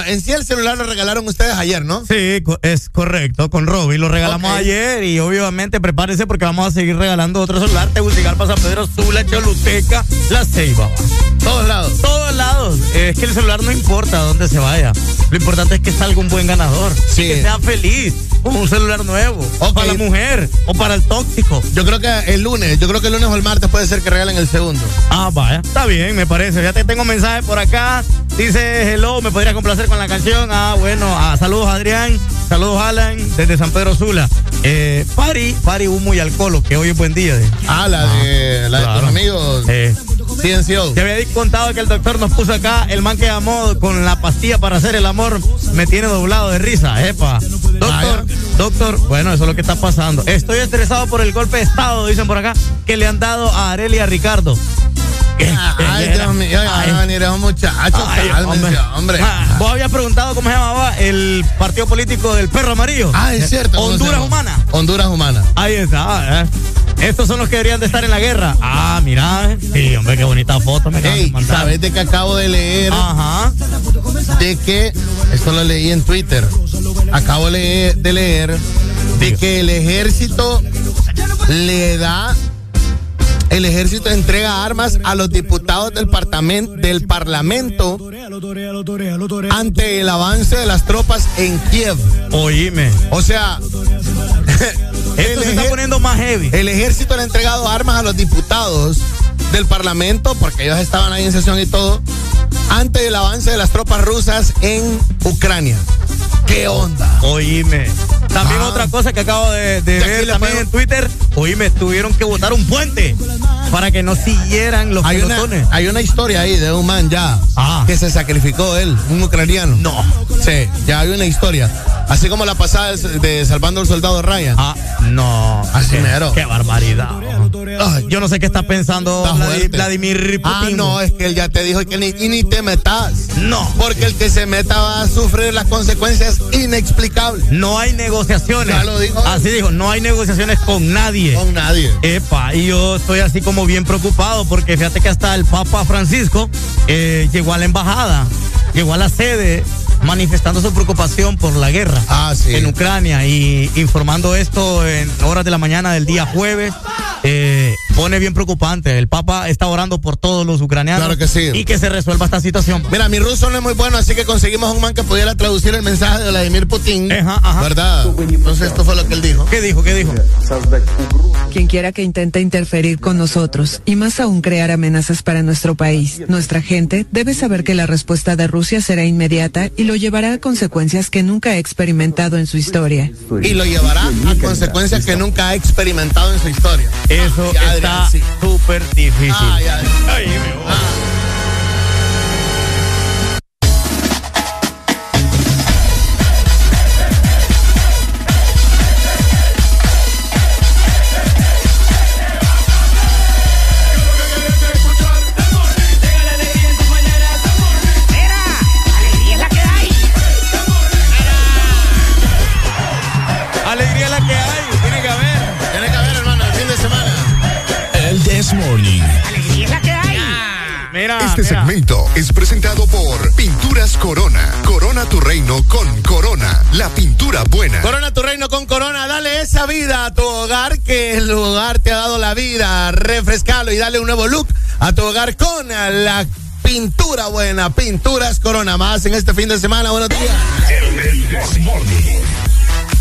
Bueno, en sí el celular lo regalaron ustedes ayer, ¿no? Sí, es correcto, con Roby. Lo regalamos ayer y obviamente prepárese porque vamos a seguir regalando otro celular. Tegucigalpa, San Pedro Sula, Choluteca, La Ceiba. Todos lados. Todos lados. Es que el celular no importa a dónde se vaya. Lo importante es que salga un buen ganador. Sí. Que sea feliz un celular nuevo. Ok. Para la mujer o para el tóxico. Yo creo que el lunes, yo creo que el lunes o el martes puede ser que regalen el segundo. Ah, vaya. Está bien, me parece. Ya te tengo mensaje por acá. Dice, hello, ¿me podría complacer con la canción? Ah, bueno. Ah, saludos, Adrián. Saludos, Alan, desde San Pedro Sula. Eh, Pari, Pari, humo y alcohol, que hoy es buen día. de- Ah, la de, la de claro. tus amigos. Eh, CNCO. te había contado que el doctor nos puso acá, el man que llamó con la pastilla para hacer el amor, me tiene doblado de risa, epa. Doctor, doctor, bueno, eso es lo que está pasando. Estoy estresado por el golpe de estado, dicen por acá, que le han dado a Arely y a Ricardo. Ay, Dios mío, ya van a venir esos muchachos. Ay, cálmense, hombre. Ah, Vos habías preguntado cómo se llamaba el partido político del perro amarillo. Ah, es cierto. ¿cómo se Honduras? Humana. Honduras Humana. Ahí está. eh. Estos son los que deberían de estar en la guerra. Ah, mira. eh. Sí, hombre, qué bonita foto me Ey. ¿sabes de que acabo de leer? Ajá. De que, esto lo leí en Twitter, acabo de leer, de leer de que el ejército le da, el ejército entrega armas a los diputados del, parlamento del parlamento ante el avance de las tropas en Kiev. Oíme. O sea, *laughs* Esto se está poniendo más heavy. el ejército le ha entregado armas a los diputados del Parlamento, porque ellos estaban ahí en sesión y todo, ante el avance de las tropas rusas en Ucrania. ¿Qué onda? Oíme. También Ah. otra cosa que acabo de, ver también en Twitter. Oíme, tuvieron que botar un puente para que no siguieran los Hay una, hay una historia ahí de un man ya Ah. que se sacrificó él, un ucraniano. No. Sí, ya hay una historia. Así como la pasada de, Salvando al Soldado Ryan. Ah, no. Así qué, mero. Qué barbaridad. Ay, Yo no sé qué está pensando Está. Vladimir Putin. Ah, no, es que él ya te dijo que ni, y ni te metas. No. Porque el que se meta va a sufrir las consecuencias inexplicables. No hay negociaciones. Ya lo dijo. Así dijo, no hay negociaciones con nadie. Con nadie. Epa, y yo estoy así como bien preocupado porque fíjate que hasta el Papa Francisco eh, llegó a la embajada, llegó a la sede manifestando su preocupación por la guerra Ah, sí. en Ucrania y informando esto en horas de la mañana del día jueves. eh, pone bien preocupante. El Papa está orando por todos los ucranianos Claro que sí. y que se resuelva esta situación. Mira, mi ruso no es muy bueno, así que conseguimos un man que pudiera traducir el mensaje de Vladimir Putin. Ajá, ajá. ¿Verdad? Entonces esto fue lo que él dijo. ¿Qué dijo? ¿Qué dijo? Quien quiera que intente interferir con nosotros y más aún crear amenazas para nuestro país, nuestra gente debe saber que la respuesta de Rusia será inmediata y lo llevará a consecuencias que nunca ha experimentado en su historia. Y lo llevará a consecuencias que nunca ha experimentado en su historia. Eso Ay, está súper difícil. Ay, ay. Ay, me voy. Alegría Este segmento es presentado por Pinturas Corona. Corona tu reino con Corona, la pintura buena. Corona tu reino con corona, dale esa vida a tu hogar, que el hogar te ha dado la vida. Refrescalo y dale un nuevo look a tu hogar con la pintura buena. Pinturas Corona, más en este fin de semana. Buenos días. El This Morning.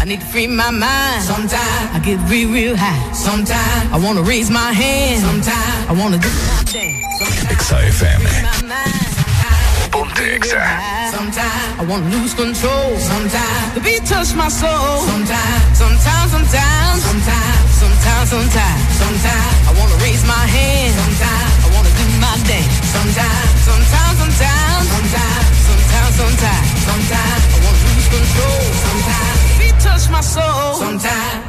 I need to free my mind. Sometimes I get real, real high. Sometimes I wanna raise my hand. Sometimes I wanna do my dance. Exa FM. My mind. Ponte Exa. Sometimes I wanna lose control. Sometimes the beat touch my soul. Sometimes, sometimes, sometimes, sometimes, sometimes, sometimes, sometimes I wanna raise my hand. Sometimes I wanna do my dance. Sometimes, sometimes, sometimes, sometimes, sometimes, sometimes, sometimes I wanna lose control. My soul. Sometimes.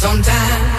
Sometimes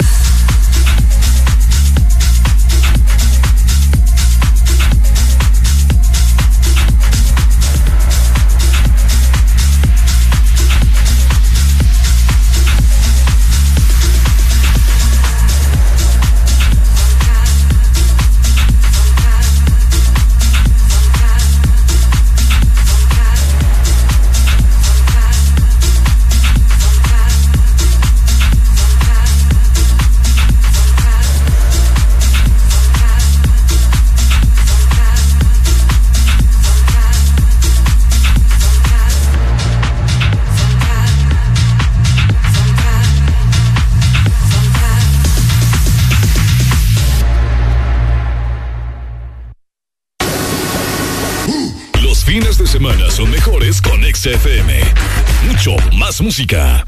música.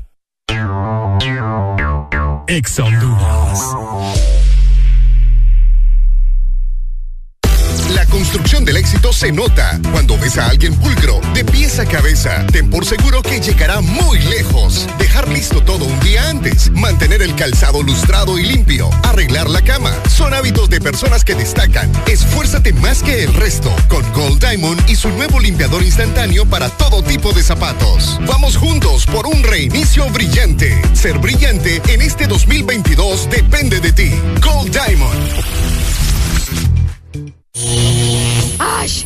La construcción del éxito se nota cuando ves a alguien pulcro, de pies a cabeza. Ten por seguro que llegará muy lejos. Dejar listo todo un día antes, mantener el calzado lustrado y limpio, arreglar la cama. Son hábitos de personas que destacan. Esfuérzate más que el resto con Gold Diamond y su nuevo limpiador instantáneo para todo tipo de zapatos. Vamos juntos por un reinicio brillante. Ser brillante en este 2022 depende de ti. Gold Diamond. Ash,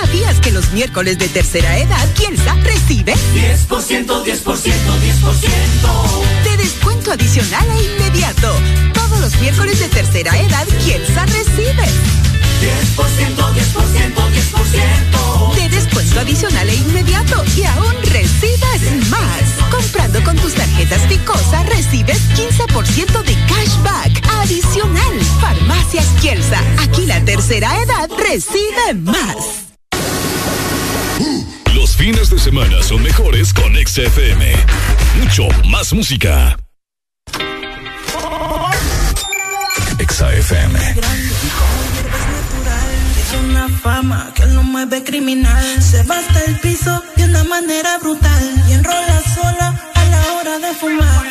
¿Sabías que los miércoles de tercera edad Kielsa recibe 10%, 10%, 10%. de descuento adicional e inmediato? Todos los miércoles de tercera edad Kielsa recibe 10%, 10%, 10%. de descuento adicional e inmediato y aún recibes más. Comprando con tus tarjetas Picosa recibes 15% de cashback adicional. Farmacias Kielsa, aquí la tercera edad recibe más. Fines de semana son mejores con XFM. Mucho más música. XFM. Es una fama que lo mueve criminal. Se va hasta el piso de una manera brutal. Y enrola sola hora de fumar.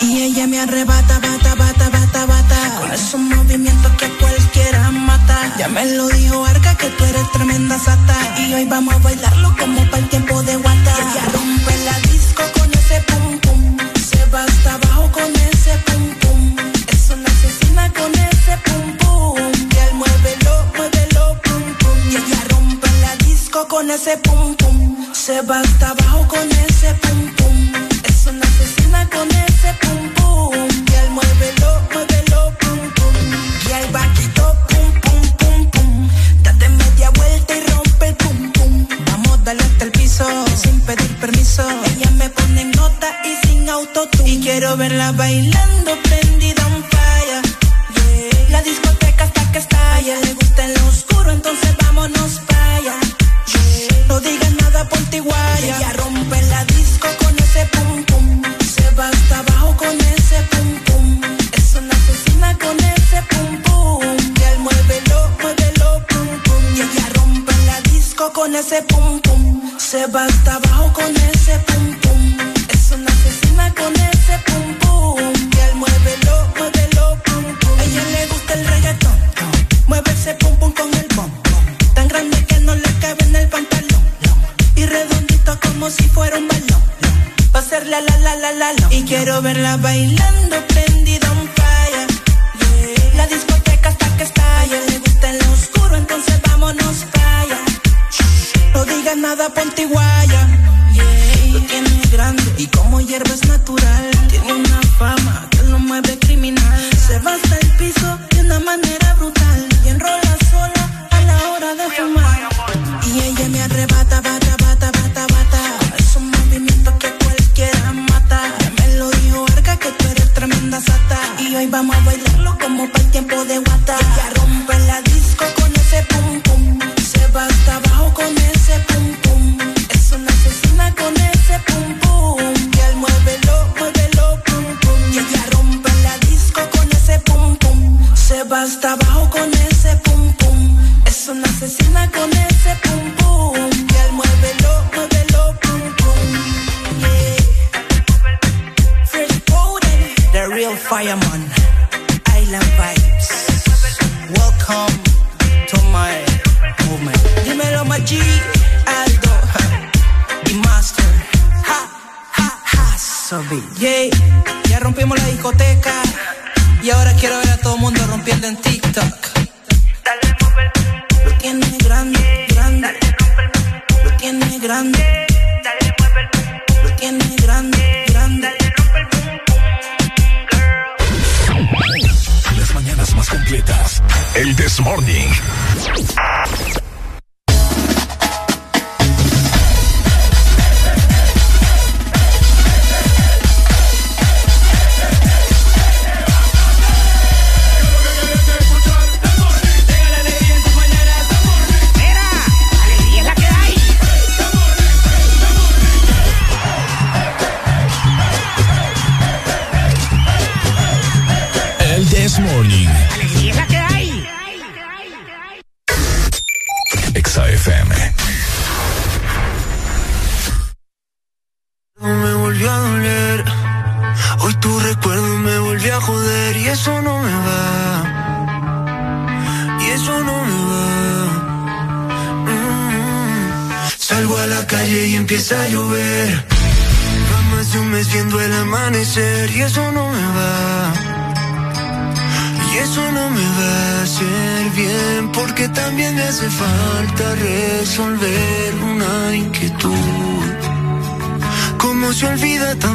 Y ella me arrebata, bata, bata, bata, bata. Con esos movimientos que cualquiera mata. Ya me lo dijo Arca que tú eres tremenda sata. Y hoy vamos a bailarlo como para el tiempo de guata. Ella rompe la disco con ese pum pum. Se va hasta abajo con ese pum pum. Es una asesina con ese pum pum. Y él muévelo, muévelo, pum pum. Y ella rompe la disco con ese pum pum. Se va hasta abajo con ese pum pum. Sin pedir permiso. Ella me pone en nota y sin autotune. Y quiero verla bailando prendida un. Yeah. La discoteca hasta que estalla. Le gusta en lo oscuro, entonces vámonos para allá. No digas nada por ti guaya. Ella rompe la disco con ese pum pum. Se va hasta abajo con ese pum pum. Es una asesina con ese pum pum. Y él muévelo, muévelo, pum pum. Y ella rompe la disco con ese pum. Se va hasta abajo con ese pum pum. Es una asesina con ese pum pum. Y él muévelo, muévelo pum pum. A ella le gusta el reggaetón. Mueve pum pum con el pom Tan grande que no le cabe en el pantalón. Y redondito como si fuera un balón. Va a ser la la la la la la. Y quiero verla bailando prendida un fire. La discoteca hasta que estalla. Le gusta el oscuro, entonces vámonos para no digas nada, ponte iguaya. Yeah. Lo tienes grande y como hierba es natural. Tiene una fama que lo mueve criminal. Se va el piso de una manera brutal. Y enrola sola a la hora de fumar. Y ella me arrebata, bata, bata, bata, bata. Es un movimiento que cualquiera mata. Me lo dijo Arca que tú eres tremenda sata. Y hoy vamos a bailarlo como para el tiempo de guata. rompiendo en TikTok. Lo tiene grande, grande. Lo tiene grande. Dale, Lo tiene grande, grande. Las mañanas más completas. El This Morning.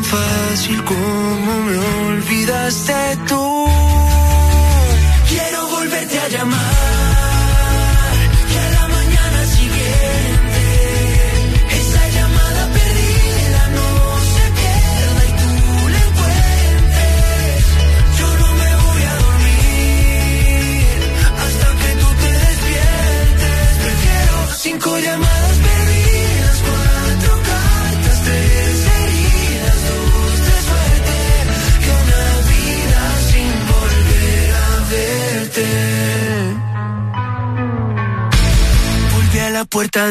facile qu'on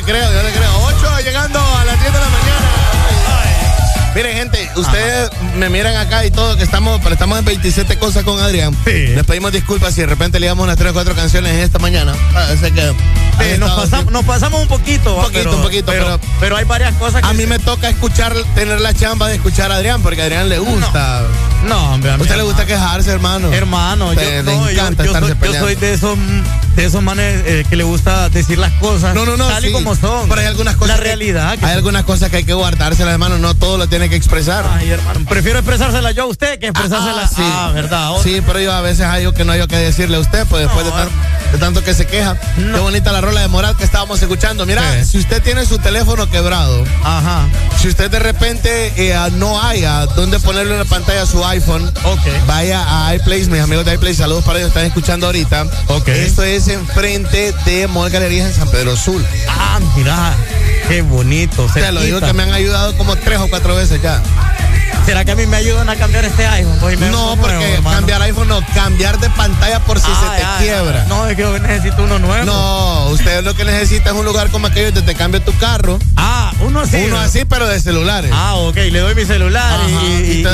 le creo, yo le creo. 8 llegando a las 10 de la mañana. Miren, gente, ustedes Ajá. me miran acá y todo, que estamos, estamos en 27 cosas con Adrián. Sí. Les pedimos disculpas si de repente le damos unas 3 o 4 canciones esta mañana. Ah, Parece que. Sí, nos, pasamos, nos, pasamos, un poquito. Un poquito, pero, un poquito. Pero, pero, pero, hay varias cosas que. A mí se... me toca escuchar, tener la chamba de escuchar a Adrián, porque a Adrián le gusta. No, no hombre. A mí ¿Usted le gusta quejarse, hermano? Hermano, Te, yo, le no, encanta yo, yo, soy, yo soy de esos de esos manes eh, que le gusta decir las cosas. No, no, no. Tal y como son. Pero hay algunas cosas. La realidad. que- hay algunas cosas que hay que guardárselas, hermano. No todo lo tiene que expresar. Ay, hermano. Prefiero expresársela yo a usted que expresársela. Ah, sí. Ah, verdad. Sí, pero yo a veces hay algo que no hay que decirle a usted, pues después de, tan- de tanto que se queja. Qué bonita la rola de Morat que estábamos escuchando. Mira, si usted tiene su teléfono quebrado, Ajá. si usted de repente eh, no haya dónde ponerle una pantalla a su iPhone, vaya a iPlace, mis amigos de iPlace, saludos para ellos, están escuchando ahorita. Esto es enfrente de Mall Galerías en San Pedro Sur. Ah, mira. Qué bonito. Te lo digo que me han ayudado como tres o cuatro veces ya. ¿Será que a mí me ayudan a cambiar este iPhone? Pues, No, porque nuevo, cambiar iPhone no, cambiar de pantalla por si se te quiebra. No, es que yo necesito uno nuevo. No, usted lo que necesita es un lugar como aquello donde te cambia tu carro. Ah, uno así. Uno ¿no? así, pero de celulares. Ah, ok, le doy mi celular y, Ajá, y-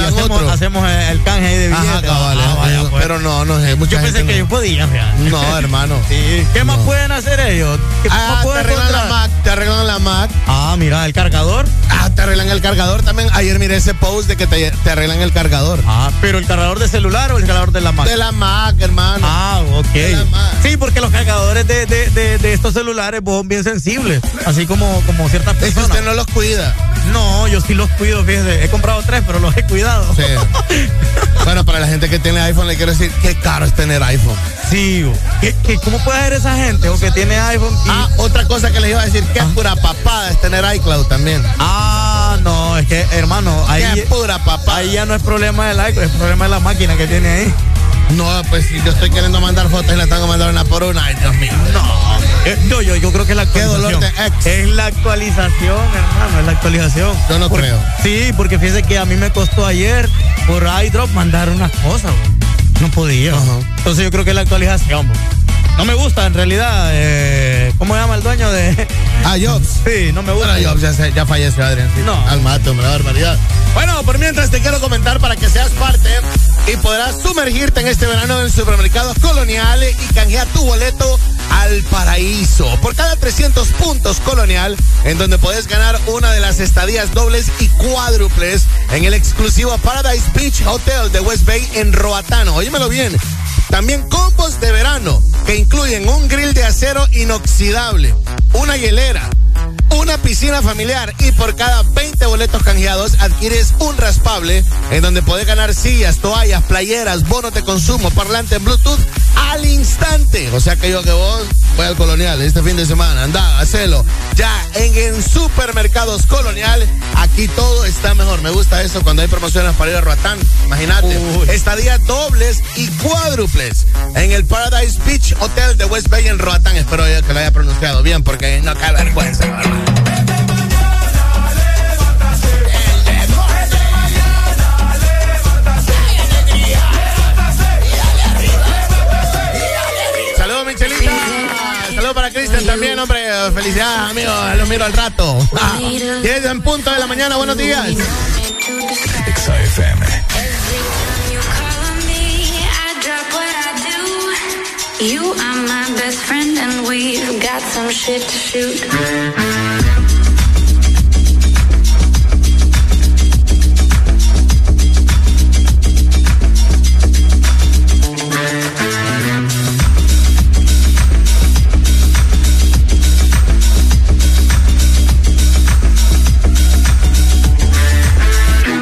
hacemos, el canje ahí de billetes. Ajá, Ah, vaya, eh, pues. pero no, no sé, mucha Yo pensé gente que no. yo podía, fíjate. No, *laughs* hermano. Sí. ¿Qué más pueden hacer ellos? ¿Qué Ah, más te pueden arreglan la? Mac, te arreglan la Mac. Ah, mira, el cargador. Ah, te arreglan el cargador también. Ayer miré ese post de que te, te arreglan el cargador. Ah, pero el cargador de celular o el cargador de la Mac. De la Mac, hermano. Ah, ok. De la Mac. Sí, porque los cargadores de, de, de, de estos celulares pues, son bien sensibles, así como, como ciertas Es que personas. usted no los cuida. No, yo sí los cuido, fíjese. He comprado tres, pero los he cuidado. Sí. *laughs* bueno, para la gente que tiene iPhone, le quiero decir, qué caro es tener iPhone. Sí, ¿qué, qué, cómo puede ser esa gente o que tiene iPhone y... Ah, otra cosa que les iba a decir, que es pura papada es tener iCloud también. Ah, no, es que, hermano, ahí, Qué pura papada. ahí ya no es problema del iPhone, es problema de la máquina que tiene ahí. No, pues si yo estoy queriendo mandar fotos y la tengo que mandar una por una, ay Dios mío. No, eh, yo, yo, yo creo que es la Qué actualización. dolor de ex. Es la actualización, hermano, es la actualización. Yo no Por- creo. Sí, porque fíjese que a mí me costó ayer por iDrop mandar unas cosas, bro. No podía. Entonces yo creo que es la actualización. No me gusta en realidad. eh, ¿Cómo se llama el dueño de.? Ah, Jobs. *laughs* Sí, no me gusta. Bueno, Jobs ya, se- ya falleció, Adrián. sí. No. Al mato, hombre, la barbaridad. Bueno, por mientras te quiero comentar para que seas parte y podrás sumergirte en este verano en supermercados coloniales y canjear tu boleto al paraíso. Por cada 300 puntos colonial, en donde puedes ganar una de las estadías dobles y cuádruples en el exclusivo Paradise Beach Hotel de West Bay en Roatán. Óyemelo bien. También combos de verano que incluyen un grill de acero inoxidable, una hielera, una piscina familiar y por cada 20 boletos canjeados adquieres un raspable en donde podés ganar sillas, toallas, playeras, bonos de consumo, parlante en Bluetooth al instante. O sea que yo que vos voy al Colonial este fin de semana, anda, hacelo. Ya en, en supermercados Colonial, aquí todo está mejor. Me gusta eso cuando hay promociones para ir a Roatán. Imagínate, estadías dobles y cuádruples en el Paradise Beach Hotel de West Bay en Roatán. Espero que lo haya pronunciado bien porque no cae vergüenza, hermano. Saludos, Michelita. Saludos para Cristian también, hombre. Felicidades, amigos. Los miro al rato. *laughs* Ah, 10 en punto de la mañana. Buenos días. XFM. You are my and we've got some shit to shoot.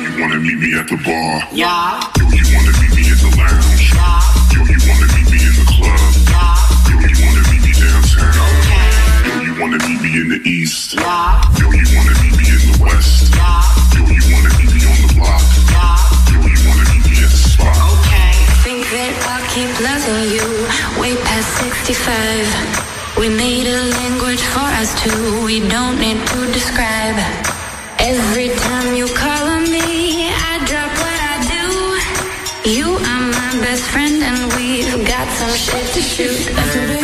You wanna meet me at the bar? Yeah. Me in the east? Yo, you wanna meet me in the west? Yo, you wanna meet me on the block? Yo, you wanna meet me at the spot? Think that I'll keep loving you way past 65. We made a language for us two, we don't need to describe. Every time you call on me, I drop what I do. You are my best friend and we've got some shit to shoot.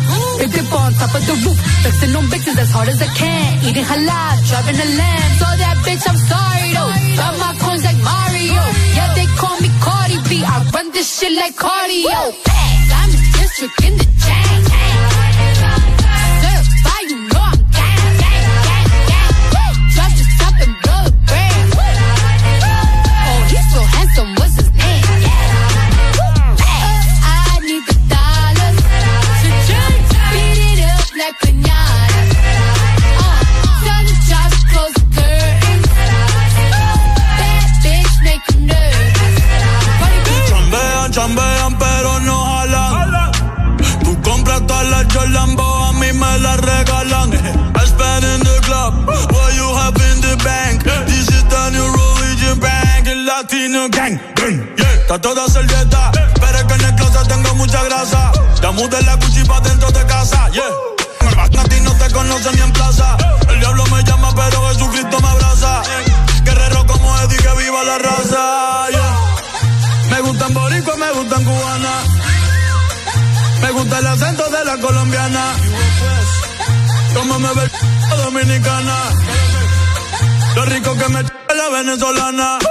Top of the roof, flexing on bitches as hard as I can. Eating halal, driving a lamb. So that bitch, I'm sorry though. Got my coins like Mario. Yeah, they call me Cardi B. I run this shit like cardio. The district in the chain. Gang. gang, yeah. Está toda servieta, pero es que en el closet tengo mucha grasa. Ya mudé la Gucci pa' dentro de casa, yeah. A ti no te conocen ni en plaza. El diablo me llama, pero Jesucristo me abraza. Guerrero como Eddie, que viva la raza, yeah. Me gustan boricua, me gustan cubana. Me gusta el acento de la colombiana. Como me ve dominicana. Lo rico que me la venezolana.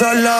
va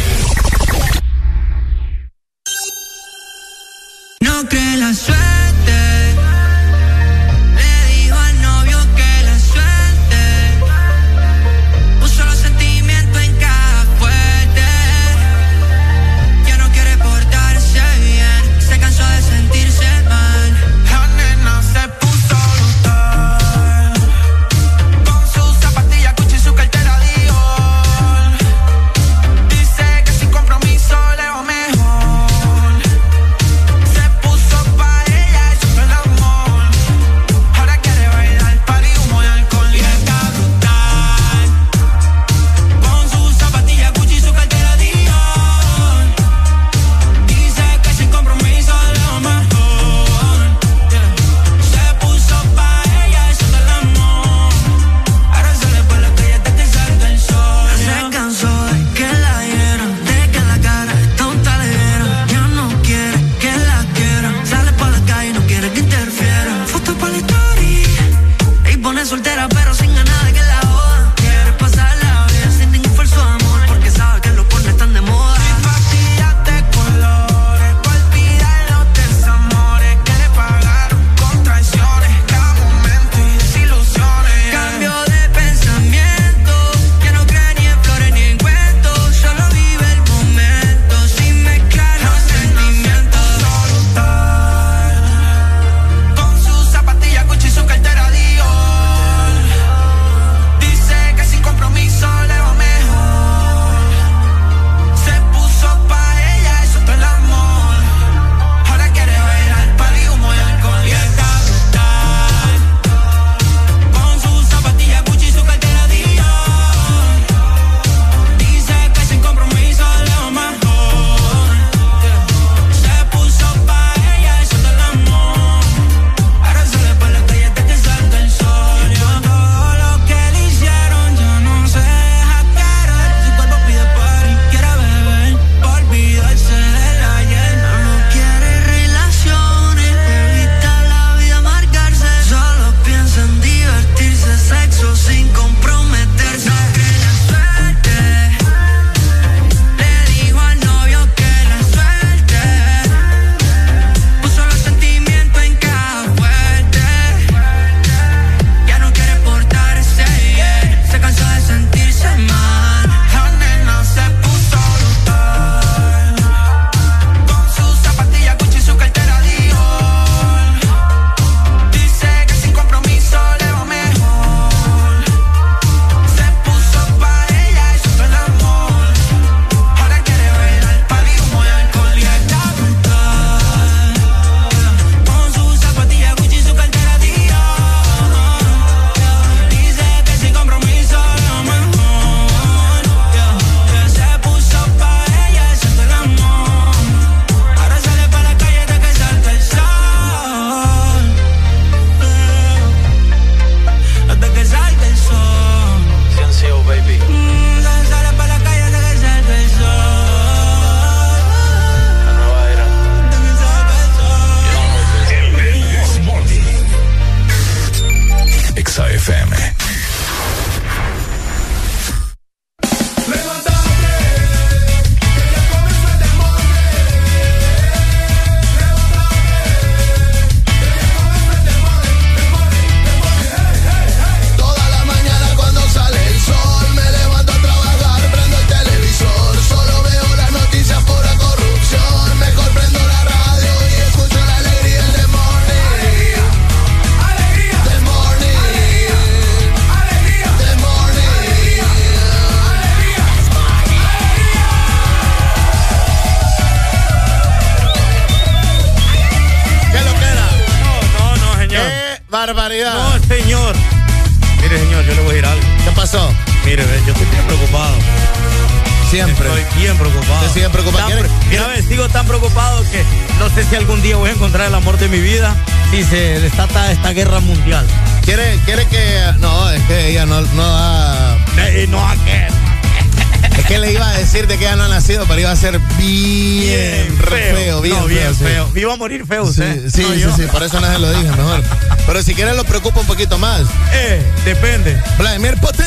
Bien, feo, bien no, bien sí. feo. Iba a morir feo Sí, usted. sí, no sí, yo. sí, por eso no se lo dije *laughs* mejor. Pero si quieres lo preocupa un poquito más. Eh, depende. Vladimir Putin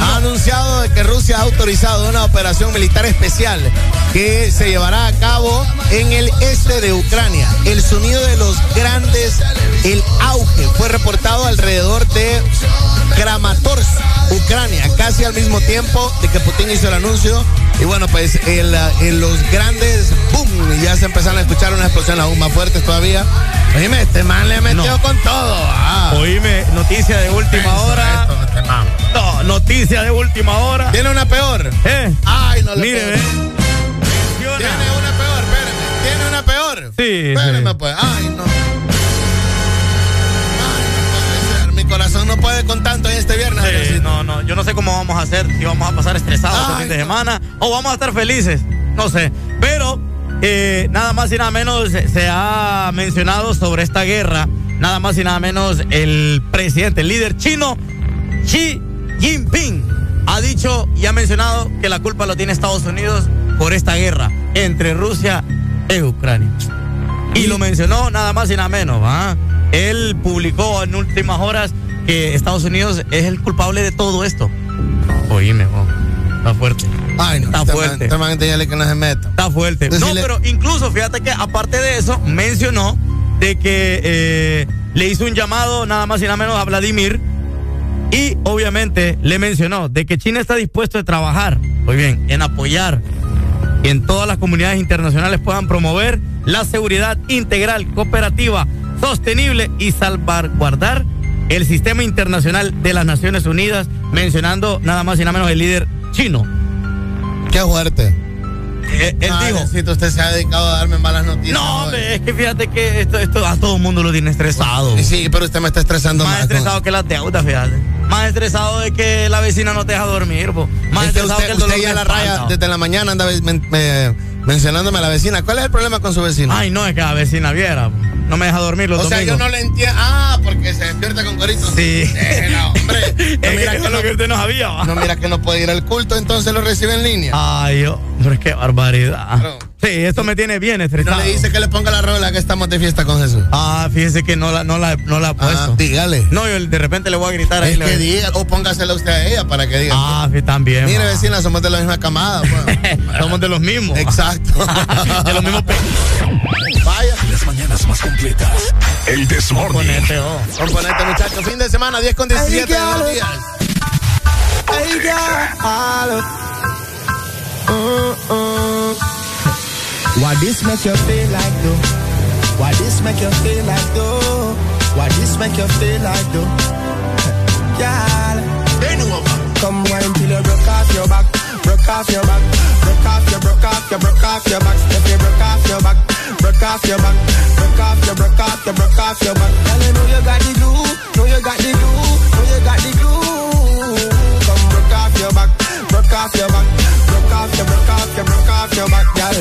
ha anunciado que Rusia ha autorizado una operación militar especial que se llevará a cabo en el este de Ucrania. El sonido de los grandes, el auge fue reportado alrededor de Kramatorsk, Ucrania, casi al mismo tiempo de que Putin hizo el anuncio. Y bueno, pues el, en los grandes boom, ya se empezaron a escuchar una explosión aún más fuertes todavía. Oíme, este man le metió No. con todo. ah. Oíme, noticia de última hora. este No, noticia de última hora. ¿Tiene una peor? ¿Eh? Ay, no le Mire, puedo. ve. Tiene una peor, espérame. Tiene una peor. Sí, Espérame, sí. pues. Ay, no. Corazón no puede con tanto en este viernes. Sí, no, no, yo no sé cómo vamos a hacer, si vamos a pasar estresados este Ay, fin de no. semana o vamos a estar felices, no sé. Pero eh, nada más y nada menos se, ha mencionado sobre esta guerra, nada más y nada menos el presidente, el líder chino, Xi Jinping, ha dicho y ha mencionado que la culpa lo tiene Estados Unidos por esta guerra entre Rusia e Ucrania. Y lo mencionó nada más y nada menos, ¿va? Él publicó en últimas horas que Estados Unidos es el culpable de todo esto. Oíme, oh, está fuerte. Ay, no. Está fuerte. Man, man dígale que no se meta. Está fuerte. Decirle- No, pero incluso fíjate que aparte de eso, mencionó de que eh, le hizo un llamado nada más y nada menos a Vladimir y obviamente le mencionó de que China está dispuesto a trabajar, muy bien, en apoyar que en todas las comunidades internacionales puedan promover la seguridad integral, cooperativa, sostenible y salvaguardar el sistema internacional de las Naciones Unidas, mencionando nada más y nada menos el líder chino. Qué fuerte. Eh, él dijo, Andresito, usted se ha dedicado a darme malas noticias. no, hombre, es que fíjate que esto, esto a todo el mundo lo tiene estresado. Sí, pero usted me está estresando Más más. estresado que las deudas, fíjate. Más estresado de que la vecina no te deja dormir, po. Más Es que estresado usted, que el dolor usted ya de la raya desde la mañana anda me- mencionándome a la vecina. ¿Cuál es el problema con su vecina? Ay, no, es que la vecina viera. No me deja dormir los o sea, domingos. yo no le entiendo. Ah, porque se despierta con gorito. Sí. *laughs* no, hombre. No, mira que que lo usted no sabía, va. no, mira que no puede ir al culto, entonces lo recibe en línea. Ay, hombre, qué barbaridad. Claro. Sí, esto me tiene bien no estresado. le dice que le ponga la rola que estamos de fiesta con Jesús. Ah, fíjese que no la, no la, no la ha Ah, puesto. dígale. no, yo de repente le voy a gritar ahí. Es le- que diga, o póngasela usted a ella para que diga. Ah, sí, también. Mire, vecina, somos de la misma camada. pues. *laughs* Somos de los mismos. Exacto. *laughs* de los mismos Vaya. Las mañanas más completas. El Desmorning. Ponete, oh. Componente, muchachos. Fin de semana, 10 con 17 de los días. Girl, uh, uh. Why this make you feel like though? Why this make you feel like though? Why this make you feel like though? *laughs* Girl, come wine till you broke off your back, off your back, broke off your, broke off your, broke off your back. If you broke off your back, broke off your back, broke off your, broke off your, broke off your back. Girl, you know you got the glue, know you got the glue, know you got the glue. Come broke off your back, broke off your back, broke off your, broke off your, broke off your back, girl.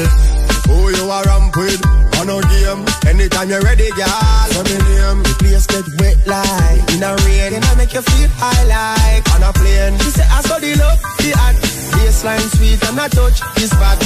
Who you are ramp with? On no game. Anytime you're ready, girl. Let me name. The place get wet like in a rain. And I make you feel high like on a plane. She say I saw the love, the act. Baseline sweet and I touch his back.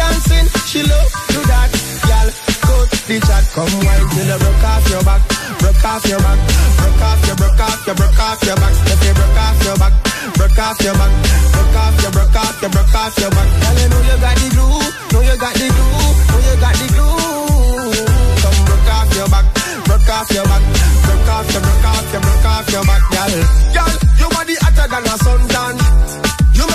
Dancing, she love do that. Girl, cut the chat. Come wine till you broke off your back. Broke off your back. Broke off your, broke off your, broke off your back. If you broke off your back. Broke off your back. Broke off your, broke off your, broke off your back. Girl, you know you got the glue. Know you got the glue. Know you got the glue. Come broke off your back. Broke off your back. Broke off your, broke off your, broke off your back, girl. Girl, your body hotter than a suntan.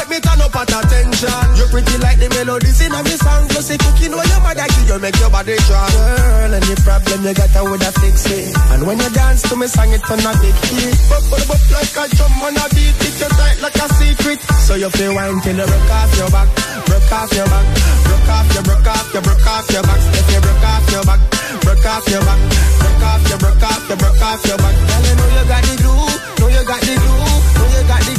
You make me turn up at attention. You're pretty like the melodies in me song. Plus the cooking when your mother you make your body strong. Girl, any problem you got, I would have fix it. And when you dance to me song, it turn a big hit. Bop, bop, bop like a drum on a beat. It you tight like a secret. So you feel wine till you broke off your back. Broke off your back. Broke off your, broke off your, broke off your back. If you broke off your back. Broke off your back, broke off your, broke off your, broke off your back. Girl, you know you got the glue, know you got the glue, know you got the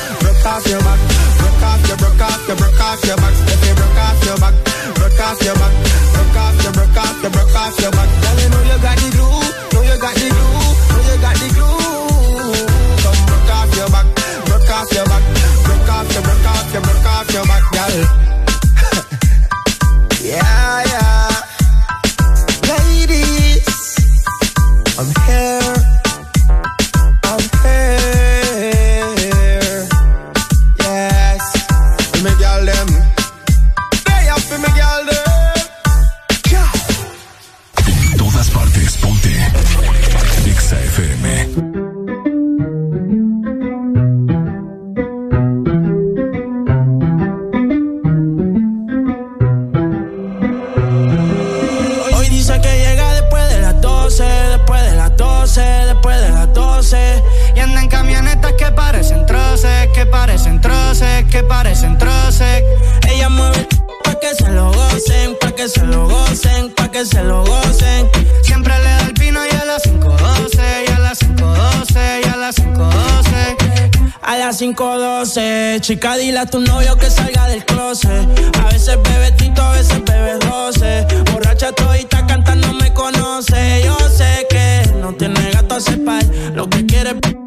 broke off your back, broke off your, broke off your, broke off your back. If you broke off your back, broke off your back, broke off your, broke off your, broke off your back. Girl, you know you got the glue, know you got the glue, know you got the glue. Come broke off your back, broke off your back, broke off your, broke off your, broke off your back, girl. Que parecen troces. Ella mueve pa' que se lo gocen, pa' que se lo gocen, pa' que se lo gocen. Siempre le da el pino y a las 5.12, y a las 5.12, y a las 5.12. A las 5.12, chica, dile a tu novio que salga del closet. A veces bebe tito, a veces bebe 12. Borracha todita cantando me conoce. Yo sé que no tiene gato a cepar. Lo que quiere es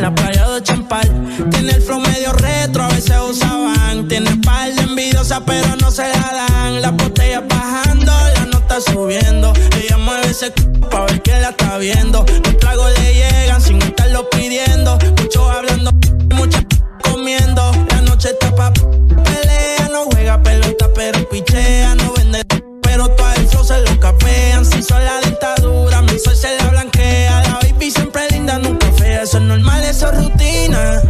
la playa de Champal. Tiene el flow medio retro, a veces usaban. Tiene par de envidiosa, pero no se la dan. Las botellas bajando, la nota subiendo. Ella mueve ese c pa' ver quién la está viendo. Los tragos le llegan sin estarlo pidiendo. Muchos hablando, muchas comiendo. La noche está pa' pelea, no juega pelota, pero pichea, no vende. Pero todo el se lo capean. Si son la dictadura, mi sol Eso rutina.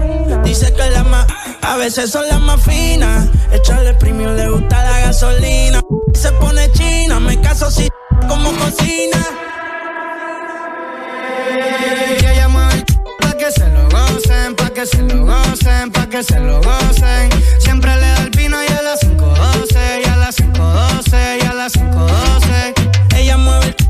Dice que la más, a veces son las más finas. Echarle premium le gusta la gasolina. Se pone china, me caso si como cocina. Pa' que se lo gocen, pa' que se lo gocen, pa' que se lo gocen. Siempre le da el vino y a las 5.12, y a las 5.12, y a las 5.12. Ella mueve el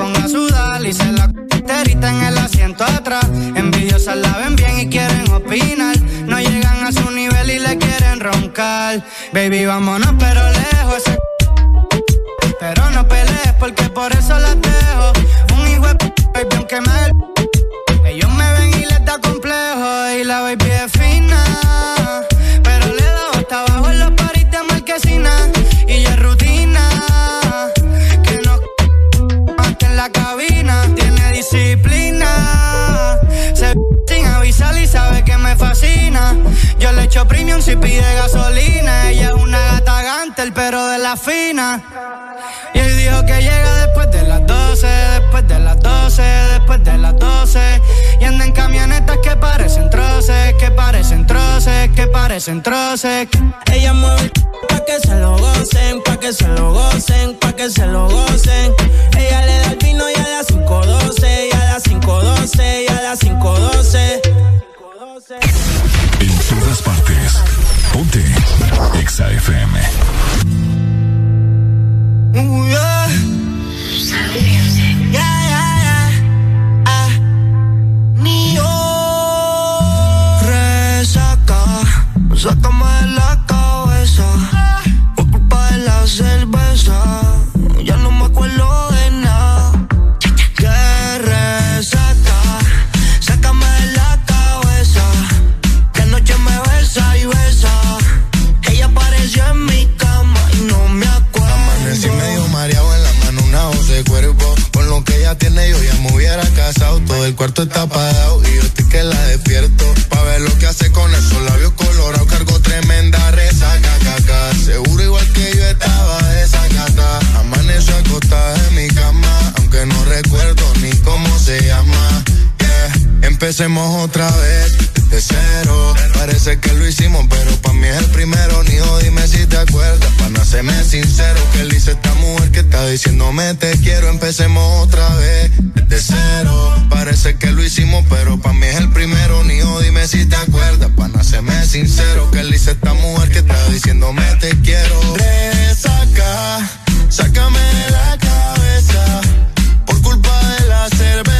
La ponga a sudar y se la enterita en el asiento atrás. Envidiosas la ven bien y quieren opinar. No llegan a su nivel y le quieren roncar. Baby, vámonos, pero lejos. ese pero no pelees porque por eso las dejo. Un hijo de baby, aunque me Ellos me ven y les da complejo. Y la baby es fina. Yo le echo premium si pide gasolina. Ella es una gata gantel, pero de la fina. Y él dijo que llega después de las 12, después de las 12, después de las 12. Y anda en camionetas que parecen troces, que parecen troces, que parecen troces. Ella mueve pa' que se lo gocen, pa' que se lo gocen, pa' que se lo gocen. Ella le da el vino y a las 5.12, y a las 5.12, y a las 5.12. En todas partes, ponte. Exa FM. Resaca, sácame de la cabeza. Por culpa de la cerveza, tiene, yo ya me hubiera casado. Todo el cuarto está apagado y yo estoy que la despierto. Pa' ver lo que hace con esos labios colorados. Cargo tremenda resaca, caca. Seguro igual que yo estaba de esa gata. Amaneció acostada en mi cama, aunque no recuerdo ni cómo se llama. Yeah. Empecemos otra vez de cero. Parece que lo hicimos, pero pa' mí es el primero. Ni dime si te acuerdas, pa' no hacerme sincero. Que le hice esta mujer que está diciéndome te quiero. Empecemos otra vez, de cero. Parece que lo hicimos, pero pa' mí es el primero. Ni dime si te acuerdas, pa' no hacerme sincero. Que le hice esta mujer que está diciéndome te quiero. Resaca, sácame de la cabeza. Por culpa de la cerveza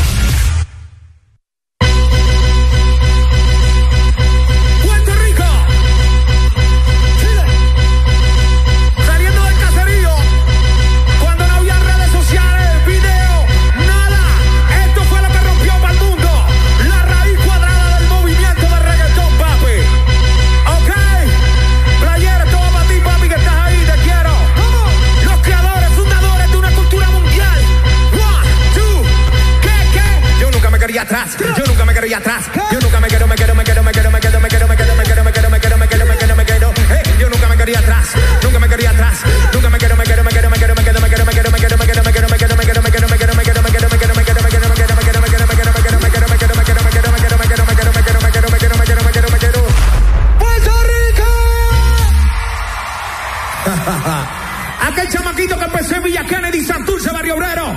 Chamaquito que empezó en Villa Kennedy, Santurce, Barrio Obrero.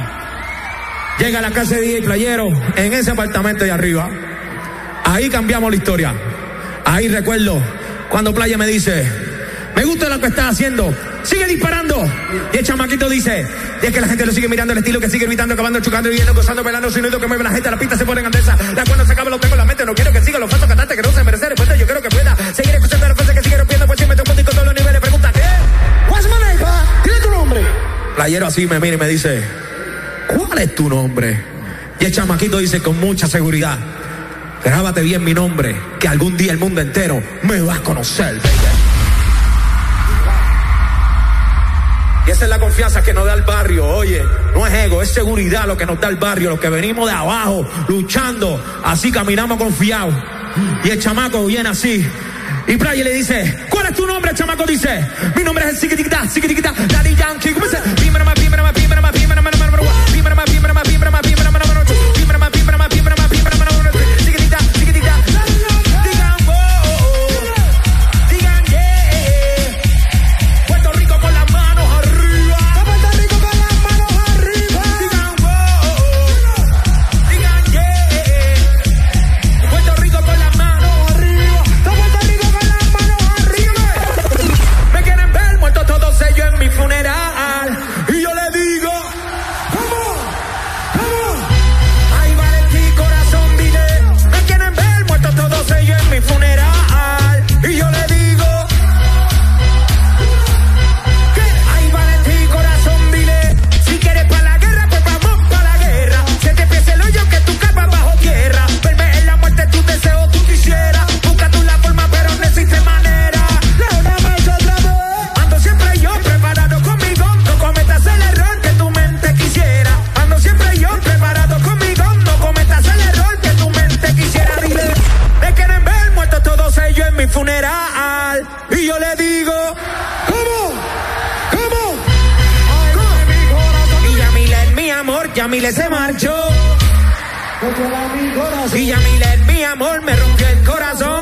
Llega a la casa de DJ Playero, en ese apartamento de arriba. Ahí cambiamos la historia. Ahí recuerdo cuando Playa me dice, me gusta lo que estás haciendo, sigue disparando. Y el chamaquito dice, y es que la gente lo sigue mirando el estilo que sigue gritando, acabando, chocando, viviendo, gozando, bailando, sin que mueve la gente, la pista se pone en andesa. La cuando se acaba lo tengo en la mente, no quiero que siga los falsos cantantes que no se merecen, después yo quiero que pueda seguir escuchando las cosas playero así me mira y me dice, ¿cuál es tu nombre? Y el chamaquito dice con mucha seguridad, grábate bien mi nombre, que algún día el mundo entero me va a conocer. Y esa es la confianza que nos da el barrio, oye, no es ego, es seguridad lo que nos da el barrio, los que venimos de abajo, luchando, así caminamos confiados. Y el chamaco viene así, y Playa le dice, ¿cuál es tu nombre, chamaco? Dice, mi nombre es Sigitiquita, Sigitiquita, Daddy Yankee. ¿Cómo se? Pímera, pímera, pímera, pímera. y yo le digo, ¿cómo? ¿Cómo? ¿Cómo? Y Yamilet, mi amor, Yamilet se marchó. Y Yamilet, mi amor, me rompió el corazón.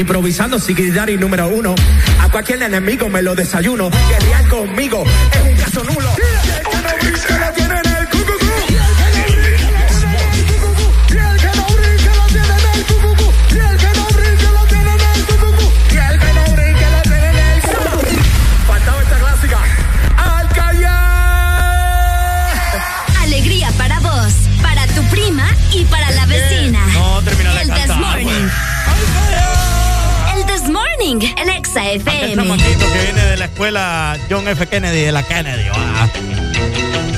improvisando Sigidari número uno. A cualquier enemigo me lo desayuno. Guerrear conmigo es un caso nulo. John F. Kennedy de la Kennedy.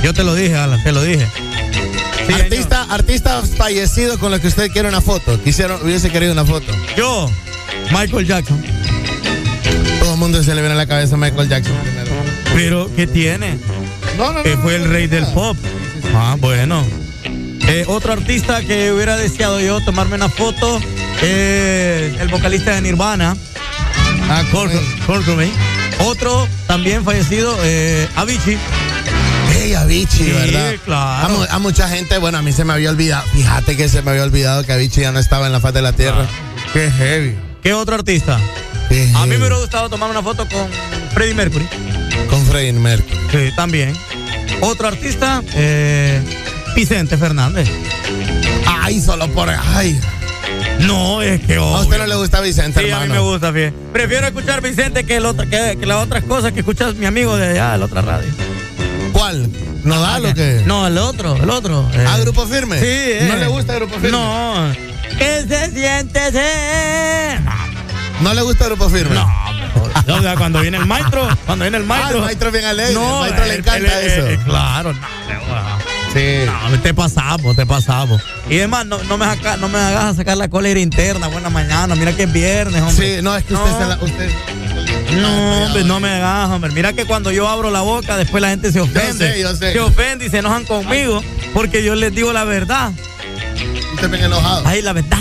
Yo te lo dije, Alan, te lo dije. Artista, fallecido con los que usted quiere una foto. Quisieron, hubiese querido una foto. Yo, Michael Jackson. Todo el mundo se le viene a la cabeza a Michael Jackson primero. Pero, ¿qué tiene? No, no, que fue el rey del pop. Ah, bueno. Eh, otro artista que hubiera deseado yo tomarme una foto es el vocalista de Nirvana. Ah, Kurt, Kurt otro también fallecido, eh, Avicii. Hey, Avicii, sí, ¿verdad? Claro. A, mucha gente, bueno, a mí se me había olvidado. Fíjate que se me había olvidado que Avicii ya no estaba en la faz de la ah. tierra. Ah, qué heavy. ¿Qué otro artista? A mí me hubiera gustado tomar una foto con Freddie Mercury. Con Freddie Mercury. Sí, también. Otro artista, eh, Vicente Fernández. Ay, solo por. Ay, a obvio. usted no le gusta Vicente, Sí, a mí me gusta, fíjate. Prefiero escuchar Vicente que, el otro, que, que las otras cosas que escuchas mi amigo de allá, de la otra radio. ¿Cuál? ¿Nodal o qué? No, el otro, el otro. eh. ¿A Grupo Firme? Sí, eh. ¿No le gusta Grupo Firme? No. ¿Qué se siente ser? ¿No le gusta Grupo Firme? No, no, o sea, cuando viene el maestro, cuando viene el Ah, maestro. el maestro es bien alegre. No, el maestro le encanta eso. eh, claro, no, Sí. no, te pasamos, te pasamos. Y además, no, no, me, saca- no me hagas sacar la cólera interna. Buena mañana, mira que es viernes, hombre. Sí, no, es que usted se la. Usted, No, hombre, no me hagas, hombre. Mira que cuando yo abro la boca, después la gente se ofende. sé, yo sé. Se ofende y se enojan conmigo porque yo les digo la verdad. usted bien enojado. Ahí la verdad,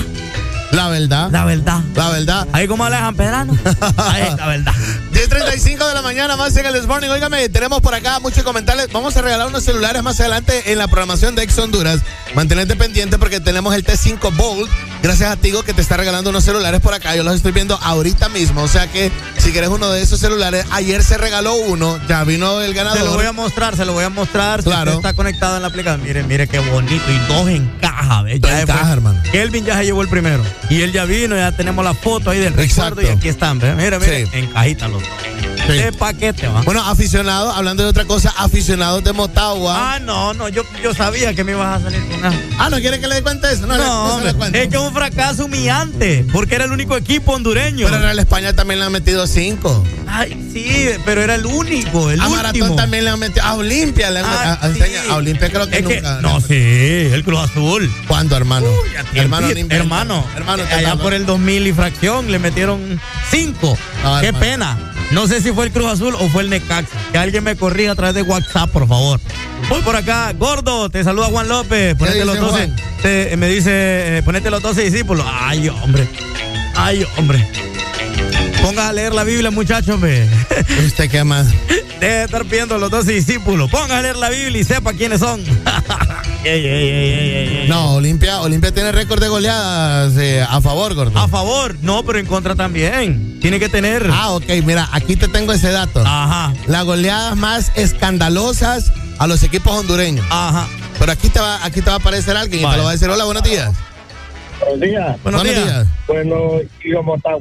La verdad. la verdad. La verdad. Ahí como Alejan Pedrano. Ahí la verdad. 10.35 de la mañana, más en el Morning. Óigame, tenemos por acá muchos comentarios. Vamos a regalar unos celulares más adelante en la programación de Ex Honduras. Mantenerte pendiente porque tenemos el T5 Bold. Gracias a Tigo que te está regalando unos celulares por acá. Yo los estoy viendo ahorita mismo. O sea que si quieres uno de esos celulares, ayer se regaló uno. Ya vino el ganador. Se lo voy a mostrar, se lo voy a mostrar. Claro. Si está conectado en la aplicación. Mire, mire qué bonito. Y dos en caja, ¿ves? Ya en caja, hermano. Kelvin ya se llevó el primero. Y él ya vino, ya tenemos la foto ahí del recuerdo. Y aquí están, ¿ves? Mire, mire. Sí. En cajita los dos. Sí. De paquete, va. Bueno, aficionados, hablando de otra cosa, aficionados de Motagua. Ah, no, no, yo, yo sabía que me ibas a salir con eso. Ah, ¿no quiere que le cuente eso? No, le- No, no se hombre, le es que es un fracaso humillante, porque era el único equipo hondureño. Pero en Real España también le han metido cinco. Ay, sí, pero era el único, el a último. Maratón también le han metido. A Olimpia le han Ah, a, a- sí. a Olimpia creo que Es que- nunca. no, sí, el Cruz Azul. ¿Cuándo, hermano? hermano, no invente. hermano, allá por el 2000 y fracción le metieron cinco. No, Qué hermano. pena. No sé si fue el Cruz Azul o fue el Necaxa. Que alguien me corrija a través de WhatsApp, por favor. Voy por acá. Gordo, te saluda Juan López. Ponete los 12. Juan? te- me dice, eh, ponete los 12 discípulos. Ay, hombre. Ay, hombre. Ponga a leer la Biblia, muchachos, ve. ¿Usted qué más? *laughs* Deje de estar pidiendo los 12 discípulos. Ponga a leer la Biblia y sepa quiénes son. *laughs* Ey, ey, ey, ey, ey, ey. No, Olimpia, Olimpia tiene récord de goleadas eh, a favor, gordo. A favor, no, pero en contra también. Tiene que tener. Ah, ok, mira, aquí te tengo ese dato. Ajá. Las goleadas más escandalosas a los equipos hondureños. Ajá. Pero aquí te va, aquí te va a aparecer alguien y te lo va a decir, hola, buenos días. Buenos días. Buenos, días. Bueno, ¿y cómo está,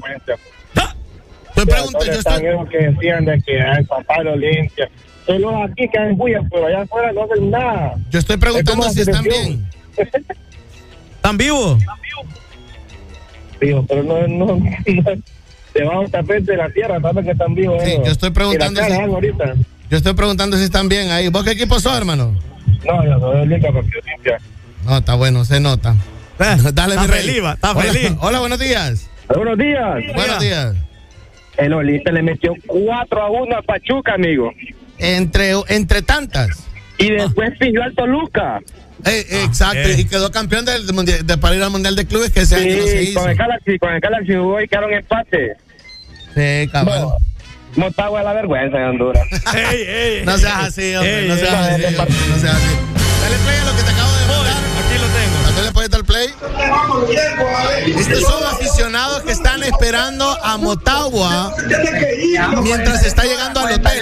yo están estoy, esos que decían de que hay papá de Olimpia? Solo aquí que hay bullas, pero allá afuera no hacen nada. yo estoy Es preguntando si están bien. *laughs* ¿Están vivos? Digo, pero no, no, no. Debajo del tapete de la tierra, saben que están vivos. Sí, ellos. yo estoy preguntando si- ahorita. Yo estoy preguntando si están bien ahí. ¿Vos qué equipo sos, hermano? No, yo soy Olimpia porque Olimpia. No, está bueno, se nota. *laughs* Dale, está mi rey. feliz, va, está Hola, feliz. Hola, buenos días. Buenos días. Buenos días. El Olimpia le metió 4 a 1 a Pachuca, amigo. Entre, entre tantas. Y después pilló al Toluca. Eh, eh, exacto, eh. y quedó campeón del, mundial- de, para ir al Mundial de Clubes que ese año no se Sí, hizo. con el Galaxy, con el Galaxy jugó y quedaron empate. Sí, cabal. No, Motagua es la vergüenza de Honduras. Ey, ey, No seas así, hombre, ey, no seas ey, así, ey, hombre, no seas así. Dale play a lo que te acabo de lo tengo. ¿También le puedes dar play? Estos son aficionados que están esperando a Motagua mientras está llegando al hotel.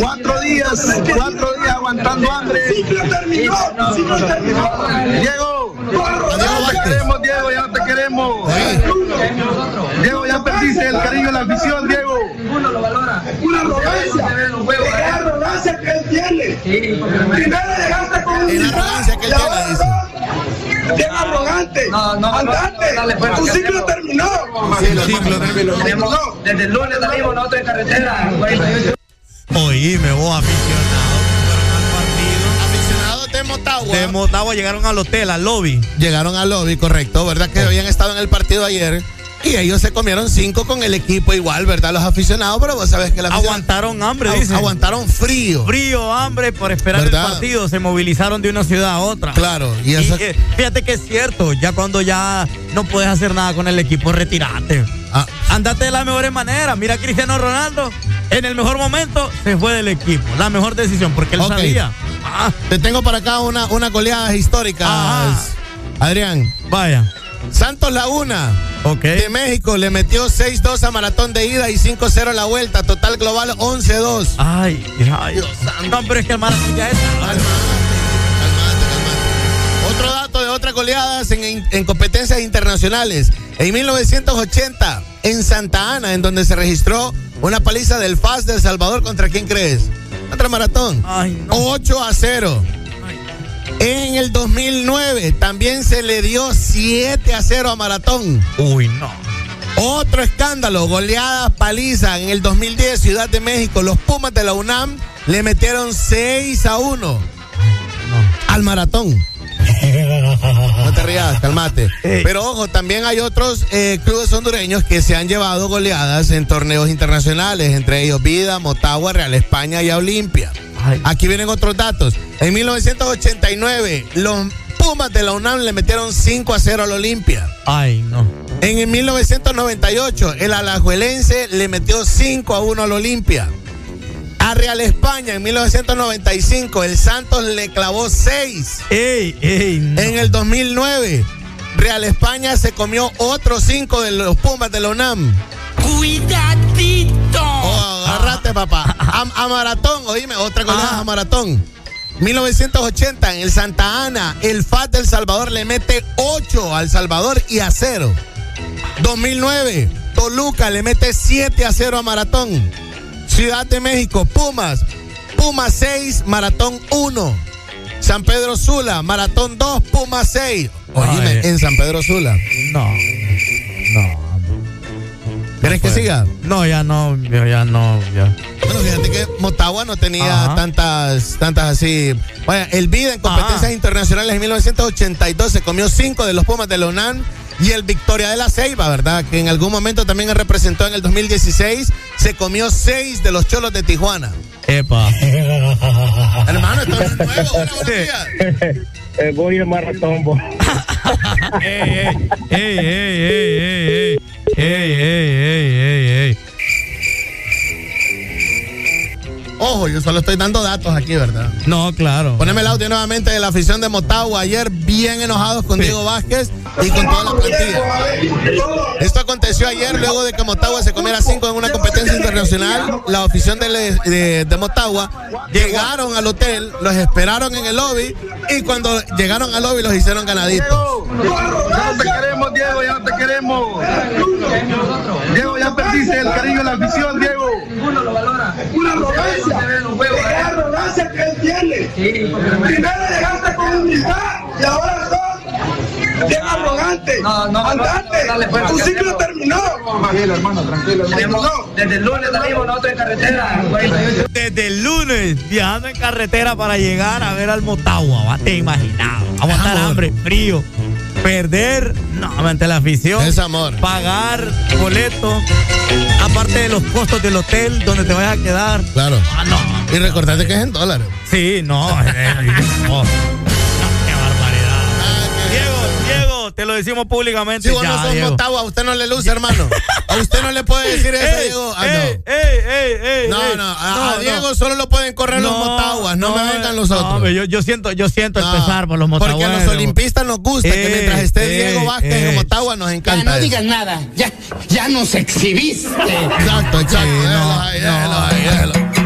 Cuatro días, cuatro días aguantando hambre. Diego, ya te queremos, Diego, ya te queremos. Diego, ya perdiste el cariño de la afición, Diego. Uno lo valora. Una arrogancia. Qué arrogancia que él tiene. Primero llegaste con un arrogancia que él tiene. Bien arrogante. No, no, Andate. dale, pues, tu ciclo hacemos. terminó. Sí, el ciclo terminó. Tenemos, desde el lunes salimos nosotros en carretera. 48 Oíme, vos aficionados que fueron al Aficionados de Motagua. De Motagua llegaron al hotel, al lobby. Llegaron al lobby, correcto, ¿verdad? Que habían estado en el partido ayer. Y ellos se comieron cinco con el equipo igual, ¿verdad? Los aficionados, pero vos sabés que la Aguantaron hambre, agu- dice. Aguantaron frío. Frío, hambre, por esperar ¿Verdad? el partido. Se movilizaron de una ciudad a otra. Claro, y eso. eh, fíjate que es cierto, ya cuando ya no puedes hacer nada con el equipo, retirate. Ah, Andate de la mejor manera. Mira a Cristiano Ronaldo, en el mejor momento se fue del equipo. La mejor decisión, porque él sabía. Ah, te tengo para acá una, una goleada histórica. Ajá. Adrián. vaya. Santos Laguna Ok. de México le metió 6-2 a Maratón de ida y 5-0 a la vuelta. Total global 11-2. Ay, ay. No, pero es que el maratón ya es. Calmate, calmate, calmate. Otro dato de otras goleadas en, en, competencias internacionales. En 1980, en Santa Ana, en donde se registró una paliza del FAS de El Salvador, ¿contra quién crees? Contra Maratón. Ay, no. 8 a 0. En el 2009 también se le dio 7 a 0 a Maratón. Uy, no. Otro escándalo, goleada paliza en el 2010 Ciudad de México. Los Pumas de la UNAM le metieron 6 a 1 al Maratón. No te rías, calmate. *laughs* Pero ojo, también hay otros eh, clubes hondureños que se han llevado goleadas en torneos internacionales, entre ellos Vida, Motagua, Real España y Olimpia. Aquí vienen otros datos. En 1989, los Pumas de la UNAM le metieron 5 a 0 al Olimpia. Ay, no. En 1998, el Alajuelense le metió 5 a 1 al Olimpia. A Real España en 1995, el Santos le clavó 6. Ey, ey, no. En el 2009, Real España se comió otros 5 de los Pumas de la UNAM. Cuidadito. Oh, agarrate, papá. A, a Maratón, oíme, otra goleada a Maratón. 1980 en el Santa Ana, el FAT del Salvador le mete 8 al Salvador y a 0. 2009, Toluca le mete 7 a 0 a Maratón. Ciudad de México, Pumas, Pumas 6, Maratón 1. San Pedro Sula, Maratón 2, Pumas 6. Oíme, Ay. en San Pedro Sula. No. No. ¿Quieres que siga? No, ya no, yo ya no, ya. Bueno, fíjate que Motagua no tenía Ajá. tantas, tantas así. Vaya, el Vida en competencias Ajá. internacionales en 1982 se comió cinco de los Pumas de la UNAM y el Victoria de la Ceiba, ¿verdad? Que en algún momento también representó en el 2016, se comió seis de los Cholos de Tijuana. Epa. *laughs* Hermano, esto es nuevo. Hola, buenos días. Eh, voy a maratón, vos. ey, ey, ey, ey, ey, ey, ey, ey, ey, ey, ey. Ojo, yo solo estoy dando datos aquí, ¿verdad? No, claro. Poneme el audio nuevamente de la afición de Motagua. Ayer bien enojados con Sí. Diego Vázquez y con toda la plantilla. Esto aconteció ayer luego de que Motagua se comiera cinco en una competencia internacional. La afición de- de Motagua llegaron al hotel, los esperaron en el lobby y cuando llegaron al lobby los hicieron ganaditos. Ya no te queremos, Diego, ya no te queremos. Diego, ya perdiste el cariño de la afición, Diego. Una arrogancia. Es arrogancia que él tiene. Primero llegaste con humildad y ahora sos bien arrogante. No, no, Andate. dale, pues, tu ciclo hacemos- terminó. Tranquilo, hermano, tranquilo. Desde el lunes salimos nosotros en carretera. 48. Desde el lunes, viajando en carretera para llegar a ver al Motagua, te imaginaba. Vamos a estar hambre, frío, perder, no, ante la afición. Es amor. Pagar boleto, aparte de los costos del hotel donde te vayas a quedar. Claro. Ah, no. Y recordate que es en dólares. Sí, no. eh, eh, no. Te lo decimos públicamente. Si vos ya, no sos Diego. Motagua, a usted no le luce, hermano. A usted no le puede decir eso, Ey, Diego. Ah, ey, no. ey, ey, ey, No, ey. no, a, No, a no. Diego solo lo pueden correr los motaguas, no, me vengan los no, otros. yo, yo siento, yo siento No, el pesar por los motaguas. Porque a los olimpistas nos gusta que mientras esté ey, Diego Vázquez en. Motagua nos Ya encanta. no eso. digas nada, ya, ya nos exhibiste. Exacto, exacto. déjalo déjalo déjalo.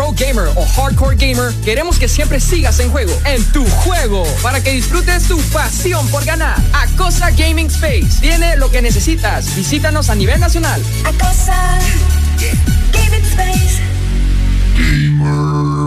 pro gamer o hardcore gamer, queremos que siempre sigas en juego, en tu juego, para que disfrutes tu pasión por ganar. Acosa Gaming Space tiene lo que necesitas. Visítanos a nivel nacional. Acosa Gaming Space. Gamer.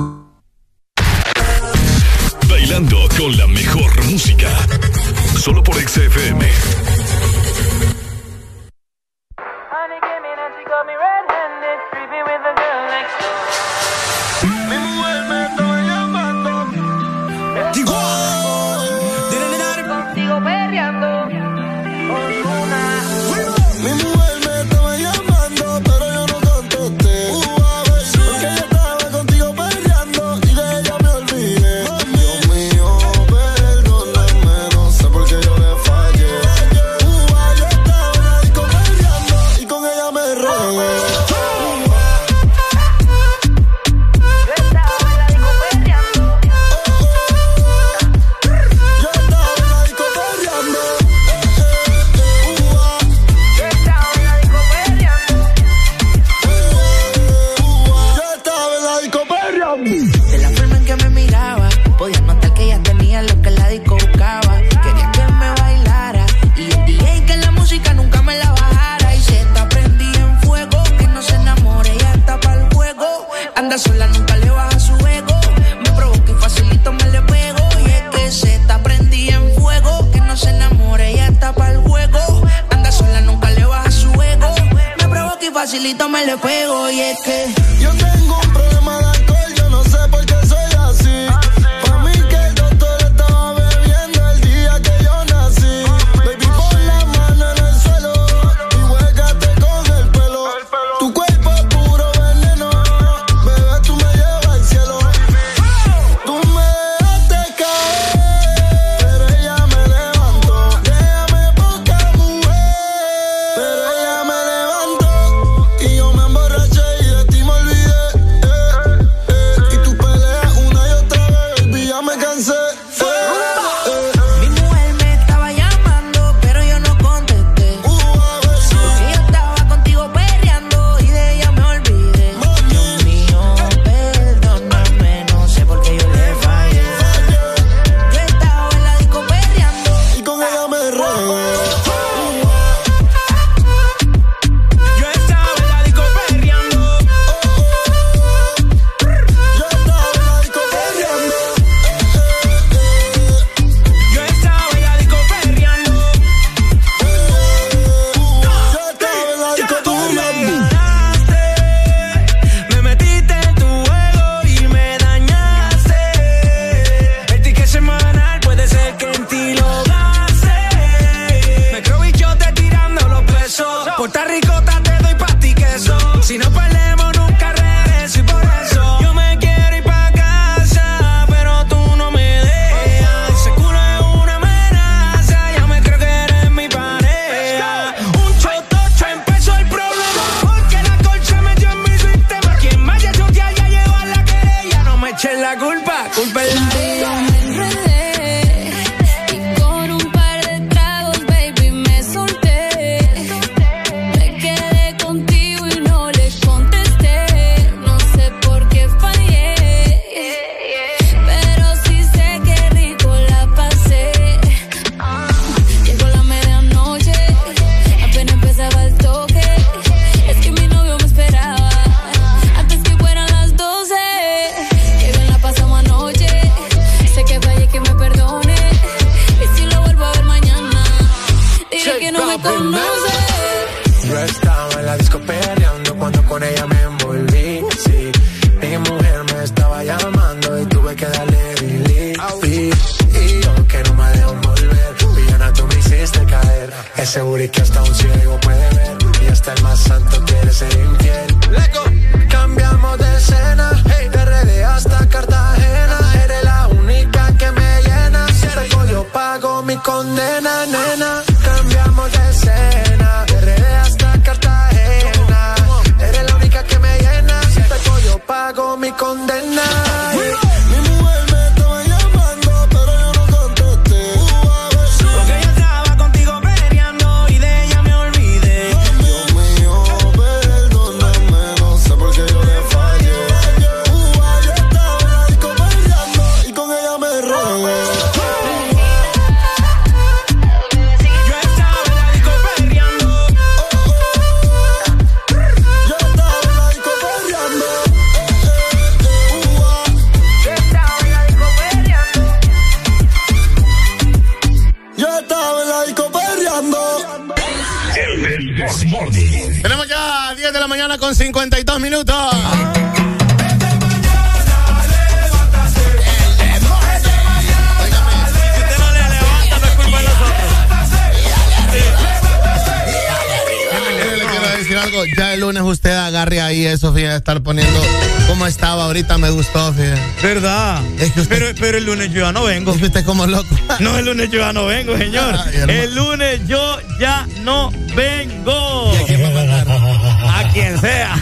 ¿Verdad? Es que usted, Pero, pero el lunes yo ya no vengo. es que usted como loco. No, el lunes yo ya no vengo, señor. El lunes yo ya no vengo. ¿Y a quién va a? A quien sea.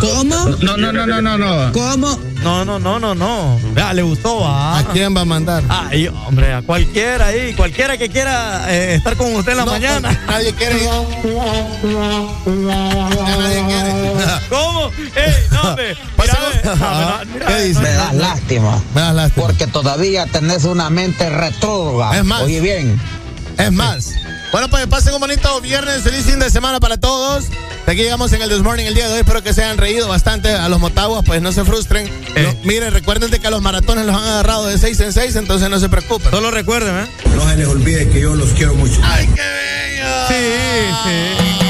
¿Cómo? No, no, no, no, no, no. ¿Cómo? No, no, no, no, no. Vea, le gustó, va. ¿A quién va a mandar? Ay, hombre, a cualquiera ahí, cualquiera que quiera eh, estar con usted en la No, mañana. *laughs* Nadie quiere. Ya *laughs* nadie quiere. ¿Cómo? ¡Ey, no, hombre! Ah, *laughs* ¿Qué ve. dice? Me das lástima. Me das lástima. Porque todavía tenés una mente retrógrada. Es más. Oye bien. Es más. Bueno, pues pasen un bonito viernes, feliz fin de semana para todos. De aquí llegamos en el This Morning el día de hoy. Espero que se hayan reído bastante. A los motaguas, pues no se frustren. Eh. No, miren, recuerden de que a los maratones los han agarrado de 6 en 6, entonces no se preocupen. Solo recuerden, ¿eh? No se les olvide que yo los quiero mucho. ¡Ay, qué bello! Sí, sí.